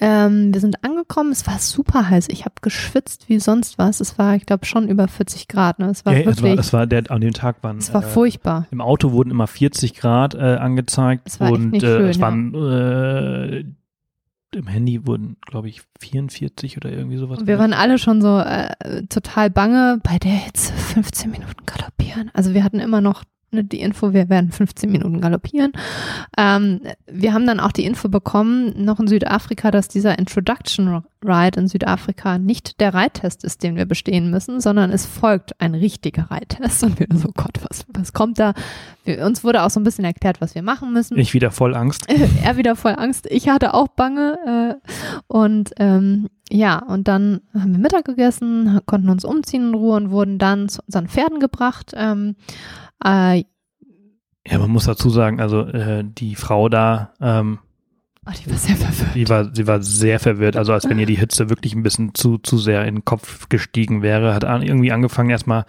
Ähm, wir sind angekommen. Es war super heiß. Ich habe geschwitzt wie sonst was. Es war, ich glaube, schon über 40 Grad. Ne? Es war Ja, es wirklich, war, es war der, an dem Tag waren. es war äh, furchtbar. Im Auto wurden immer 40 Grad äh, angezeigt Das war echt und nicht äh, schön, es ja. waren äh, im Handy wurden, glaube ich, 44 oder irgendwie sowas. Und wir waren alle schon so äh, total bange, bei der Hitze 15 Minuten galoppieren. Also wir hatten immer noch die Info, wir werden 15 Minuten galoppieren. Ähm, wir haben dann auch die Info bekommen, noch in Südafrika, dass dieser Introduction Ride in Südafrika nicht der Reittest ist, den wir bestehen müssen, sondern es folgt ein richtiger Reittest. Und wir so, Gott, was, was kommt da? Wir, uns wurde auch so ein bisschen erklärt, was wir machen müssen ich wieder voll Angst. er wieder voll Angst. Ich hatte auch Bange. Äh, und ähm, ja, und dann haben wir Mittag gegessen, konnten uns umziehen in Ruhe und wurden dann zu unseren Pferden gebracht. Ähm, äh, Ja, man muss dazu sagen, also äh, die Frau da, ähm, oh, die war sehr verwirrt. die war, sie war sehr verwirrt, also als wenn ihr die Hitze wirklich ein bisschen zu, zu sehr in den Kopf gestiegen wäre, hat an, irgendwie angefangen erstmal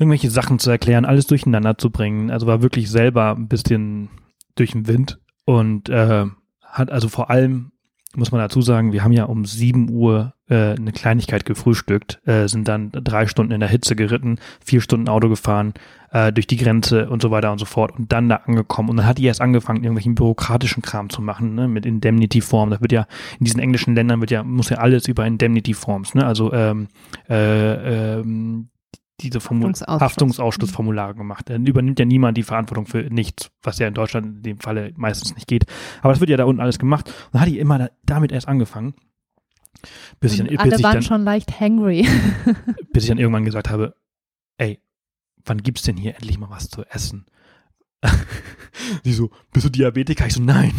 irgendwelche Sachen zu erklären, alles durcheinander zu bringen. Also war wirklich selber ein bisschen durch den Wind und äh, hat also vor allem, muss man dazu sagen, wir haben ja um 7 Uhr äh, eine Kleinigkeit gefrühstückt, äh, sind dann drei Stunden in der Hitze geritten, vier Stunden Auto gefahren, äh, durch die Grenze und so weiter und so fort und dann da angekommen. Und dann hat die erst angefangen, irgendwelchen bürokratischen Kram zu machen, ne, mit Indemnity Form. Das wird ja, in diesen englischen Ländern wird ja, muss ja alles über Indemnity Forms, ne, also ähm, äh, ähm, diese Formul Haftungsausschluss. Haftungsausschlussformulare gemacht. Dann übernimmt ja niemand die Verantwortung für nichts, was ja in Deutschland in dem Falle meistens nicht geht. Aber das wird ja da unten alles gemacht. Und dann hat die immer da, damit erst angefangen. Bis ich, dann, bis, alle ich waren dann, schon leicht hangry. bis ich dann irgendwann gesagt habe, ey, wann gibt's denn hier endlich mal was zu essen? Sie so, bist du Diabetiker? Ich so, nein,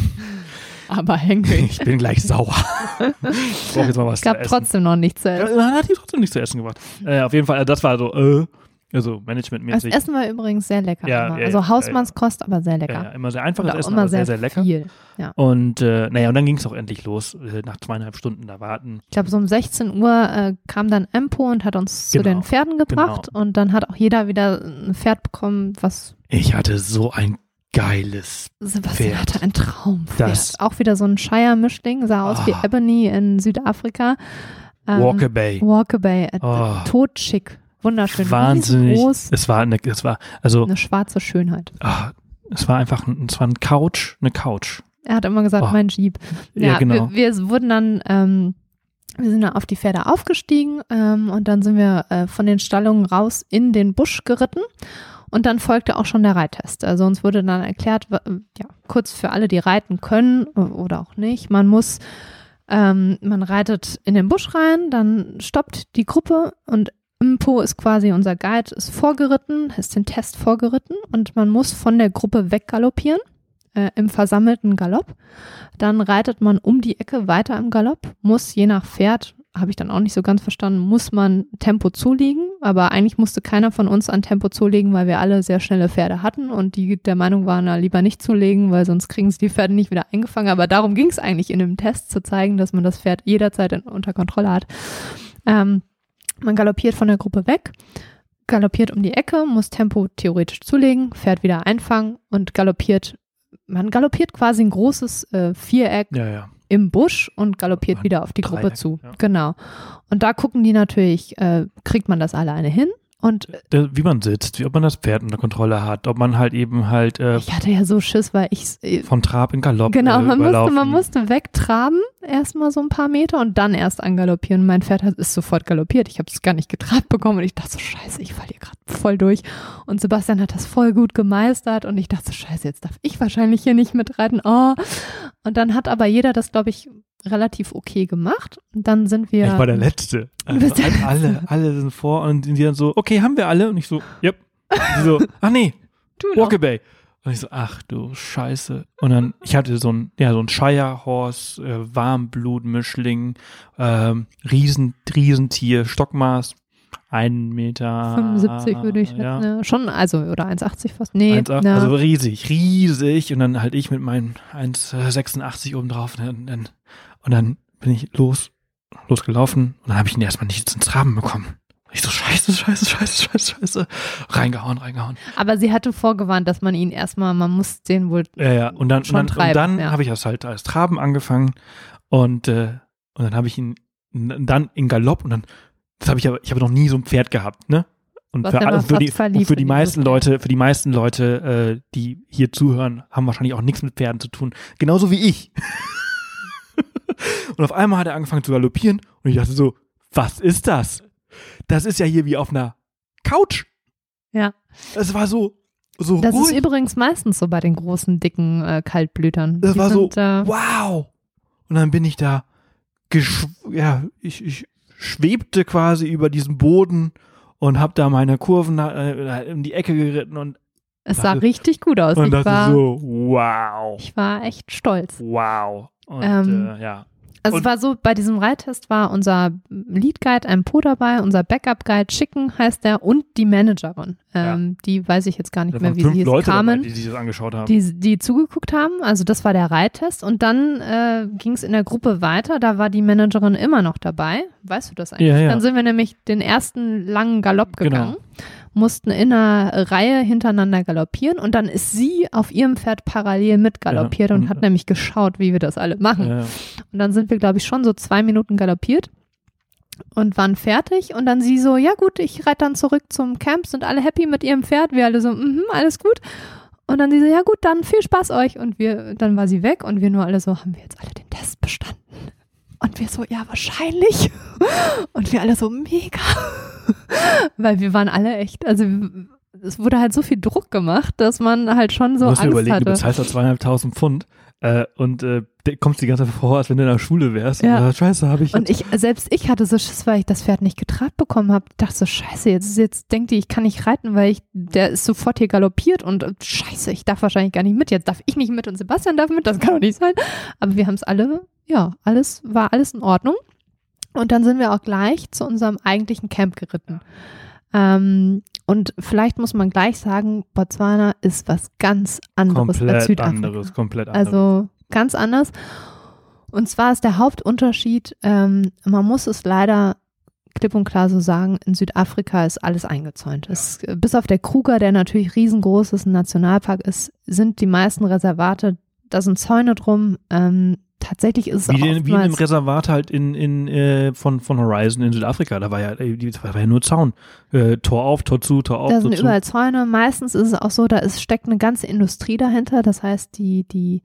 Aber hangry. ich bin gleich sauer. ich brauche jetzt mal was Es gab zu essen. trotzdem noch nichts zu Ja, essen. dann hat die trotzdem nichts zu essen gemacht. Äh, auf jeden Fall, äh, das war so, äh, also Das managementmäßig. Essen war übrigens sehr lecker. Ja, immer. ja, also ja, Hausmannskost, aber sehr lecker. Ja, ja, immer sehr einfaches Essen, immer aber sehr, sehr, sehr lecker. viel. Ja. Und äh, naja, und dann ging es auch endlich los, äh, nach zweieinhalb Stunden da warten. Ich glaube, so um 16 Uhr äh, kam dann Empo und hat uns zu Genau, den Pferden gebracht. Und dann hat auch jeder wieder ein Pferd bekommen, was Ich hatte so ein geiles, Sebastian Pferd. hatte ein Traumpferd. Das- auch wieder so ein Shire-Mischling, sah aus wie Ah. Ebony in Südafrika. Ähm, Walker Bay. Walkabay, äh, Oh. totschick, wunderschön, Wahnsinnig. riesengroß, Es war eine, es war, also, eine schwarze Schönheit. ah, es war einfach, ein- es war ein Couch, eine Couch. Er hat immer gesagt, Oh. mein Jeep. Ja, genau. Wir, wir wurden dann, ähm, wir sind dann auf die Pferde aufgestiegen ähm, und dann sind wir äh, von den Stallungen raus in den Busch geritten. Und dann folgte auch schon der Reittest. Also uns wurde dann erklärt, ja, kurz für alle, die reiten können oder auch nicht, man muss, ähm, man reitet in den Busch rein, dann stoppt die Gruppe und Tempo ist quasi unser Guide, ist vorgeritten, ist den Test vorgeritten und man muss von der Gruppe weggaloppieren äh, im versammelten Galopp. Dann reitet man um die Ecke weiter im Galopp, muss je nach Pferd, habe ich dann auch nicht so ganz verstanden, muss man Tempo zulegen, aber eigentlich musste keiner von uns an Tempo zulegen, weil wir alle sehr schnelle Pferde hatten und die der Meinung waren, na, lieber nicht zulegen, weil sonst kriegen sie die Pferde nicht wieder eingefangen. Aber darum ging es eigentlich in dem Test zu zeigen, dass man das Pferd jederzeit in, unter Kontrolle hat. Ähm, man galoppiert von der Gruppe weg, galoppiert um die Ecke, muss Tempo theoretisch zulegen, Pferd wieder einfangen und galoppiert man galoppiert quasi ein großes äh, Viereck Ja, ja. im Busch und galoppiert wieder auf die Gruppe Dreieck, zu. ja. Genau. Und da gucken die natürlich, äh, kriegt man das alleine hin? Und Da- Wie man sitzt, wie ob man das Pferd unter Kontrolle hat, ob man halt eben halt äh, ich hatte ja so Schiss, weil ich äh, von Trab in Galopp Genau, äh, man musste, man musste wegtraben, erstmal so ein paar Meter und dann erst angaloppieren. Mein Pferd hat, ist sofort galoppiert. Ich habe es gar nicht getrabt bekommen und ich dachte so, scheiße, ich falle hier gerade voll durch. Und Sebastian hat das voll gut gemeistert und ich dachte so, scheiße, jetzt darf ich wahrscheinlich hier nicht mitreiten. Oh. Und dann hat aber jeder das, glaube ich, relativ okay gemacht. Und dann sind wir. Ich war der Letzte. Also, der alle, Letzte. alle sind vor und die dann so, okay, haben wir alle? Und ich so, yep. Und die so, ach nee, du noch. Walkaway. Und ich so, ach du Scheiße. Und dann, ich hatte so ein, ja, so ein Shire Horse, äh, Warmblut-Mischling, ähm, Riesen, Riesentier, Stockmaß, ein Meter. 75 würde ich ja. Ja. Schon, also, oder 1,80 fast. Nee, 1,8, na, also riesig, riesig. Und dann halt ich mit meinen 1,86 oben drauf. Und dann, und dann bin ich los, losgelaufen. Und dann habe ich ihn erstmal nicht ins Traben bekommen. Ich so, scheiße, scheiße, scheiße, scheiße, scheiße. Reingehauen, reingehauen. aber sie hatte vorgewarnt, dass man ihn erstmal, man muss den wohl Ja, ja. Und dann, und dann, treiben, und dann ja. habe ich das halt als Traben angefangen. Und, äh, und dann habe ich ihn dann in Galopp. Und dann, das habe ich aber, ich habe noch nie so ein Pferd gehabt, ne? Und für, alle, für, die, und für die meisten Leute, für die meisten Leute, äh, die hier zuhören, haben wahrscheinlich auch nichts mit Pferden zu tun. Genauso wie ich. und auf einmal hat er angefangen zu galoppieren und ich dachte so, was ist das? Das ist ja hier wie auf einer Couch. Ja. Es war so, so Das ruhig. ist übrigens meistens so bei den großen, dicken äh, Kaltblütern. Das Die war so, sind, äh, wow. Und dann bin ich da, geschw ja, ich, ich schwebte quasi über diesem Boden und habe da meine Kurven äh, in die Ecke geritten und, es sah dachte- richtig gut aus. und Ich dachte war, so, wow, ich war echt stolz. wow. Und Ähm, äh, ja, Also Und- es war so, bei diesem Reittest war unser Lead Guide ein Po dabei, unser Backup Guide Chicken heißt der und die Managerin. Ähm, Die weiß ich jetzt gar nicht da mehr, wie fünf sie. Leute Carmen. dabei, die sich das angeschaut haben. die, die zugeguckt haben. Also das war der Reittest. Und dann äh, ging es in der Gruppe weiter. Da war die Managerin immer noch dabei. Weißt du das eigentlich? Ja, ja. Dann sind wir nämlich den ersten langen Galopp Genau. Mussten in einer Reihe hintereinander galoppieren und dann ist sie auf ihrem Pferd parallel mitgaloppiert Ja, und hat nämlich geschaut, wie wir das alle machen. ja, Und dann sind wir, glaube ich, schon so zwei Minuten galoppiert und waren fertig. Und dann sie so, ja gut, ich reite dann zurück zum Camp, sind alle happy mit ihrem Pferd. Wir alle so, mhm, alles gut. Und dann sie so, ja gut, dann viel Spaß euch. Und wir, dann war sie weg und wir nur alle so, haben wir jetzt alle den Test bestanden? Und wir so, ja, wahrscheinlich. Und wir alle so, mega. Weil wir waren alle echt, also es wurde halt so viel Druck gemacht, dass man halt schon so du musst Angst überlegen, hatte. du bezahlst da zweieinhalbtausend Pfund äh, und äh, kommst die ganze Zeit vor, als wenn du in der Schule wärst. Ja. Und scheiße, habe ich Und ich, selbst ich hatte so Schiss, weil ich das Pferd nicht getrabt bekommen habe. dachte so, scheiße, jetzt, jetzt denkt die, ich kann nicht reiten, weil ich, der ist sofort hier galoppiert und äh, scheiße, ich darf wahrscheinlich gar nicht mit. Jetzt darf ich nicht mit und Sebastian darf mit, das kann doch nicht sein. Aber wir haben es alle, ja, alles, war alles in Ordnung. Und dann sind wir auch gleich zu unserem eigentlichen Camp geritten. Ähm, und vielleicht muss man gleich sagen, Botswana ist was ganz anderes als komplett Südafrika. anderes, komplett anderes. Also ganz anders. Und zwar ist der Hauptunterschied, ähm, man muss es leider klipp und klar so sagen, in Südafrika ist alles eingezäunt. Es, bis auf der Kruger, der natürlich riesengroß ist, ein Nationalpark ist, sind die meisten Reservate, da sind Zäune drum. Ähm, tatsächlich ist es Wie, auch den, wie in dem oftmals, Reservat halt in, in, äh, von, von Horizon in Südafrika. Da war ja, äh, da war ja nur Zaun. Äh, Tor auf, Tor zu, Tor auf, da Tor sind zu. überall Zäune. Meistens ist es auch so, da ist, steckt eine ganze Industrie dahinter. Das heißt, die, die,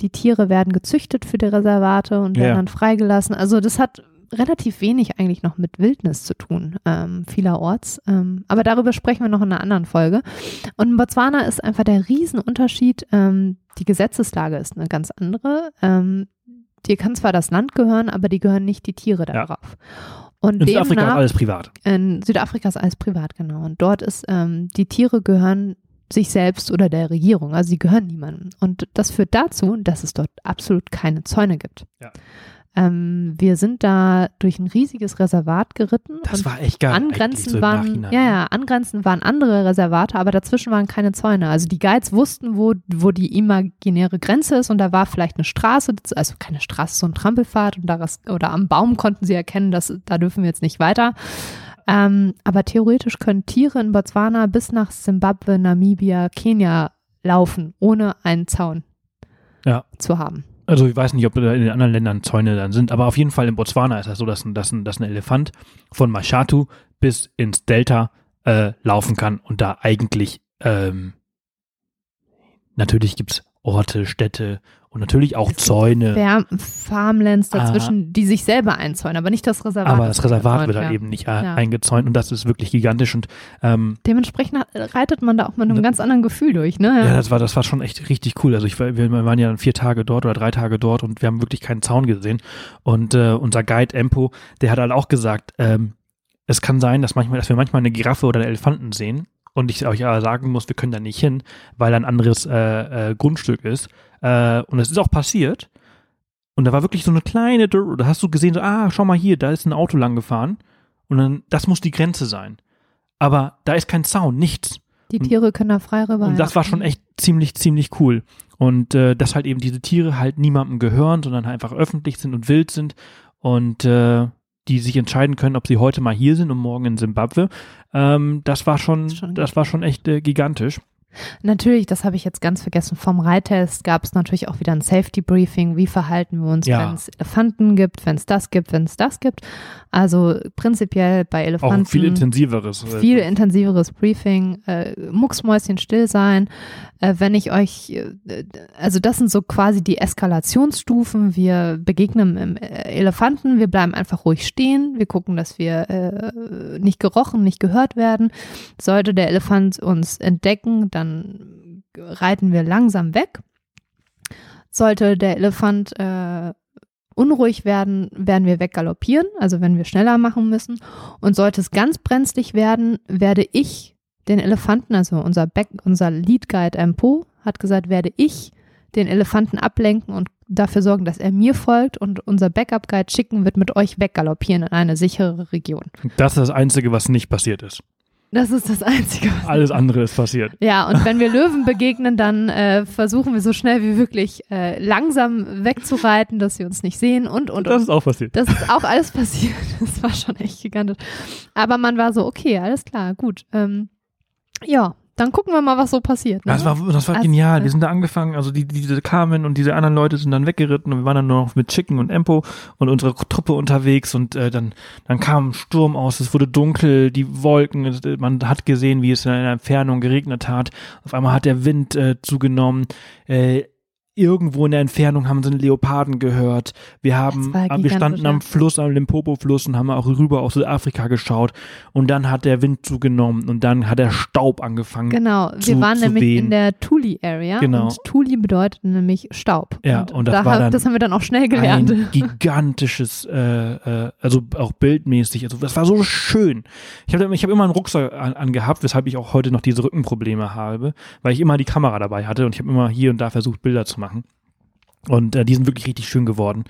die Tiere werden gezüchtet für die Reservate und werden Ja. dann freigelassen. Also das hat relativ wenig eigentlich noch mit Wildnis zu tun, ähm, vielerorts. Ähm, aber darüber sprechen wir noch in einer anderen Folge. Und in Botswana ist einfach der Riesenunterschied, ähm, die Gesetzeslage ist eine ganz andere. Ähm, dir kann zwar das Land gehören, aber die gehören nicht die Tiere Ja. darauf. Und In Südafrika ist demnach- alles privat. In Südafrika ist alles privat, genau. Und dort ist, ähm, die Tiere gehören sich selbst oder der Regierung, also sie gehören niemandem. Und das führt dazu, dass es dort absolut keine Zäune gibt. Ja. Ähm, wir sind da durch ein riesiges Reservat geritten. Das war echt geil. angrenzend so waren, ja, ja, angrenzend waren andere Reservate, aber dazwischen waren keine Zäune. Also die Guides wussten, wo, wo die imaginäre Grenze ist und da war vielleicht eine Straße, also keine Straße, so ein Trampelpfad und daraus, oder am Baum konnten sie erkennen, dass da dürfen wir jetzt nicht weiter. Ähm, aber theoretisch können Tiere in Botswana bis nach Simbabwe, Namibia, Kenia laufen, ohne einen Zaun Ja. zu haben. Also ich weiß nicht, ob in den anderen Ländern Zäune dann sind, aber auf jeden Fall in Botswana ist das so, dass ein, dass dass ein Elefant von Mashatu bis ins Delta äh, laufen kann und da eigentlich ähm, natürlich gibt's Orte, Städte und natürlich auch Zäune, Fair Farmlands dazwischen, die sich selber einzäunen, aber nicht das Reservat. aber das Reservat wird ja. halt eben nicht äh, Ja. eingezäunt und das ist wirklich gigantisch und ähm, Dementsprechend reitet man da auch mit einem Da- ganz anderen Gefühl durch, ne? Ja, das war, das war schon echt richtig cool. Also ich wir waren ja dann vier Tage dort oder drei Tage dort und wir haben wirklich keinen Zaun gesehen. Und äh, unser Guide Empo, der hat halt auch gesagt, ähm, es kann sein, dass manchmal, dass wir manchmal eine Giraffe oder einen Elefanten sehen und ich euch aber sagen muss, wir können da nicht hin, weil da ein anderes äh, äh, Grundstück ist. Äh, und es ist auch passiert. Und da war wirklich so eine kleine, da hast du gesehen, so, ah, schau mal hier, da ist ein Auto lang gefahren. Und dann, das muss die Grenze sein. Aber da ist kein Zaun, nichts. Die Tiere können da frei rüber. Und das war schon echt ziemlich, ziemlich cool. Und äh, dass halt eben diese Tiere halt niemandem gehören, sondern halt einfach öffentlich sind und wild sind und äh, die sich entscheiden können, ob sie heute mal hier sind und morgen in Simbabwe. Ähm, das war schon, Schon das war schon echt äh, gigantisch. Natürlich, das habe ich jetzt ganz vergessen. Vom Reittest gab es natürlich auch wieder ein Safety Briefing. Wie verhalten wir uns, Ja. wenn es Elefanten gibt, wenn es das gibt, wenn es das gibt. Also prinzipiell bei Auch Elefanten ein viel intensiveres. äh, viel intensiveres Briefing, äh, mucksmäuschen still sein. Äh, wenn ich euch, äh, also das sind so quasi die Eskalationsstufen. Wir begegnen im äh, Elefanten, wir bleiben einfach ruhig stehen, wir gucken, dass wir äh, nicht gerochen, nicht gehört werden. Sollte der Elefant uns entdecken, dann reiten wir langsam weg. Sollte der Elefant äh, unruhig werden, werden wir weggaloppieren, also wenn wir schneller machen müssen. Und sollte es ganz brenzlig werden, werde ich den Elefanten, also unser, Back, unser Lead Guide Empo hat gesagt, werde ich den Elefanten ablenken und dafür sorgen, dass er mir folgt und unser Backup Guide schicken wird mit euch weggaloppieren in eine sichere Region. Das ist das Einzige, was nicht passiert ist. Das ist das Einzige. Alles andere ist passiert. ja, und wenn wir Löwen begegnen, dann äh, versuchen wir so schnell wie möglich äh, langsam wegzureiten, dass sie uns nicht sehen und, und, Das und. ist auch passiert. Das ist auch alles passiert. Das war schon echt gigantisch. Aber man war so, okay, alles klar, gut. Ähm, ja, dann gucken wir mal, was so passiert. Ne? Das war, das war Also, genial. Wir sind da angefangen, also die, die, diese Carmen und diese anderen Leute sind dann weggeritten und wir waren dann nur noch mit Chicken und Empo und unsere Truppe unterwegs und äh, dann, dann kam ein Sturm aus, es wurde dunkel, die Wolken, äh, man hat gesehen, wie es in der Entfernung geregnet hat. Auf einmal hat der Wind äh, zugenommen. Äh, Irgendwo in der Entfernung haben sie einen Leoparden gehört. Wir haben, war wir standen am Fluss, am Limpopo-Fluss und haben auch rüber auf Südafrika geschaut. Und dann hat der Wind zugenommen und dann hat der Staub angefangen Genau, wir zu- waren zu nämlich wehen. in der Tuli-Area Genau. und Tuli bedeutet nämlich Staub. Ja, und das war ha- dann das haben wir dann auch schnell gelernt. ein gigantisches, äh, äh, also auch bildmäßig, also das war so schön. Ich habe ich hab immer einen Rucksack an, angehabt, weshalb ich auch heute noch diese Rückenprobleme habe, weil ich immer die Kamera dabei hatte und ich habe immer hier und da versucht, Bilder zu machen. Und äh, die sind wirklich richtig schön geworden.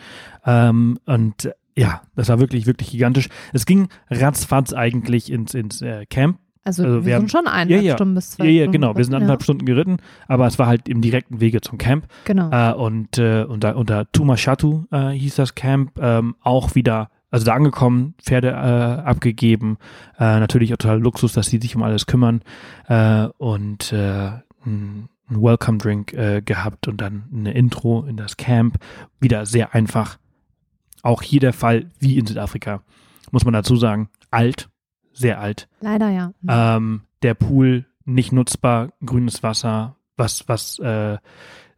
Ähm, und äh, ja, das war wirklich, wirklich gigantisch. Es ging ratzfatz eigentlich ins, ins äh, Camp. Also, Also wir, wir sind schon eineinhalb Ja, ja. Stunden bis zwei Ja, ja, Stunden genau. Wir sind geritten, anderthalb Stunden geritten, aber es war halt im direkten Wege zum Camp. Genau. Äh, und äh, unter, unter Tumashatu äh, hieß das Camp, ähm, auch wieder, also da angekommen, Pferde äh, abgegeben, äh, natürlich total Luxus, dass die sich um alles kümmern äh, und äh, ein, ein Welcome Drink äh, gehabt und dann eine Intro in das Camp. Wieder sehr einfach. Auch hier der Fall, wie in Südafrika, muss man dazu sagen, alt, sehr alt. Leider ja. Ähm, der Pool nicht nutzbar, grünes Wasser, was, was äh,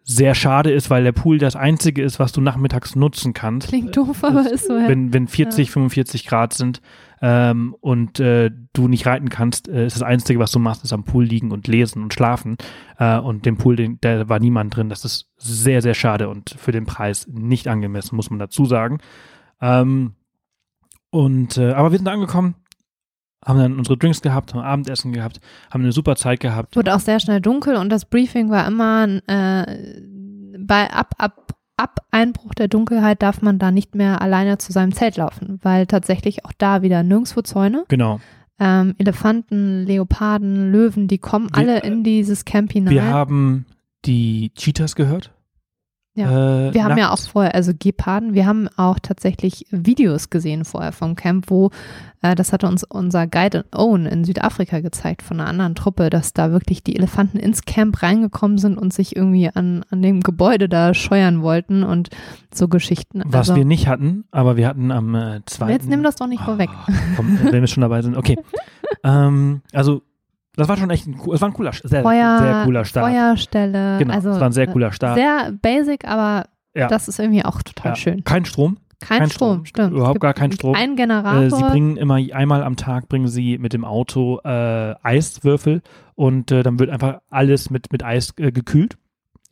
sehr schade ist, weil der Pool das einzige ist, was du nachmittags nutzen kannst. Klingt doof, aber ist so. Ja. Wenn, wenn 40, 45 Grad sind ähm, und äh, du nicht reiten kannst, äh, ist das Einzige, was du machst, ist am Pool liegen und lesen und schlafen. Äh, und dem Pool, den, da war niemand drin. Das ist sehr, sehr schade und für den Preis nicht angemessen, muss man dazu sagen. Ähm, Und, äh, aber wir sind angekommen, haben dann unsere Drinks gehabt, haben Abendessen gehabt, haben eine super Zeit gehabt. Wurde auch sehr schnell dunkel und das Briefing war immer äh, bei ab, ab, ab Einbruch der Dunkelheit darf man da nicht mehr alleine zu seinem Zelt laufen, weil tatsächlich auch da wieder nirgendwo Zäune. Genau. Ähm, Elefanten, Leoparden, Löwen, die kommen Wir- alle in dieses Camp hinein. Wir haben die Cheetahs gehört. Ja. Äh, Wir haben ja auch vorher, also Geparden, wir haben auch tatsächlich Videos gesehen vorher vom Camp, wo, äh, das hatte uns unser Guide Owen in Südafrika gezeigt von einer anderen Truppe, dass da wirklich die Elefanten ins Camp reingekommen sind und sich irgendwie an, an dem Gebäude da scheuern wollten und so Geschichten. Was also, wir nicht hatten, aber wir hatten am äh, zweiten. jetzt nimm das doch nicht vorweg. Ah, komm, wenn wir schon dabei sind. Okay. ähm, also, das war schon echt ein, cool- es war ein cooler, sehr, Feuer, sehr cooler Start. Feuerstelle. genau, also, es war ein sehr cooler Start. Sehr basic, aber Ja. das ist irgendwie auch total Ja. schön. Kein Strom. Kein, kein Strom, Strom. stimmt. Überhaupt gar kein Strom. Ein Generator. Äh, sie bringen immer einmal am Tag bringen sie mit dem Auto äh, Eiswürfel und äh, dann wird einfach alles mit, mit Eis äh, gekühlt.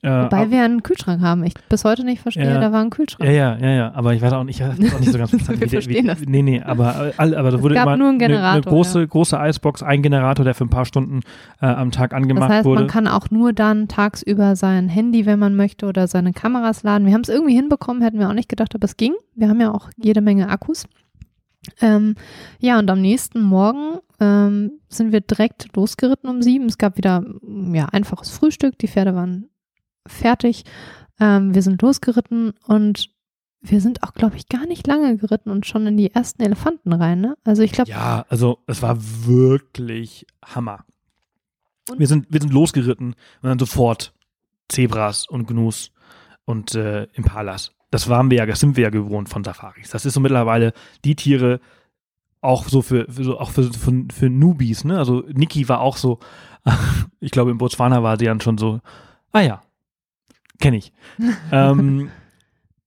Äh, Wobei wir einen Kühlschrank haben. Ich bis heute nicht verstehe, Ja. da war ein Kühlschrank. ja, ja, ja, ja, aber ich weiß auch nicht, ich auch nicht so ganz verstanden. Wir wie verstehen wie, das. Nee, nee, aber, aber da wurde gab immer nur einen eine- eine Generator, große, große Eisbox, ein Generator, der für ein paar Stunden äh, am Tag Das angemacht heißt, wurde. man kann auch nur dann tagsüber sein Handy, wenn man möchte, oder seine Kameras laden. Wir haben es irgendwie hinbekommen, hätten wir auch nicht gedacht, aber es ging. Wir haben ja auch jede Menge Akkus. Ähm, ja, und am nächsten Morgen ähm, sind wir direkt losgeritten um sieben. Es gab wieder ja, einfaches Frühstück, die Pferde waren fertig. Ähm, wir sind losgeritten und wir sind auch, glaube ich, gar nicht lange geritten und schon in die ersten Elefanten rein. Ne? Also ich glaube, Ja, also es war wirklich Hammer. Wir sind, wir sind losgeritten und dann sofort Zebras und Gnus und äh, Impalas. Das waren wir ja, das sind wir ja gewohnt von Safaris. Das ist so mittlerweile die Tiere auch so für, für so, auch für, für, für Newbies, ne? Also Niki war auch so, ich glaube in Botswana war sie dann schon so, ah ja, kenne ich. ähm,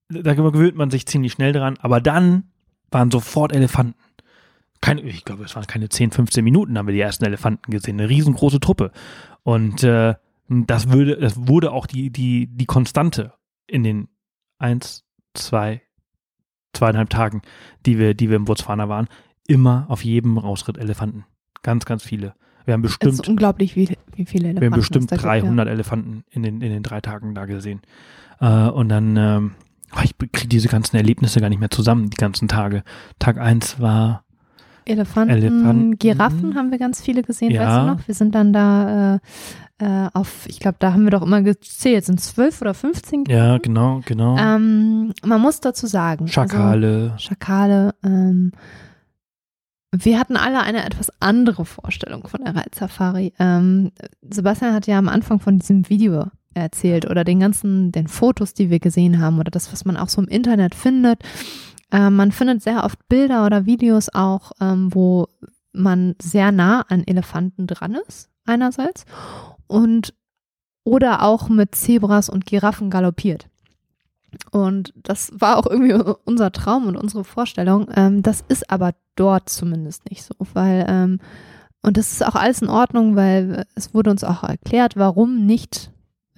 da gewöhnt man sich ziemlich schnell dran, aber dann waren sofort Elefanten. Keine, ich glaube, es waren keine 10, 15 Minuten, haben wir die ersten Elefanten gesehen. Eine riesengroße Truppe. Und äh, das, würde, das wurde auch die, die, die Konstante in den eins, zwei, zweieinhalb Tagen, die wir, die wir in Botswana waren. Immer auf jedem Rausritt Elefanten. Ganz, ganz viele. Wir haben es bestimmt, ist unglaublich, wie, wie viele Elefanten wir haben bestimmt es da gibt, ja. 300 Elefanten in den, in den drei Tagen da gesehen. Äh, und dann, ähm, oh, ich kriege diese ganzen Erlebnisse gar nicht mehr zusammen, die ganzen Tage. Tag eins war, Elefanten, Elefanten. Giraffen haben wir ganz viele gesehen, Ja. weißt du noch? Wir sind dann da äh, äh, auf, ich glaube, da haben wir doch immer gezählt, sind zwölf oder 15 ja, genau, genau. Ähm, man muss dazu sagen. Schakale. Also, Schakale. Ähm, wir hatten alle eine etwas andere Vorstellung von der Reitsafari. Ähm, Sebastian hat ja am Anfang von diesem Video erzählt oder den ganzen, den Fotos, die wir gesehen haben oder das, was man auch so im Internet findet. Ähm, man findet sehr oft Bilder oder Videos auch, ähm, wo man sehr nah an Elefanten dran ist, einerseits, und oder auch mit Zebras und Giraffen galoppiert. Und das war auch irgendwie unser Traum und unsere Vorstellung. Ähm, das ist aber dort zumindest nicht so, weil, ähm, und das ist auch alles in Ordnung, weil es wurde uns auch erklärt, warum nicht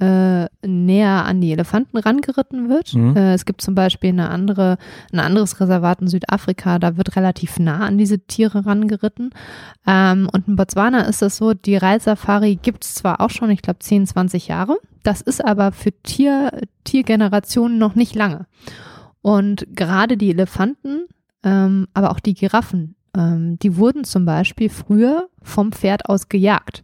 äh, näher an die Elefanten rangeritten wird. Mhm. Äh, es gibt zum Beispiel eine andere, ein anderes Reservat in Südafrika, da wird relativ nah an diese Tiere rangeritten. Ähm, und in Botswana ist es so, die Reitsafari gibt es zwar auch schon, ich glaube 10, 20 Jahre, das ist aber für Tier, Tiergenerationen noch nicht lange. Und gerade die Elefanten, ähm, aber auch die Giraffen, ähm, die wurden zum Beispiel früher vom Pferd aus gejagt.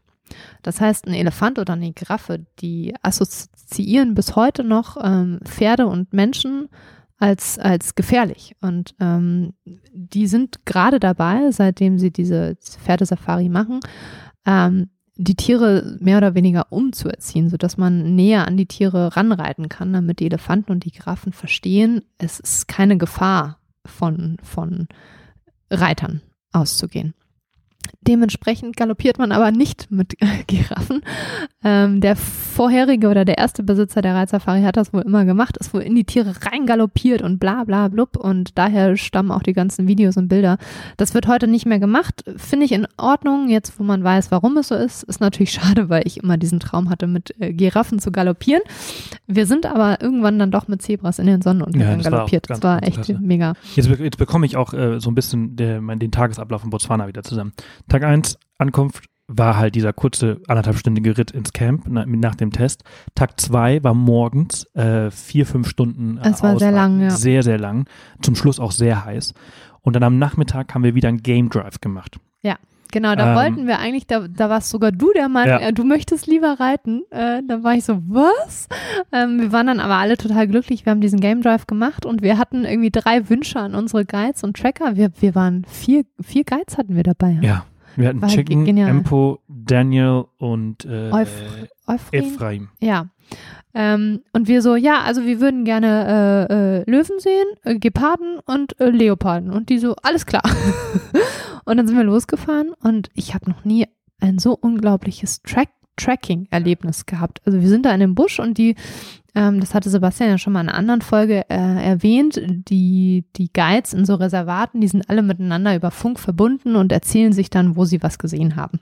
Das heißt, ein Elefant oder eine Giraffe, die assoziieren bis heute noch ähm, Pferde und Menschen als, als gefährlich. Und ähm, die sind gerade dabei, seitdem sie diese Pferdesafari machen, ähm, die Tiere mehr oder weniger umzuerziehen, sodass man näher an die Tiere ranreiten kann, damit die Elefanten und die Giraffen verstehen, es ist keine Gefahr von, von Reitern auszugehen. Dementsprechend galoppiert man aber nicht mit Giraffen. Ähm, der vorherige oder der erste Besitzer der Reitsafari hat das wohl immer gemacht, ist wohl in die Tiere reingaloppiert und bla bla blub und daher stammen auch die ganzen Videos und Bilder. Das wird heute nicht mehr gemacht, finde ich in Ordnung, jetzt wo man weiß, warum es so ist. Ist natürlich schade, weil ich immer diesen Traum hatte, mit äh, Giraffen zu galoppieren. Wir sind aber irgendwann dann doch mit Zebras in den Sonnenuntergang Ja, war galoppiert. ganz- das war echt klasse. mega. Jetzt, jetzt bekomme ich auch äh, so ein bisschen der, mein, den Tagesablauf in Botswana wieder zusammen. Tag 1, Ankunft, war halt dieser kurze anderthalbstündige Ritt ins Camp na, nach dem Test. Tag 2 war morgens äh, vier, fünf Stunden. Äh, Es war sehr lang, ja. Sehr, sehr lang. Zum Schluss auch sehr heiß. Und dann am Nachmittag haben wir wieder einen Game Drive gemacht. Genau, da Ähm, wollten wir eigentlich, da, da warst sogar du der Mann, Ja. äh, du möchtest lieber reiten. Äh, da war ich so, was? Ähm, wir waren dann aber alle total glücklich. Wir haben diesen Game Drive gemacht und wir hatten irgendwie drei Wünsche an unsere Guides und Tracker. Wir, wir waren vier, vier Guides hatten wir dabei. Ja. Wir hatten War Chicken, genial. Empo, Daniel und äh, Euph- Euphraim? Ephraim. Ja. Ähm, und wir so, ja, also wir würden gerne äh, äh, Löwen sehen, äh, Geparden und äh, Leoparden. Und die so, alles klar. und dann sind wir losgefahren und ich habe noch nie ein so unglaubliches Track Tracking-Erlebnis gehabt. Also wir sind da in dem Busch und die, ähm, das hatte Sebastian ja schon mal in einer anderen Folge äh, erwähnt, die, die Guides in so Reservaten, die sind alle miteinander über Funk verbunden und erzählen sich dann, wo sie was gesehen haben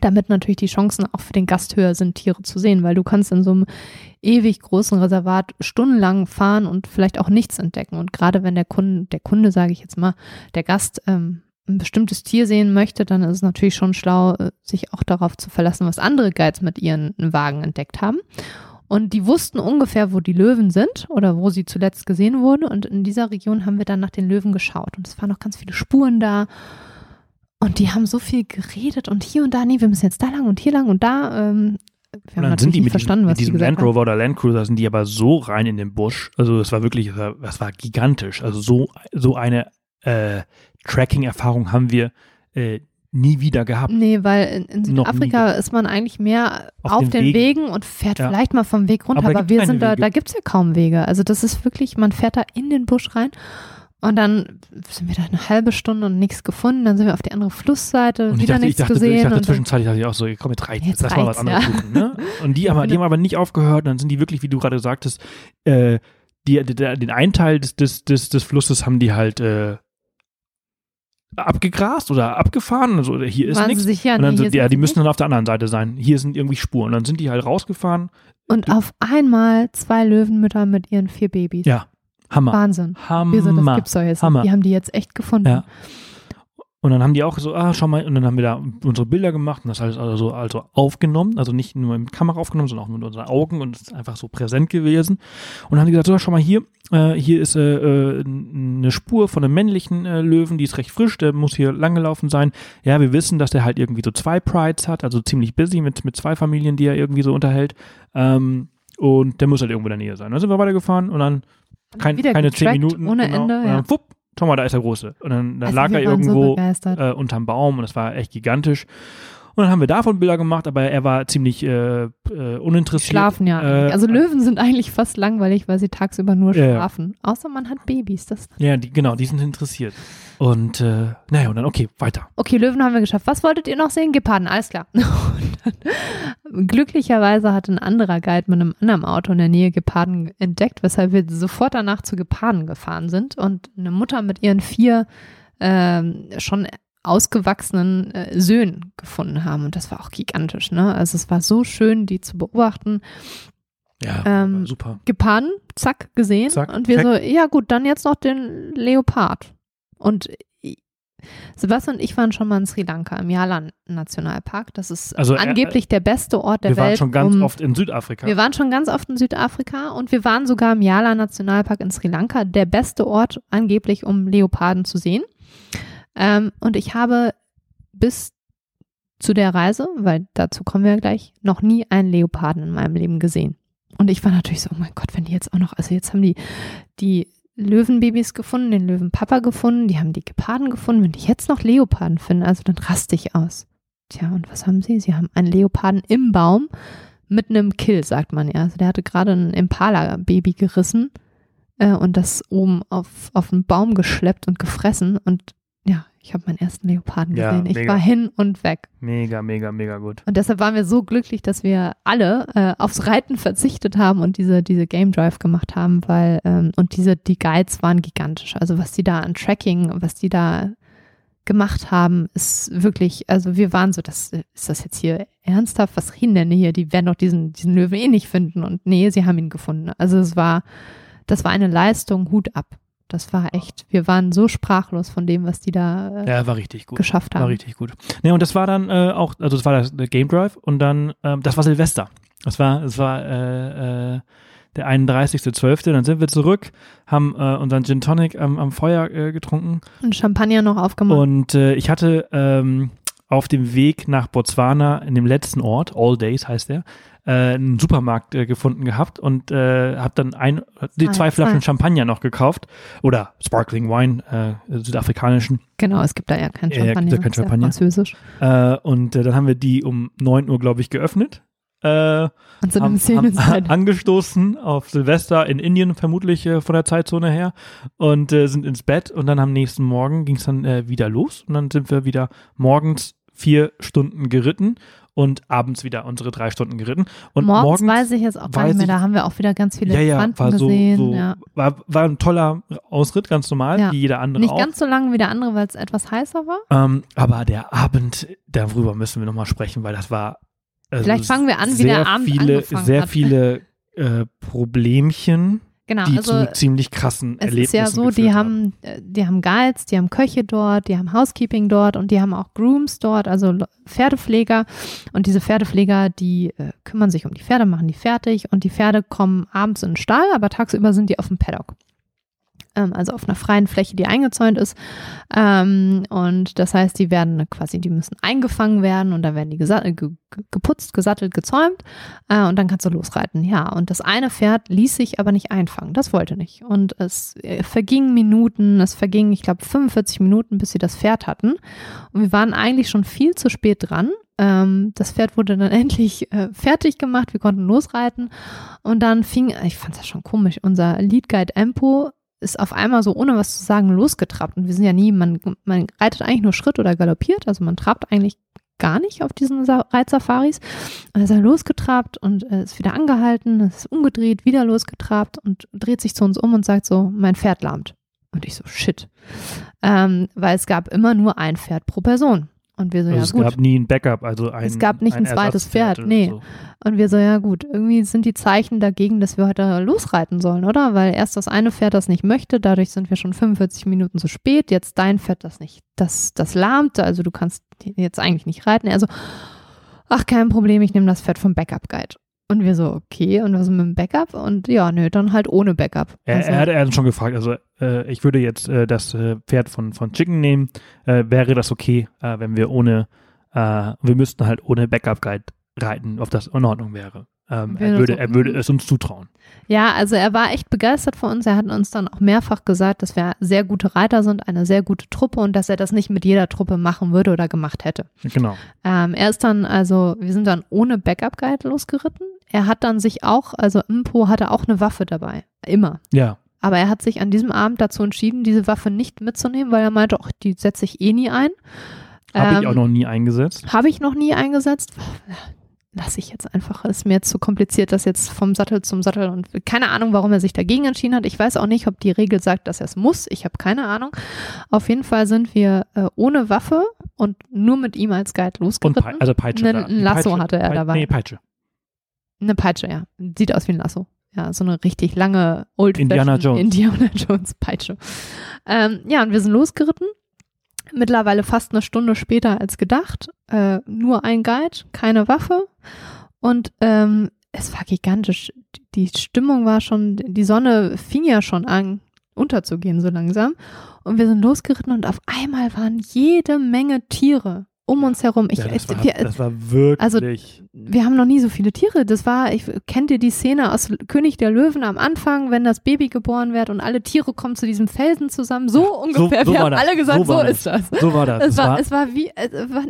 damit natürlich die Chancen auch für den Gast höher sind, Tiere zu sehen, weil du kannst in so einem ewig großen Reservat stundenlang fahren und vielleicht auch nichts entdecken. Und gerade wenn der Kunde, der Kunde, sage ich jetzt mal, der Gast ähm, ein bestimmtes Tier sehen möchte, dann ist es natürlich schon schlau, äh, sich auch darauf zu verlassen, was andere Guides mit ihren Wagen entdeckt haben. Und die wussten ungefähr, wo die Löwen sind oder wo sie zuletzt gesehen wurden. Und in dieser Region haben wir dann nach den Löwen geschaut. Und es waren noch ganz viele Spuren da. Und die haben so viel geredet und hier und da, nee, wir müssen jetzt da lang und hier lang und da. Ähm, wir Und haben dann sind die nicht mit, verstanden, diesem, was mit diesem die Land Rover oder Land Cruiser sind die aber so rein in den Busch. Also es war wirklich, das war, das war gigantisch. Also so, so eine äh, Tracking-Erfahrung haben wir äh, nie wieder gehabt. Nee, weil in, Südafrika ist man eigentlich mehr Auf auf, den den, Wegen. Wegen. und fährt Ja. vielleicht mal vom Weg runter, Aber aber, wir sind da, Wege. da gibt's ja kaum Wege. Also das ist wirklich, man fährt da in den Busch rein und dann sind wir da eine halbe Stunde und nichts gefunden. Dann sind wir auf die andere Flussseite, Und wieder dachte, nichts dachte, gesehen. ich dachte zwischenzeitlich dachte ich auch so, komm, jetzt reicht's, Jetzt lass mal was anderes ja. suchen. Ne? Und die haben, die haben aber nicht aufgehört. Und dann sind die wirklich, wie du gerade sagtest, äh, die, der, den einen Teil des, des, des, des Flusses haben die halt äh, abgegrast oder abgefahren. Also hier ist nichts. sicher, Und dann nee, so, ja, sind die müssen nicht. dann auf der anderen Seite sein. Hier sind irgendwie Spuren. Und dann sind die halt rausgefahren. Und auf einmal zwei Löwenmütter mit ihren vier Babys. Ja, Hammer. Wahnsinn. Hammer. Wir so, das gibt's doch jetzt Hammer. Die haben die jetzt echt gefunden. Ja. Und dann haben die auch so, ah, schau mal, und dann haben wir da unsere Bilder gemacht und das alles also, also aufgenommen, also nicht nur mit Kamera aufgenommen, sondern auch mit unseren Augen und es ist einfach so präsent gewesen. Und dann haben die gesagt, so, schau mal hier, äh, hier ist äh, äh, eine Spur von einem männlichen äh, Löwen, die ist recht frisch, der muss hier langgelaufen sein. Ja, wir wissen, dass der halt irgendwie so zwei Prides hat, also ziemlich busy mit, mit zwei Familien, die er irgendwie so unterhält. Ähm, und der muss halt irgendwo in der Nähe sein. Dann sind wir weitergefahren und dann kein, keine zehn Minuten. ohne genau, Ende, ja. wupp, schau mal, da ist der Große. Und dann, dann Also lag er so irgendwo begeistert. äh, unterm Baum und das war echt gigantisch. Und dann haben wir davon Bilder gemacht, aber er war ziemlich äh, äh, uninteressiert. schlafen ja. Äh, also Löwen sind eigentlich fast langweilig, weil sie tagsüber nur schlafen. Außer man hat Babys. Das Ja, die, genau, die sind interessiert. Und äh, naja, und dann, okay, weiter. okay, Löwen haben wir geschafft. Was wolltet ihr noch sehen? Geparden, alles klar. Dann, glücklicherweise hat ein anderer Guide mit einem anderen Auto in der Nähe Geparden entdeckt, weshalb wir sofort danach zu Geparden gefahren sind und eine Mutter mit ihren vier ähm, schon ausgewachsenen äh, Söhnen gefunden haben. Und das war auch gigantisch, ne? Also es war so schön, die zu beobachten. Ja, Ähm, super. Geparden, zack, gesehen. Zack, und wir check. so, ja gut, dann jetzt noch den Leopard. Und Sebastian und ich waren schon mal in Sri Lanka im Yala Nationalpark. Das ist Also, äh, angeblich der beste Ort der Wir waren Welt. schon ganz um, oft in Südafrika. Wir waren schon ganz oft in Südafrika und wir waren sogar im Yala Nationalpark in Sri Lanka. Der beste Ort angeblich, um Leoparden zu sehen. Ähm, und ich habe bis zu der Reise, weil dazu kommen wir gleich, noch nie einen Leoparden in meinem Leben gesehen. Und ich war natürlich so, oh mein Gott, wenn die jetzt auch noch, also jetzt haben die die Löwenbabys gefunden, den Löwenpapa gefunden, die haben die Geparden gefunden, wenn die jetzt noch Leoparden finden, also dann raste ich aus. Tja, und was haben sie? Sie haben einen Leoparden im Baum mit einem Kill, sagt man ja. Also der hatte gerade ein Impala-Baby gerissen äh, und das oben auf, auf einen Baum geschleppt und gefressen und Ich habe meinen ersten Leoparden Ja, gesehen. Ich mega. war hin und weg. Mega, mega, mega gut. Und deshalb waren wir so glücklich, dass wir alle äh, aufs Reiten verzichtet haben und diese, diese Game Drive gemacht haben, weil, ähm, und diese, die Guides waren gigantisch. Also was die da an Tracking, was die da gemacht haben, ist wirklich, also wir waren so, das, ist das jetzt hier ernsthaft? Was reden denn hier? Die werden doch diesen, diesen Löwen eh nicht finden. Und nee, sie haben ihn gefunden. Also es war, das war eine Leistung, Hut ab. Das war echt, wir waren so sprachlos von dem, was die da äh, Ja, war richtig gut. geschafft War haben. richtig gut. Ne, und das war dann äh, auch, also das war das der Game Drive und dann, ähm, das war Silvester. Das war, das war äh, äh, der 31.12. Dann sind wir zurück, haben äh, unseren Gin Tonic am, am Feuer äh, getrunken Und Champagner noch aufgemacht. und äh, ich hatte ähm, auf dem Weg nach Botswana in dem letzten Ort, All Days heißt der, äh, einen Supermarkt äh, gefunden gehabt und äh, habe dann ein, die Ah, zwei Flaschen ah. Champagner noch gekauft oder Sparkling Wine, äh, südafrikanischen. Genau, es gibt da ja kein Ja, ja, Champagner. gibt ja kein Champagner. französisch. Äh, und äh, dann haben wir die um 9 Uhr, glaube ich, geöffnet. Äh, Und so haben, Szene haben angestoßen auf Silvester in Indien, vermutlich äh, von der Zeitzone her, und äh, sind ins Bett. Und dann am nächsten Morgen ging es dann äh, wieder los. Und dann sind wir wieder morgens vier Stunden geritten und abends wieder unsere drei Stunden geritten. Und morgens, morgens, weiß ich jetzt auch gar nicht mehr. Da haben wir auch wieder ganz viele ja, ja, Elefanten war so, gesehen. so ja. war, war ein toller Ausritt, ganz normal, Ja. wie jeder andere Nicht auch. ganz so lang wie der andere, weil es etwas heißer war. Ähm, aber der Abend, darüber müssen wir nochmal sprechen, weil das war. also Vielleicht fangen wir an, wie der Abend viele, angefangen Sehr hat. viele äh, Problemchen, Genau, die also zu ziemlich krassen es Erlebnissen ist ja so, die geführt haben, äh, die haben Guides, die haben Köche dort, die haben Housekeeping dort und die haben auch Grooms dort, also Le- Pferdepfleger. Und diese Pferdepfleger, die äh, kümmern sich um die Pferde, machen die fertig und die Pferde kommen abends in den Stall, aber tagsüber sind die auf dem Paddock. Ähm, also auf einer freien Fläche, die eingezäunt ist. Ähm, und das heißt, die werden quasi, die müssen eingefangen werden und da werden die gesa- äh, ge ge- geputzt, gesattelt, gezäumt äh, und dann kannst du losreiten. Ja, und das eine Pferd ließ sich aber nicht einfangen. Das wollte nicht. Und es äh, vergingen Minuten, es vergingen, ich glaube, 45 Minuten, bis sie das Pferd hatten. Und wir waren eigentlich schon viel zu spät dran. Ähm, das Pferd wurde dann endlich äh, fertig gemacht, wir konnten losreiten. Und dann fing, ich fand ja schon komisch, unser Lead Guide Empo ist auf einmal so, ohne was zu sagen, losgetrabt. Und wir sind ja nie, man, man reitet eigentlich nur Schritt oder galoppiert, also man trabt eigentlich gar nicht auf diesen Sa- Reitsafaris. Und er ist er losgetrabt und äh, ist wieder angehalten, ist umgedreht, wieder losgetrabt und dreht sich zu uns um und sagt so, mein Pferd lahmt. Und ich so, shit. Ähm, weil es gab immer nur ein Pferd pro Person. Und wir so, Also ja es gut. gab nie ein Backup, also ein Es gab nicht ein zweites Ersatzpferd Pferd, nee. So. Und wir so, ja gut, irgendwie sind die Zeichen dagegen, dass wir heute losreiten sollen, oder? Weil erst das eine Pferd das nicht möchte, dadurch sind wir schon 45 Minuten zu spät. Jetzt dein Pferd das nicht, das, das lahmte, also du kannst jetzt eigentlich nicht reiten. Also, ach, kein Problem, ich nehme das Pferd vom Backup-Guide. Und wir so, okay, und was mit dem Backup? Und ja, nö, dann halt ohne Backup. Er, Also, er, hat, er hat schon gefragt, also äh, ich würde jetzt äh, das äh, Pferd von, von Chicken nehmen. Äh, wäre das okay, äh, wenn wir ohne, äh, wir müssten halt ohne Backup-Guide reiten, ob das in Ordnung wäre. Ähm, er, würde, er würde es uns zutrauen. Ja, also er war echt begeistert von uns. Er hat uns dann auch mehrfach gesagt, dass wir sehr gute Reiter sind, eine sehr gute Truppe und dass er das nicht mit jeder Truppe machen würde oder gemacht hätte. Genau. Ähm, er ist dann, also wir sind dann ohne Backup-Guide losgeritten. Er hat dann sich auch, also Impo hatte auch eine Waffe dabei. Immer. Ja, Aber er hat sich an diesem Abend dazu entschieden, diese Waffe nicht mitzunehmen, weil er meinte, ach, die setze ich eh nie ein. habe Ähm, ich auch noch nie eingesetzt. Habe ich noch nie eingesetzt. Lasse ich jetzt einfach. Ist mir jetzt zu kompliziert, das jetzt vom Sattel zum Sattel und keine Ahnung, warum er sich dagegen entschieden hat. Ich weiß auch nicht, ob die Regel sagt, dass er es muss. Ich habe keine Ahnung. Auf jeden Fall sind wir äh, ohne Waffe und nur mit ihm als Guide Und. Pei also Peitsche. Ein- Lasso Peitsche, hatte er dabei. Nee, Peitsche. Eine Peitsche, ja. Sieht aus wie ein Lasso. Ja, so eine richtig lange Old Indiana Jones. Indiana Jones Peitsche. Ähm, ja, und wir sind losgeritten. Mittlerweile fast eine Stunde später als gedacht. Äh, nur ein Guide, keine Waffe. Und ähm, es war gigantisch. Die Stimmung war schon, die Sonne fing ja schon an, unterzugehen so langsam. Und wir sind losgeritten und auf einmal waren jede Menge Tiere um uns herum. Ich, ja, das, war, wir, das war wirklich. also wir haben noch nie so viele Tiere. Das war, ich kennt ihr die Szene aus König der Löwen am Anfang, wenn das Baby geboren wird und alle Tiere kommen zu diesem Felsen zusammen. So ungefähr. so wir war haben das. alle gesagt, So so, ist das. so war das. Es Es war, war, es war wie, äh, war,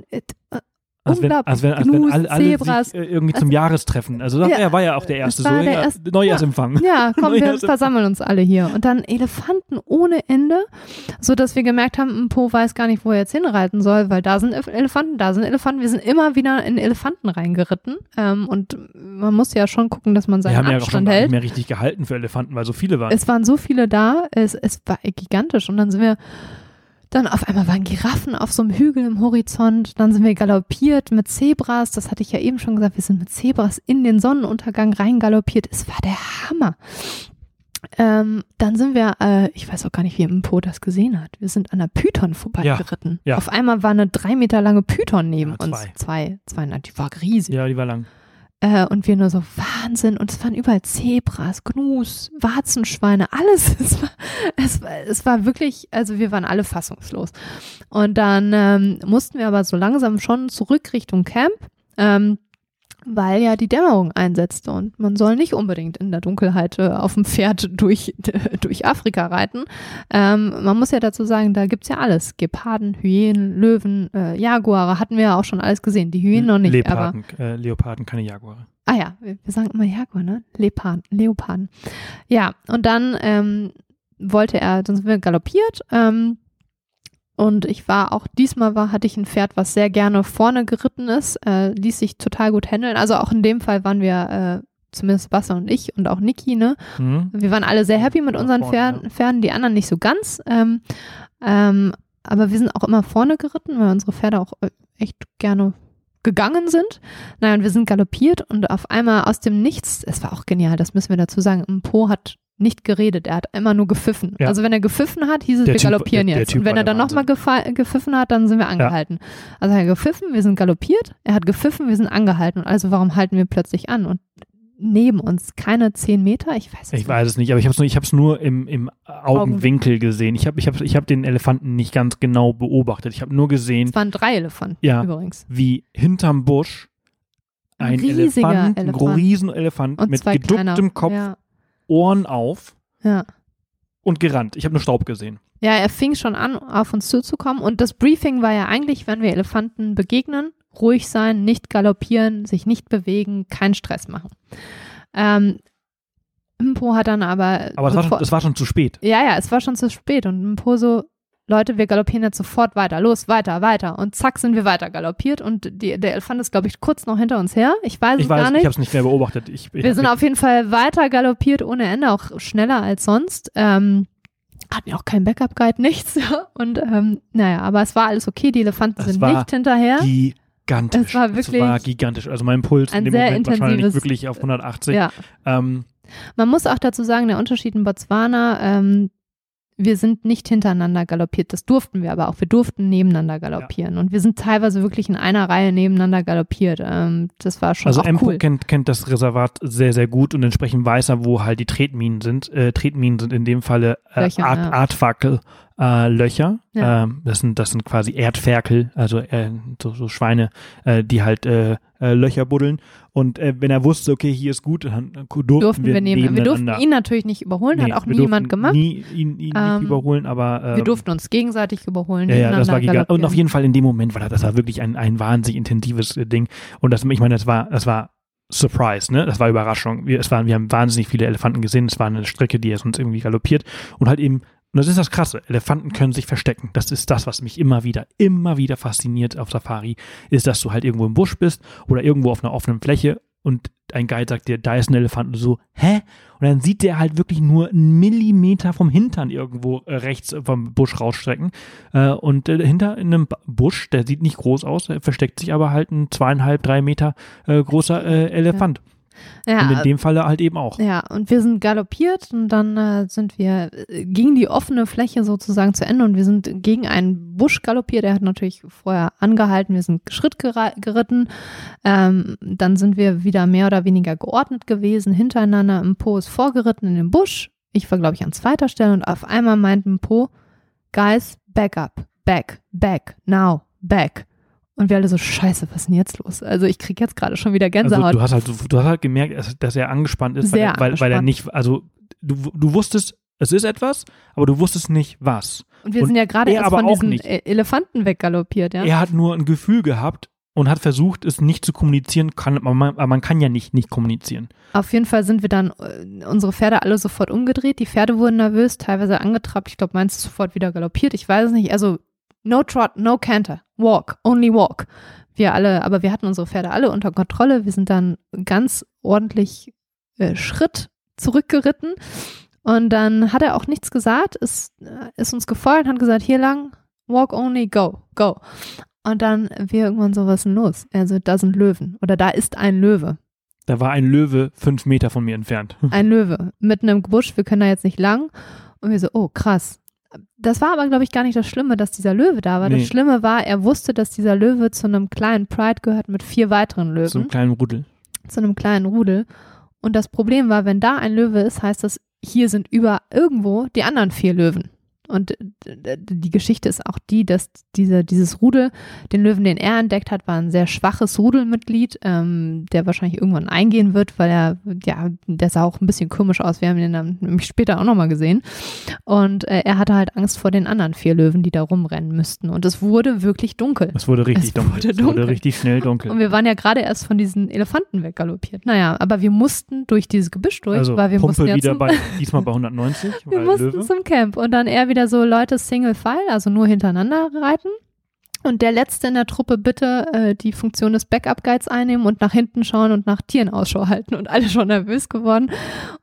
Als wenn, als wenn, als wenn alle, alle Zebras. sich äh, irgendwie zum Jahrestreffen. Also das Ja, ja, war ja auch der erste so. der ja, erste- Neujahrsempfang. Ja, komm, wir versammeln uns alle hier. Und dann Elefanten ohne Ende, so dass wir gemerkt haben, ein Po weiß gar nicht, wo er jetzt hinreiten soll, weil da sind Elef- Elefanten, da sind Elefanten. Wir sind immer wieder in Elefanten reingeritten. Ähm, und man muss ja schon gucken, dass man Wir seinen haben ja auch schon Abstand nicht hält. mehr richtig gehalten für Elefanten, weil so viele waren. Es waren so viele da, es, es war gigantisch. Und dann sind wir, dann auf einmal waren Giraffen auf so einem Hügel im Horizont. Dann sind wir galoppiert mit Zebras. Das hatte ich ja eben schon gesagt. Wir sind mit Zebras in den Sonnenuntergang reingaloppiert. Es war der Hammer. Ähm, dann sind wir, äh, ich weiß auch gar nicht, wie im Po das gesehen hat. Wir sind an einer Python vorbeigeritten. ja. Auf einmal war eine drei Meter lange Python neben Ja, uns. zwei. Zwei, zwei, na, die war riesig. ja, die war lang. Äh, und wir nur so, Wahnsinn. Und es waren überall Zebras, Gnus, Warzenschweine, alles. Es war, es, es war wirklich, also wir waren alle fassungslos. Und dann ähm, mussten wir aber so langsam schon zurück Richtung Camp, ähm, weil ja die Dämmerung einsetzte und man soll nicht unbedingt in der Dunkelheit äh, auf dem Pferd durch, durch Afrika reiten. Ähm, man muss ja dazu sagen, da gibt's ja alles. Geparden, Hyänen, Löwen, äh, Jaguare, hatten wir ja auch schon alles gesehen. Die Hyänen noch nicht, Leoparden, äh, Leoparden, keine Jaguare. Ah ja, wir, wir sagen immer Jaguar, ne? Leoparden, Leoparden. Ja, und dann ähm, wollte er, dann sind wir galoppiert. Ähm, und ich war auch, diesmal war, hatte ich ein Pferd, was sehr gerne vorne geritten ist, äh, ließ sich total gut handeln. Also auch in dem Fall waren wir, äh, zumindest Wasser und ich und auch Niki, ne? Mhm. Wir waren alle sehr happy mit unseren Pferden. Pferden, die anderen nicht so ganz. Ähm, ähm, aber wir sind auch immer vorne geritten, weil unsere Pferde auch äh, echt gerne gegangen sind. Naja, und wir sind galoppiert und auf einmal aus dem Nichts, es war auch genial, das müssen wir dazu sagen, ein Po hat nicht geredet, er hat immer nur gepfiffen. Ja. Also wenn er gepfiffen hat, hieß es, Der wir Typ- galoppieren der- der jetzt. Typ und wenn er dann nochmal gepfiffen hat, dann sind wir angehalten. Also er hat gepfiffen, wir sind galoppiert, er hat gepfiffen, wir sind angehalten. Und also warum halten wir plötzlich an? Und neben uns keine zehn Meter, ich weiß es Ich nicht. weiß es nicht, aber ich habe es nur, ich hab's nur im, im Augenwinkel gesehen. Ich habe ich hab, ich hab den Elefanten nicht ganz genau beobachtet. Ich habe nur gesehen, Es waren drei Elefanten Ja. übrigens. wie hinterm Busch Ein ein riesiger Elefant, ein Elefant. Riesenelefant mit geducktem kleiner. Kopf, Ja, Ohren auf ja. und gerannt. Ich habe nur Staub gesehen. ja, er fing schon an, auf uns zuzukommen. Und das Briefing war ja eigentlich, wenn wir Elefanten begegnen, ruhig sein, nicht galoppieren, sich nicht bewegen, keinen Stress machen. Ähm, Mpo hat dann aber. Aber es war, schon, es war schon zu spät. ja, ja, es war schon zu spät. Und Mpo so, Leute, wir galoppieren jetzt sofort weiter. Los, weiter, weiter. Und zack, sind wir weiter galoppiert. Und die, der Elefant ist, glaube ich, kurz noch hinter uns her. Ich weiß Ich es gar weiß, nicht. ich habe es nicht mehr beobachtet. Ich, Wir sind auf jeden Fall weiter galoppiert ohne Ende, auch schneller als sonst. Ähm, hatten ja auch kein Backup-Guide, nichts. Und ähm, naja, aber es war alles okay. Die Elefanten Das sind nicht hinterher. gigantisch. Es war wirklich war gigantisch. Also mein Puls in dem Moment wahrscheinlich wirklich auf 180. Ja, Ähm, man muss auch dazu sagen, der Unterschied in Botswana, ähm, wir sind nicht hintereinander galoppiert. Das durften wir aber auch. Wir durften nebeneinander galoppieren. Und wir sind teilweise wirklich in einer Reihe nebeneinander galoppiert. Ähm, das war schon also auch Empo cool. kennt, kennt das Reservat sehr, sehr gut und entsprechend weiß er, wo halt die Tretminen sind. Äh, Tretminen sind in dem Falle äh, Löcher, Art, ja. Artfackel. Äh, Löcher, Ja. ähm, das sind das sind quasi Erdferkel, also äh, so, so Schweine, äh, die halt äh, äh, Löcher buddeln. Und äh, wenn er wusste, okay, hier ist gut, dann äh, durften, durften wir, nehmen. Wir durften ihn natürlich nicht überholen, Nee, hat auch wir nie jemand durften gemacht. Nie ihn, ihn Ähm, nicht überholen, aber ähm, wir durften uns gegenseitig überholen. Ja, ja, das war gigantisch. Und auf jeden Fall in dem Moment war das, das war wirklich ein, ein wahnsinnig intensives äh, Ding. Und das, ich meine, das war, das war Surprise, ne? Das war Überraschung. Wir, es waren, wir haben wahnsinnig viele Elefanten gesehen. Es war eine Strecke, die er sonst irgendwie galoppiert und halt eben. Und das ist das Krasse. Elefanten können sich verstecken. Das ist das, was mich immer wieder, immer wieder fasziniert auf Safari, ist, dass du halt irgendwo im Busch bist oder irgendwo auf einer offenen Fläche und ein Guide sagt dir, da ist ein Elefant und so, hä? Und dann sieht der halt wirklich nur einen Millimeter vom Hintern irgendwo äh, rechts vom Busch rausstrecken. Äh, und äh, hinter in einem Busch, der sieht nicht groß aus, versteckt sich aber halt ein zweieinhalb, drei Meter großer Elefant. ja, Und in dem Falle halt eben auch. Ja, und wir sind galoppiert und dann äh, sind wir, äh, ging die offene Fläche sozusagen zu Ende und wir sind gegen einen Busch galoppiert. Er hat natürlich vorher angehalten, wir sind Schritt geritten. Ähm, dann sind wir wieder mehr oder weniger geordnet gewesen, hintereinander. Ein Po ist vorgeritten in den Busch. Ich war, glaube ich, an zweiter Stelle und auf einmal meint ein Po, Guys, back up, back, back, now, back. Und wir alle so, scheiße, was ist denn jetzt los? Also ich krieg jetzt gerade schon wieder Also Gänsehaut. du hast halt, du hast halt gemerkt, dass- er angespannt ist, weil, Sehr er, weil, weil er angespannt. nicht, also du, du wusstest, es ist etwas, aber du wusstest nicht was. Und wir Und sind ja gerade er erst von diesen nicht. E- Elefanten weggaloppiert, ja. Er hat nur ein Gefühl gehabt, und hat versucht, es nicht zu kommunizieren, kann, aber, man, aber man kann ja nicht nicht kommunizieren. Auf jeden Fall sind wir dann, äh, unsere Pferde alle sofort umgedreht. Die Pferde wurden nervös, teilweise angetrabt. Ich glaube, meins ist sofort wieder galoppiert. Ich weiß es nicht. Also, no trot, no canter. Walk, only walk. Wir alle, aber wir hatten unsere Pferde alle unter Kontrolle. Wir sind dann ganz ordentlich äh, Schritt zurückgeritten. Und dann hat er auch nichts gesagt, ist, äh, ist uns gefolgt, hat gesagt, hier lang, walk only, go, go. Und dann wir irgendwann so, was denn los? Also da sind Löwen oder da ist ein Löwe. Da war ein Löwe fünf Meter von mir entfernt. Ein Löwe mitten im Busch, wir können da jetzt nicht lang. Und wir so, oh krass. Das war aber, glaube ich, gar nicht das Schlimme, dass dieser Löwe da war. Nee. Das Schlimme war, er wusste, dass dieser Löwe zu einem kleinen Pride gehört mit vier weiteren Löwen, So einem kleinen Rudel. zu einem kleinen Rudel. Und das Problem war, wenn da ein Löwe ist, heißt das, hier sind über irgendwo die anderen vier Löwen. Und die Geschichte ist auch die, dass diese, dieses Rudel, den Löwen, den er entdeckt hat, war ein sehr schwaches Rudelmitglied, ähm, der wahrscheinlich irgendwann eingehen wird, weil er, ja, der sah auch ein bisschen komisch aus. Wir haben ihn dann nämlich später auch nochmal gesehen. Und äh, er hatte halt Angst vor den anderen vier Löwen, die da rumrennen müssten. Und es wurde wirklich dunkel. Es wurde richtig Es dunkel. wurde Es dunkel. wurde richtig schnell dunkel. Und wir waren ja gerade erst von diesen Elefanten weggaloppiert. Naja, aber wir mussten durch dieses Gebüsch durch, also weil wir mussten Pumpe ja wieder bei, diesmal bei 190, wir mussten Löwe. zum Camp. Und dann er wieder so, Leute, Single File, also nur hintereinander reiten. Und der Letzte in der Truppe bitte äh, die Funktion des Backup-Guides einnehmen und nach hinten schauen und nach Tieren Ausschau halten. Und alle schon nervös geworden.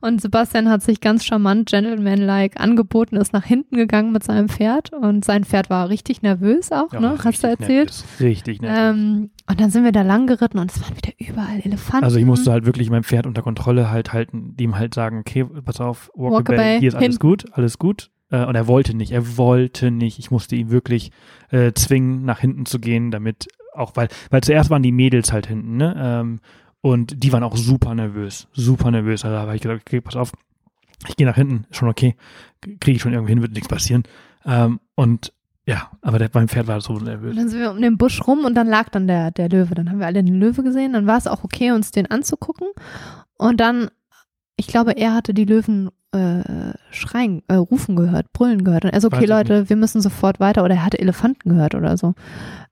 Und Sebastian hat sich ganz charmant, gentleman-like angeboten, ist nach hinten gegangen mit seinem Pferd. Und sein Pferd war richtig nervös auch, Ja, ne? Hast du erzählt? nervös. Richtig nervös. Ähm, und dann sind wir da lang geritten und es waren wieder überall Elefanten. Also ich musste halt wirklich mein Pferd unter Kontrolle halt halten, dem halt sagen, okay, pass auf, Walk Walkabout, away, hier ist alles gut, alles gut. Äh, und er wollte nicht, er wollte nicht. Ich musste ihn wirklich äh, zwingen, nach hinten zu gehen, damit auch, weil, weil zuerst waren die Mädels halt hinten, ne? Ähm, und die waren auch super nervös, super nervös. Also da habe ich gesagt, okay, pass auf, ich gehe nach hinten, schon okay, kriege ich schon irgendwie hin, wird nichts passieren. Ähm, und ja, aber der, mein Pferd war so nervös. Dann sind wir um den Busch rum und dann lag dann der, der Löwe. Dann haben wir alle den Löwe gesehen. Dann war es auch okay, uns den anzugucken. Und dann, ich glaube, er hatte die Löwen äh, schreien, äh, rufen gehört, brüllen gehört. Und er so, okay, Leute, wir müssen sofort weiter. Oder er hatte Elefanten gehört oder so.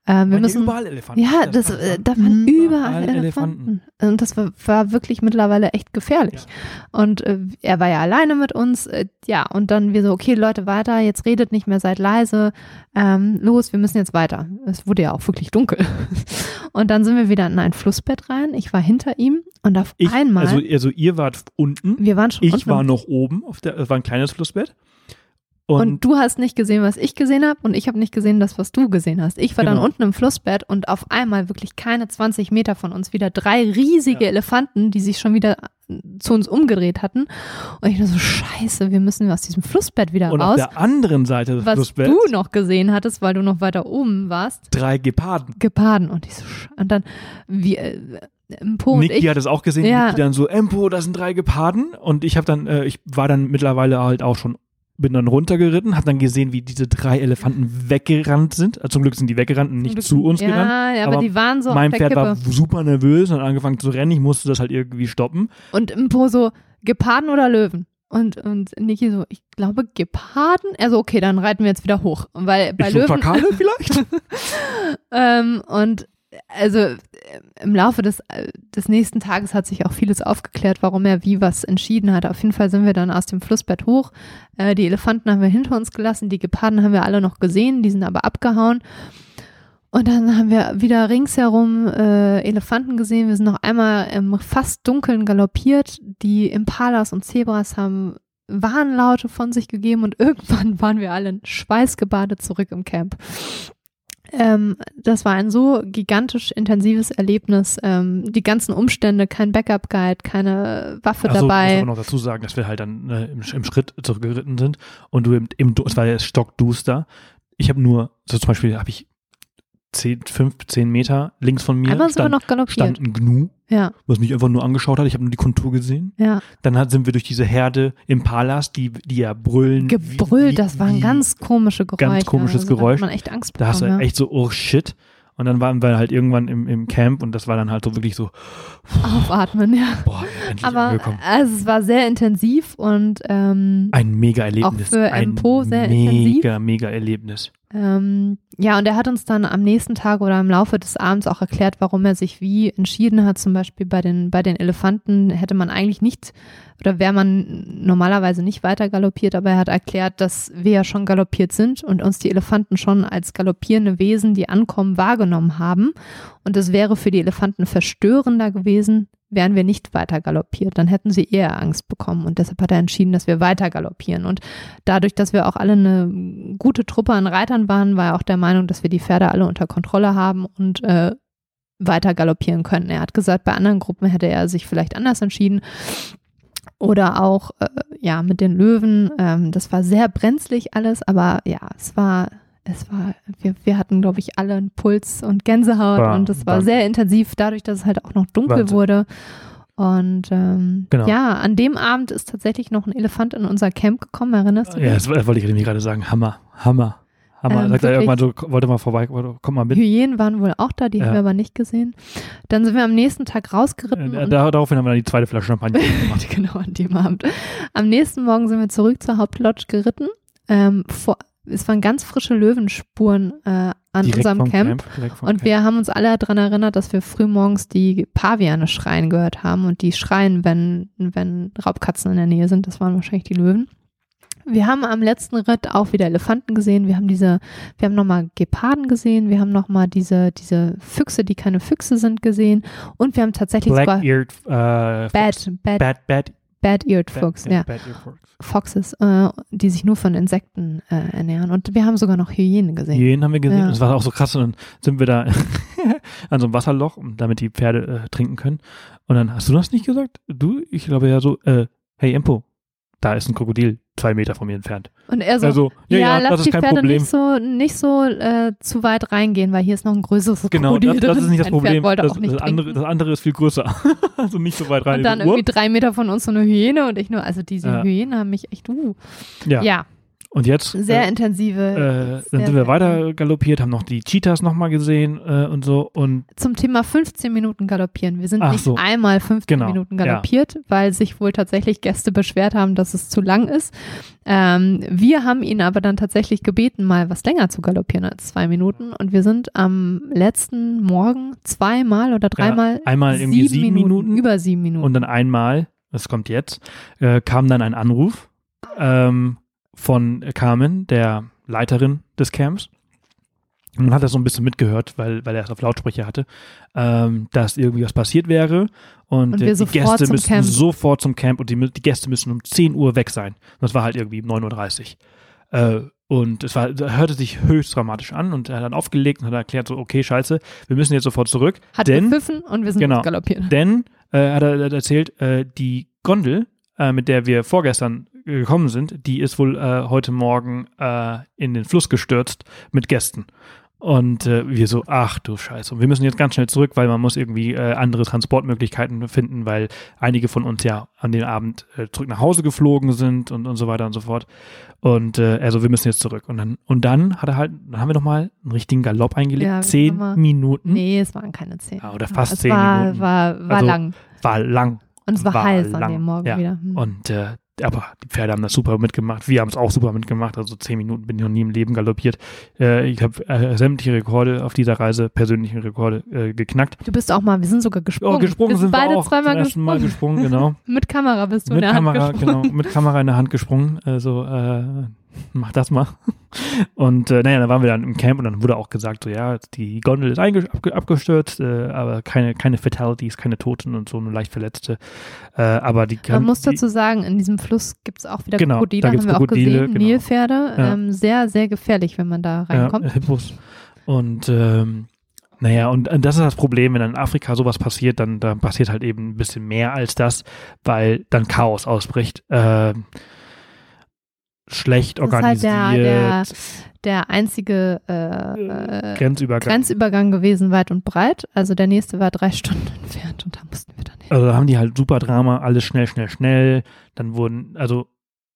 Ähm, wir müssen. überall Elefanten. Ja, das, war- äh, da waren überall Überall Elefanten. Und das war, war wirklich mittlerweile echt gefährlich. Und äh, er war ja alleine mit uns. Äh, ja, und dann wir so, okay, Leute, weiter, jetzt redet nicht mehr, seid leise. Ähm, los, wir müssen jetzt weiter. Es wurde ja auch wirklich dunkel. Und dann sind wir wieder in ein Flussbett rein. Ich war hinter ihm und auf Ich, einmal, also, also ihr wart unten, wir waren schon ich unten war noch oben, auf der, es war ein kleines Flussbett. Und, Und, du hast nicht gesehen, was ich gesehen habe und ich habe nicht gesehen, das, was du gesehen hast. Ich war dann Genau. unten im Flussbett und auf einmal wirklich keine 20 Meter von uns wieder drei riesige Ja. Elefanten, die sich schon wieder äh, zu uns umgedreht hatten. Und ich dachte so, scheiße, wir müssen aus diesem Flussbett wieder und auf raus. der anderen Seite des Was Flussbetts du noch gesehen hattest, weil du noch weiter oben warst, drei Geparden. Geparden. Und ich so, und dann, wir, äh, Impo und Niki ich, hat es auch gesehen, Ja. Niki dann so, Empo, das sind drei Geparden. Und ich habe dann, äh, ich war dann mittlerweile halt auch schon, bin dann runtergeritten, habe dann gesehen, wie diese drei Elefanten weggerannt sind. Also zum Glück sind die weggerannt und nicht zu uns ja, gerannt. Ja, aber, Aber die waren so mein Pferd Kippe. war super nervös und hat angefangen zu rennen. Ich musste das halt irgendwie stoppen. Und Impo so, Geparden oder Löwen? Und, und Niki so, ich glaube Geparden. Also okay, dann reiten wir jetzt wieder hoch. Weil bei ich so, Löwen. Schakale vielleicht? ähm, und also äh, im Laufe des, äh, des nächsten Tages hat sich auch vieles aufgeklärt, warum er wie was entschieden hat. Auf jeden Fall sind wir dann aus dem Flussbett hoch. Äh, die Elefanten haben wir hinter uns gelassen, die Geparden haben wir alle noch gesehen, die sind aber abgehauen. Und dann haben wir wieder ringsherum äh, Elefanten gesehen. Wir sind noch einmal im fast Dunkeln galoppiert. Die Impalas und Zebras haben Warnlaute von sich gegeben und irgendwann waren wir alle schweißgebadet zurück im Camp. Ähm, das war ein so gigantisch intensives Erlebnis. Ähm, die ganzen Umstände, kein Backup-Guide, keine Waffe Also, muss dabei. aber noch dazu sagen, dass wir halt dann äh, im, im Schritt zurückgeritten sind und du im, im es war ja stockduster. Ich habe nur, so zum Beispiel habe ich 10, 5, 10 Meter links von mir Einmal stand, stand ein Gnu, Ja, was mich einfach nur angeschaut hat. Ich habe nur die Kontur gesehen. ja. Dann hat, sind wir durch diese Herde Impalas, die, die ja brüllen. wie- Gebrüllt, wie- das waren wie- ganz komische Geräusche. ganz komisches also, Geräusch. Da hat man echt Angst Da hast du bekommen, ja. echt so, oh shit. Und dann waren wir halt irgendwann im, im Camp und das war dann halt so wirklich so, Aufatmen, ja. boah, endlich Aber angekommen. also, es war sehr intensiv und ähm, Ein mega Erlebnis. Auch für ein Empo sehr mega, intensiv. mega Erlebnis. Ähm, ja, und er hat uns dann am nächsten Tag oder im Laufe des Abends auch erklärt, warum er sich wie entschieden hat. Zum Beispiel bei den, bei den Elefanten hätte man eigentlich nicht oder wäre man normalerweise nicht weiter galoppiert, aber er hat erklärt, dass wir ja schon galoppiert sind und uns die Elefanten schon als galoppierende Wesen, die ankommen, wahrgenommen haben. Und es wäre für die Elefanten verstörender gewesen, wären wir nicht weiter galoppiert. Dann hätten sie eher Angst bekommen. Und deshalb hat er entschieden, dass wir weiter galoppieren. Und dadurch, dass wir auch alle eine gute Truppe an Reitern waren, war er auch der Meinung, dass wir die Pferde alle unter Kontrolle haben und äh, weiter galoppieren können. Er hat gesagt, bei anderen Gruppen hätte er sich vielleicht anders entschieden. Oder auch, äh, ja, mit den Löwen. Ähm, das war sehr brenzlig alles, aber ja, es war, es war, wir, wir hatten, glaube ich, alle einen Puls und Gänsehaut War- und es war war- sehr intensiv, dadurch, dass es halt auch noch dunkel Wahnsinn. wurde. Und ähm, Genau. ja, an dem Abend ist tatsächlich noch ein Elefant in unser Camp gekommen, erinnerst du dich? Ja, das wollte ich nämlich gerade sagen. Hammer, Hammer, Hammer. Ähm, Sagt er irgendwann so, wollte mal vorbei, komm mal mit. Hyänen waren wohl auch da, die haben Ja. wir aber nicht gesehen. Dann sind wir am nächsten Tag rausgeritten. Äh, da, daraufhin haben wir dann die zweite Flasche Champagner gemacht. genau, an dem Abend. Am nächsten Morgen sind wir zurück zur Hauptlodge geritten. Ähm, vor, es waren ganz frische Löwenspuren äh, an Direkt unserem Camp. vom Und Camp. wir haben uns alle daran erinnert, dass wir frühmorgens die Paviane schreien gehört haben und die schreien, wenn, wenn Raubkatzen in der Nähe sind. Das waren wahrscheinlich die Löwen. Wir haben am letzten Ritt auch wieder Elefanten gesehen. Wir haben diese, wir haben nochmal Geparden gesehen. Wir haben nochmal diese, diese Füchse, die keine Füchse sind, gesehen. Und wir haben tatsächlich sogar Black-eared äh, Bad, Bad, Bad, Bad, Bad-Eared Bad, Fox, Bad, ja. Fox. Foxes, äh, die sich nur von Insekten äh, ernähren. Und wir haben sogar noch Hyänen gesehen. Hyänen haben wir gesehen. Ja. Das war auch so krass. Und dann sind wir da an so einem Wasserloch, damit die Pferde äh, trinken können. Und dann hast du das nicht gesagt? Du? Ich glaube ja so, äh, hey Empo, da ist ein Krokodil zwei Meter von mir entfernt. Und er so, also, ja, ja, lass das ist die Pferde Problem. nicht so, nicht so äh, zu weit reingehen, weil hier ist noch ein größeres Genau, Krokodil das, das drin. ist nicht das Problem. Das, das, andere, das andere ist viel größer. also nicht so weit rein. Und dann irgendwie drei Meter von uns so eine Hyäne und ich nur, also diese Ja. Hyänen haben mich echt, uh. ja. Ja, Und jetzt sehr äh, intensive. äh, dann sehr, sind wir weiter galoppiert, haben noch die Cheetahs nochmal gesehen äh, und so. Und Zum Thema 15 Minuten galoppieren. Wir sind Ach nicht so. einmal 15 Genau, Minuten ja. galoppiert, weil sich wohl tatsächlich Gäste beschwert haben, dass es zu lang ist. Ähm, wir haben ihn aber dann tatsächlich gebeten, mal was länger zu galoppieren als zwei Minuten. Und wir sind am letzten Morgen zweimal oder dreimal einmal irgendwie sieben Minuten. über sieben Minuten. Und dann einmal, das kommt jetzt, äh, kam dann ein Anruf ähm, von Carmen, der Leiterin des Camps. Und man hat das so ein bisschen mitgehört, weil, weil er es auf Lautsprecher hatte, ähm, dass irgendwie was passiert wäre. Und, Und wir die Gäste müssen Camp. sofort zum Camp und die, die Gäste müssen um 10 Uhr weg sein. Und das war halt irgendwie um 9.30 Uhr. Äh, und es war, hörte sich höchst dramatisch an und er hat dann aufgelegt und hat erklärt, so, okay, scheiße, wir müssen jetzt sofort zurück. Hat denn, gepfiffen und wir sind Genau. galoppiert. denn, äh, hat er hat erzählt, äh, die Gondel, äh, mit der wir vorgestern gekommen sind, die ist wohl äh, heute Morgen äh, in den Fluss gestürzt mit Gästen. Und äh, wir so, ach du Scheiße. Und wir müssen jetzt ganz schnell zurück, weil man muss irgendwie äh, andere Transportmöglichkeiten finden, weil einige von uns ja an dem Abend äh, zurück nach Hause geflogen sind und, und so weiter und so fort. Und äh, also wir müssen jetzt zurück. Und dann, und dann hat er halt, dann haben wir nochmal einen richtigen Galopp eingelegt. Ja, Zehn mal- Minuten. Nee, es waren keine zehn. Ja, oder fast es zehn war, Minuten. War, war Also, lang. War lang. Und es war, war heiß an lang. dem Morgen Ja. wieder. Hm. Und äh, aber die Pferde haben das super mitgemacht. Wir haben es auch super mitgemacht. Also zehn Minuten bin ich noch nie im Leben galoppiert. Äh, ich habe äh, sämtliche Rekorde auf dieser Reise, persönliche Rekorde, äh, geknackt. Du bist auch mal, wir sind sogar gesprungen. Oh, gesprungen wir sind wir beide auch. zweimal ersten Mal gesprungen. gesprungen, genau. Mit Kamera bist du mit in der Kamera, Hand gesprungen. genau, mit Kamera in der Hand gesprungen. Also äh, mach das mal. Und äh, naja, dann waren wir dann im Camp und dann wurde auch gesagt, so ja, die Gondel ist abgestürzt, äh, aber keine, keine Fatalities, keine Toten und so, nur leicht Verletzte. Äh, aber die Man muss dazu sagen, in diesem Fluss gibt es auch wieder Genau, Krokodile, da haben wir auch Krokodile, gesehen. genau. Nilpferde, Ja. ähm, sehr, sehr gefährlich, wenn man da reinkommt. Ja, Hippos. Und ähm, naja, und, das ist das Problem, wenn in Afrika sowas passiert, dann, dann passiert halt eben ein bisschen mehr als das, weil dann Chaos ausbricht. Ähm, schlecht Das ist halt der- organisiert, Der einzige äh, äh, Grenzübergang. Grenzübergang gewesen, weit und breit. Also der nächste war drei Stunden entfernt und da mussten wir dann hin. also da haben die halt super Drama, alles schnell, schnell, schnell. Dann wurden, also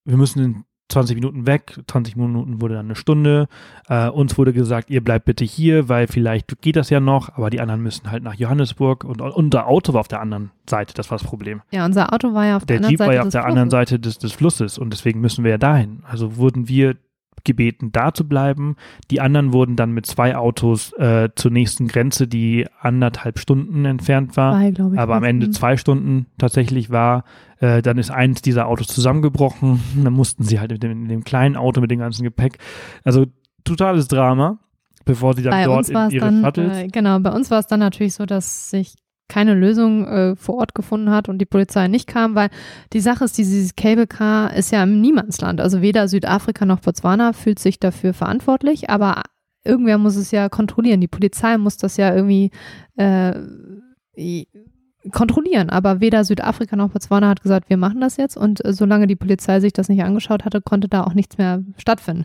wir müssen 20 Minuten weg, 20 Minuten wurde dann eine Stunde. Äh, uns wurde gesagt, ihr bleibt bitte hier, weil vielleicht geht das ja noch, aber die anderen müssen halt nach Johannesburg und unser Auto war auf der anderen Seite, das war das Problem. Ja, unser Auto war ja auf der, Der anderen Jeep Seite war ja auf des der anderen Flusses. Seite des, des Flusses und deswegen müssen wir ja dahin. Also wurden wir gebeten, da zu bleiben. Die anderen wurden dann mit zwei Autos äh, zur nächsten Grenze, die anderthalb Stunden entfernt war, ich. aber am Ende zwei Stunden tatsächlich war. Äh, dann ist eins dieser Autos zusammengebrochen. Dann mussten sie halt mit dem, mit dem kleinen Auto mit dem ganzen Gepäck. Also totales Drama, bevor sie dann Bei dort in ihre dann, Shuttles. äh, genau, bei uns war es dann natürlich so, dass sich keine Lösung äh, vor Ort gefunden hat und die Polizei nicht kam, weil die Sache ist, dieses Cable Car ist ja im Niemandsland. Also weder Südafrika noch Botswana fühlt sich dafür verantwortlich, aber irgendwer muss es ja kontrollieren. Die Polizei muss das ja irgendwie äh, kontrollieren. Aber weder Südafrika noch Botswana hat gesagt, wir machen das jetzt. Und äh, solange die Polizei sich das nicht angeschaut hatte, konnte da auch nichts mehr stattfinden.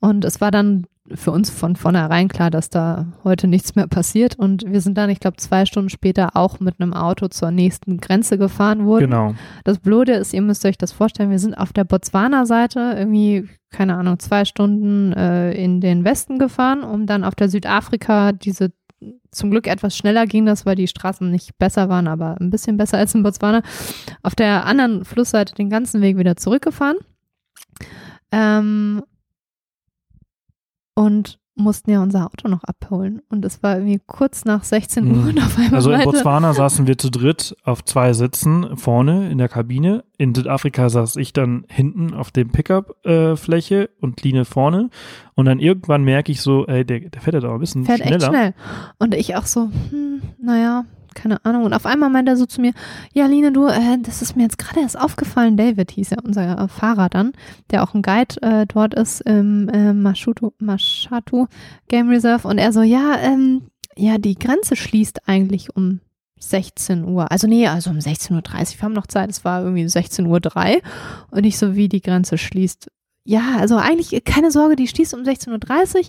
Und es war dann für uns von vornherein klar, dass da heute nichts mehr passiert. Und wir sind dann, ich glaube, zwei Stunden später auch mit einem Auto zur nächsten Grenze gefahren worden. Genau. Das Blöde ist, ihr müsst euch das vorstellen, wir sind auf der Botswana-Seite irgendwie, keine Ahnung, zwei Stunden äh, in den Westen gefahren, um dann auf der Südafrika diese, zum Glück etwas schneller ging das, weil die Straßen nicht besser waren, aber ein bisschen besser als in Botswana, auf der anderen Flussseite den ganzen Weg wieder zurückgefahren. Ähm, und mussten ja unser Auto noch abholen. Und es war irgendwie kurz nach 16 Uhr Mhm. und auf einmal Also in Botswana saßen wir zu dritt auf zwei Sitzen vorne in der Kabine. In Südafrika saß ich dann hinten auf dem Pickup-Fläche und Line vorne. Und dann irgendwann merke ich so, ey, der, der fährt ja doch ein bisschen fährt schneller. echt schnell. Und ich auch so, hm, naja, keine Ahnung. Und auf einmal meint er so zu mir, ja, Line, du, äh, das ist mir jetzt gerade erst aufgefallen. David hieß ja unser Fahrer dann, der auch ein Guide äh, dort ist im äh, Mashutu, Mashatu Game Reserve. Und er so, ja, ähm, ja, die Grenze schließt eigentlich um 16 Uhr. Also nee, also um 16.30 Uhr. Wir haben noch Zeit, es war irgendwie 16.03 Uhr. Und ich so, wie die Grenze schließt. Ja, also eigentlich äh, keine Sorge, die schließt um 16.30 Uhr,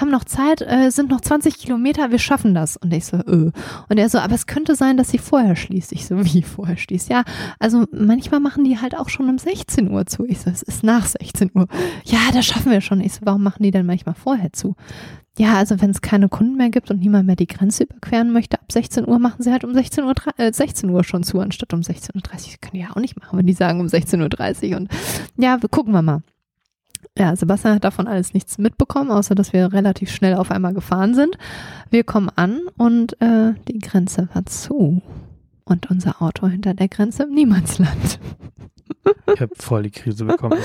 haben noch Zeit, äh, sind noch 20 Kilometer, wir schaffen das. Und ich so, äh. Und er so, aber es könnte sein, dass sie vorher schließt. Ich so, wie vorher schließt? Ja, also manchmal machen die halt auch schon um 16 Uhr zu. Ich so, es ist nach 16 Uhr. Ja, das schaffen wir schon. Ich so, warum machen die denn manchmal vorher zu? Ja, also wenn es keine Kunden mehr gibt und niemand mehr die Grenze überqueren möchte, ab 16 Uhr machen sie halt um 16 Uhr, äh, 16 Uhr schon zu, anstatt um 16.30 Uhr. Das können die ja auch nicht machen, wenn die sagen um 16.30 Uhr. Und ja, gucken wir mal. Ja, Sebastian hat davon alles nichts mitbekommen, außer dass wir relativ schnell auf einmal gefahren sind. Wir kommen an und äh, die Grenze war zu. Und unser Auto hinter der Grenze im Niemandsland. Ich habe voll die Krise bekommen.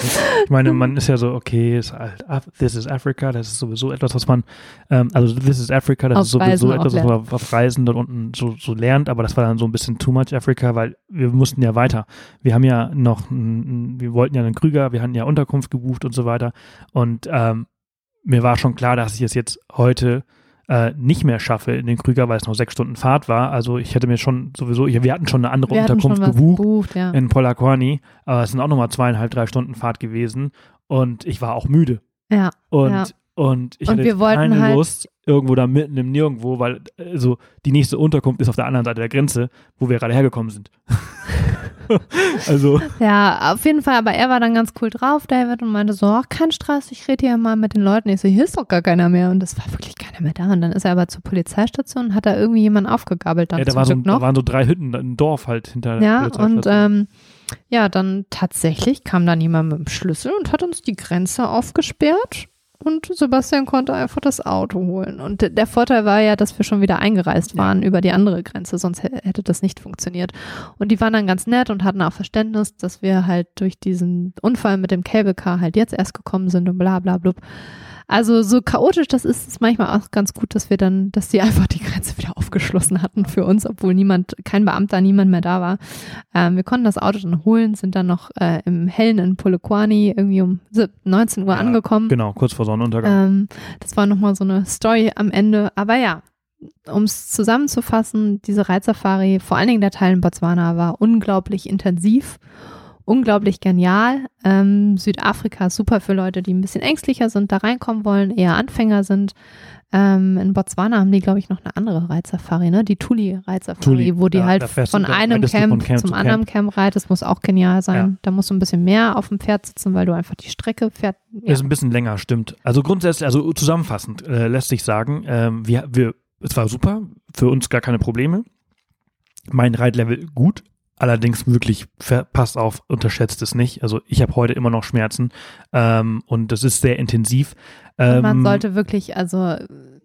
Ich meine, man ist ja so, okay, ist halt, this is Africa, das ist sowieso etwas, was man, ähm, also this is Africa, das Auf ist sowieso Reisen etwas, was man auf Reisen dort unten so, so lernt, aber das war dann so ein bisschen too much Africa, weil wir mussten ja weiter. Wir haben ja noch, wir wollten ja einen Krüger, wir hatten ja Unterkunft gebucht und so weiter und ähm, mir war schon klar, dass ich es jetzt heute äh, nicht mehr schaffe in den Krüger, weil es noch sechs Stunden Fahrt war. Also ich hätte mir schon sowieso, wir hatten schon eine andere Wir Unterkunft gebucht gebucht, ja. in Polokwane, aber es sind auch nochmal zweieinhalb, drei Stunden Fahrt gewesen und ich war auch müde. Ja, Und, Ja. Und ich Und hatte wir jetzt wollten keine halt- Lust, irgendwo da mitten im Nirgendwo, weil also die nächste Unterkunft ist auf der anderen Seite der Grenze, wo wir gerade hergekommen sind. also, ja, auf jeden Fall, aber er war dann ganz cool drauf, David, und meinte so, ach, kein Stress, ich rede hier mal mit den Leuten. Ich so, hier ist doch gar keiner mehr. Und es war wirklich keiner mehr da. Und dann ist er aber zur Polizeistation und hat da irgendwie jemanden aufgegabelt dann ja, da, war so, Glück da noch. waren so drei Hütten, ein Dorf halt hinter der Ja, Polizeistation. und ähm, ja, dann tatsächlich kam dann jemand mit dem Schlüssel und hat uns die Grenze aufgesperrt und Sebastian konnte einfach das Auto holen. Und der Vorteil war ja, dass wir schon wieder eingereist waren über die andere Grenze, sonst hä- hätte das nicht funktioniert. Und die waren dann ganz nett und hatten auch Verständnis, dass wir halt durch diesen Unfall mit dem Cable Car halt jetzt erst gekommen sind und bla bla blub. Also so chaotisch das ist, ist manchmal auch ganz gut, dass wir dann, dass die einfach die Grenze wieder aufgeschlossen hatten für uns, obwohl niemand, kein Beamter, niemand mehr da war. Ähm, wir konnten das Auto dann holen, sind dann noch äh, im Hellen in Polokwane irgendwie um sieb- 19 Uhr Ja, angekommen. genau, kurz vor Sonnenuntergang. Ähm, das war nochmal so eine Story am Ende. Aber ja, um es zusammenzufassen, diese Reitsafari, vor allen Dingen der Teil in Botswana, war unglaublich intensiv, unglaublich genial. Ähm, Südafrika ist super für Leute, die ein bisschen ängstlicher sind, da reinkommen wollen, eher Anfänger sind. Ähm, in Botswana haben die, glaube ich, noch eine andere Reitsafari, ne? Die Tuli-Reitsafari, Tuli, wo die ja, halt fährst du- von einem Camp, von Camp zum zu anderen Camp reitest. Muss auch genial sein. Ja. Da musst du ein bisschen mehr auf dem Pferd sitzen, weil du einfach die Strecke fährt. Ja. Ist ein bisschen länger, stimmt. Also grundsätzlich, also zusammenfassend äh, lässt sich sagen, ähm, wir, wir, es war super, für uns gar keine Probleme. Mein Reitlevel gut, allerdings wirklich, passt auf, unterschätzt es nicht. Also ich habe heute immer noch Schmerzen ähm, und das ist sehr intensiv. Ähm, man sollte wirklich, also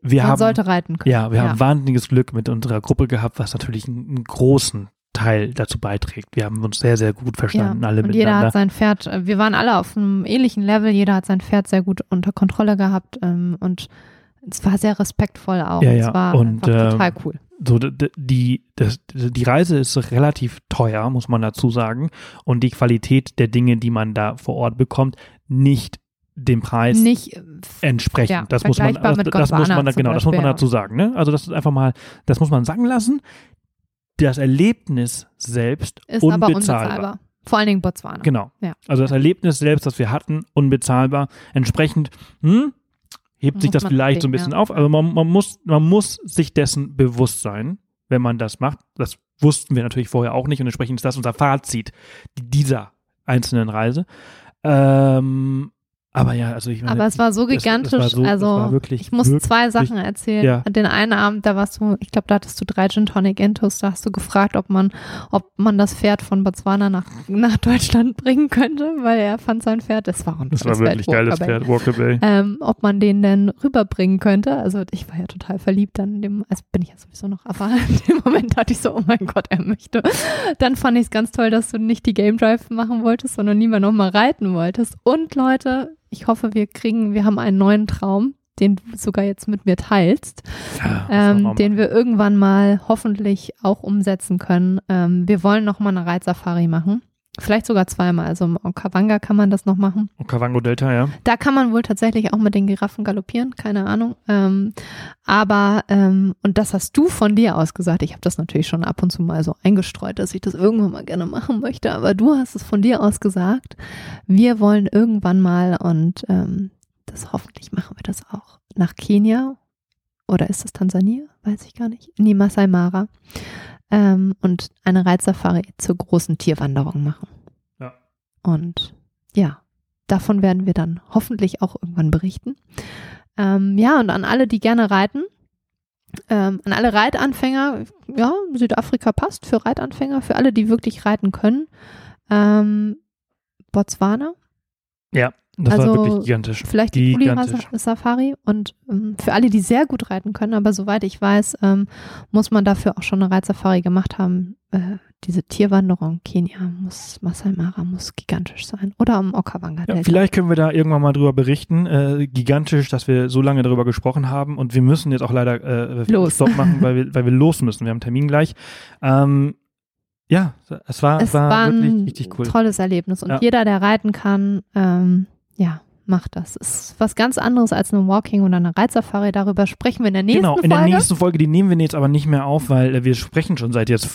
wir man haben, sollte reiten können. Ja, wir haben wahnsinniges Glück mit unserer Gruppe gehabt, was natürlich einen, einen großen Teil dazu beiträgt. Wir haben uns sehr, sehr gut verstanden, alle und jeder miteinander. hat sein Pferd, äh, wir waren alle auf einem ähnlichen Level, jeder hat sein Pferd sehr gut unter Kontrolle gehabt ähm, und es war sehr respektvoll auch. Ja, Es ja, war und, einfach ähm, total cool. So die, das, die Reise ist relativ teuer, muss man dazu sagen. Und die Qualität der Dinge, die man da vor Ort bekommt, nicht dem Preis Nicht äh, entsprechend. ja, das muss man, das, das muss man genau, das muss man Beispiel, dazu sagen. Ne? Also das ist einfach mal, das muss man sagen lassen. Das Erlebnis selbst ist aber unbezahlbar. unbezahlbar. Vor allen Dingen Botswana. Genau. Ja. Also das Erlebnis selbst, das wir hatten, unbezahlbar. Entsprechend hm, hebt sich das vielleicht so ein bisschen ja. auf, aber man, man, muss, man muss sich dessen bewusst sein, wenn man das macht. Das wussten wir natürlich vorher auch nicht und entsprechend ist das unser Fazit dieser einzelnen Reise. Ähm, aber ja, also ich meine, Aber es war so das- das gigantisch. war so- das also war wirklich- ich muss wirklich- zwei Sachen erzählen. Ja. Den einen Abend, da warst du, ich glaube, da hattest du drei Gin Tonic Intus, da hast du gefragt, ob man, ob man das Pferd von Botswana nach, nach Deutschland bringen könnte, weil er fand sein Pferd, das war ein das war wirklich Pferd, geiles. Pferd, Walker Bay. Ähm, ob man den denn rüberbringen könnte. Also ich war ja total verliebt dann in dem, also bin ich ja sowieso noch, aber in dem Moment dachte ich so, oh mein Gott, er möchte. Dann fand ich es ganz toll, dass du nicht die Game Drive machen wolltest, sondern lieber nochmal reiten wolltest. Und Leute, ich hoffe, wir kriegen, wir haben einen neuen Traum, den du sogar jetzt mit mir teilst, Ja, ähm, den wir irgendwann mal hoffentlich auch umsetzen können. Ähm, wir wollen nochmal eine Reitsafari machen. Vielleicht sogar zweimal. Also im Okawanga kann man das noch machen. Okavango Delta, ja. Da kann man wohl tatsächlich auch mit den Giraffen galoppieren, keine Ahnung. Ähm, aber, ähm, und das hast du von dir aus gesagt. Ich habe das natürlich schon ab und zu mal so eingestreut, dass ich das irgendwann mal gerne machen möchte. Aber du hast es von dir aus gesagt. Wir wollen irgendwann mal und ähm, das hoffentlich machen wir das auch nach Kenia oder ist das Tansania? Weiß ich gar nicht. Die Masai Mara. Ähm, und eine Reitsafari zur großen Tierwanderung machen. Ja. Und ja, davon werden wir dann hoffentlich auch irgendwann berichten. Ähm, ja, und an alle, die gerne reiten, ähm, an alle Reitanfänger, ja, Südafrika passt für Reitanfänger, für alle, die wirklich reiten können. Ähm, Botswana, Das Also, war wirklich gigantisch. vielleicht die Gigantisch. Pulira-Safari und ähm, für alle, die sehr gut reiten können, aber soweit ich weiß, ähm, muss man dafür auch schon eine Reitsafari gemacht haben. Äh, diese Tierwanderung Kenia muss, Masai Mara muss gigantisch sein. Oder am Okawanga Ja, vielleicht können wir da irgendwann mal drüber berichten. Äh, gigantisch, dass wir so lange darüber gesprochen haben und wir müssen jetzt auch leider äh, Los. Stopp machen, weil wir, weil wir los müssen. Wir haben einen Termin gleich. Ähm, ja, es war, es war, war wirklich ein richtig cool. tolles Erlebnis und Ja. jeder, der reiten kann, ähm, ja, macht das. Ist was ganz anderes als eine Walking oder eine Reitsafari. Darüber sprechen wir in der nächsten genau, in Folge. der nächsten Folge, die nehmen wir jetzt aber nicht mehr auf, weil äh, wir sprechen schon seit jetzt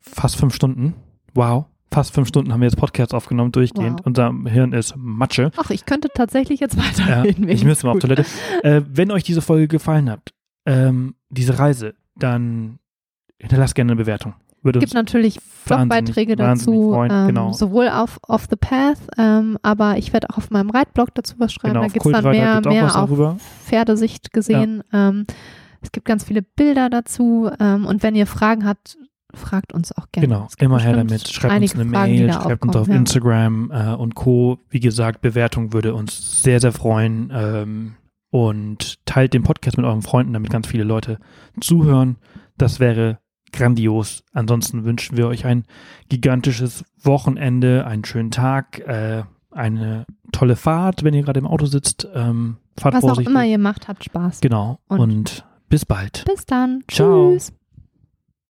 fast fünf Stunden. Wow. Fast fünf Stunden haben wir jetzt Podcast aufgenommen, durchgehend. Wow. Unser Hirn ist Matsche. Ach, ich könnte tatsächlich jetzt Ja, weiterreden. Mir ich müsste mal auf. Toilette. Äh, wenn euch diese Folge gefallen hat, ähm, diese Reise, dann hinterlasst gerne eine Bewertung. Würde Es gibt natürlich Blogbeiträge dazu, freuen, ähm, genau. sowohl auf Off the Path, ähm, aber ich werde auch auf meinem Reitblog dazu was schreiben. genau, da gibt es dann mehr, mehr auf darüber. Pferdesicht gesehen. Ähm, es gibt ganz viele Bilder dazu ähm, und wenn ihr Fragen habt, fragt uns auch gerne. Genau, immer her damit. Schreibt uns eine Fragen, Mail, schreibt uns auf ja. Instagram äh, und Co. Wie gesagt, Bewertung würde uns sehr, sehr freuen. Ähm, und teilt den Podcast mit euren Freunden, damit ganz viele Leute zuhören. Das wäre grandios. Ansonsten wünschen wir euch ein gigantisches Wochenende, einen schönen Tag, äh, eine tolle Fahrt, wenn ihr gerade im Auto sitzt. Ähm, fahrt Was auch vorsichtig. immer ihr macht, habt Spaß. Genau. Und- und bis bald. Bis dann. Ciao. Tschüss.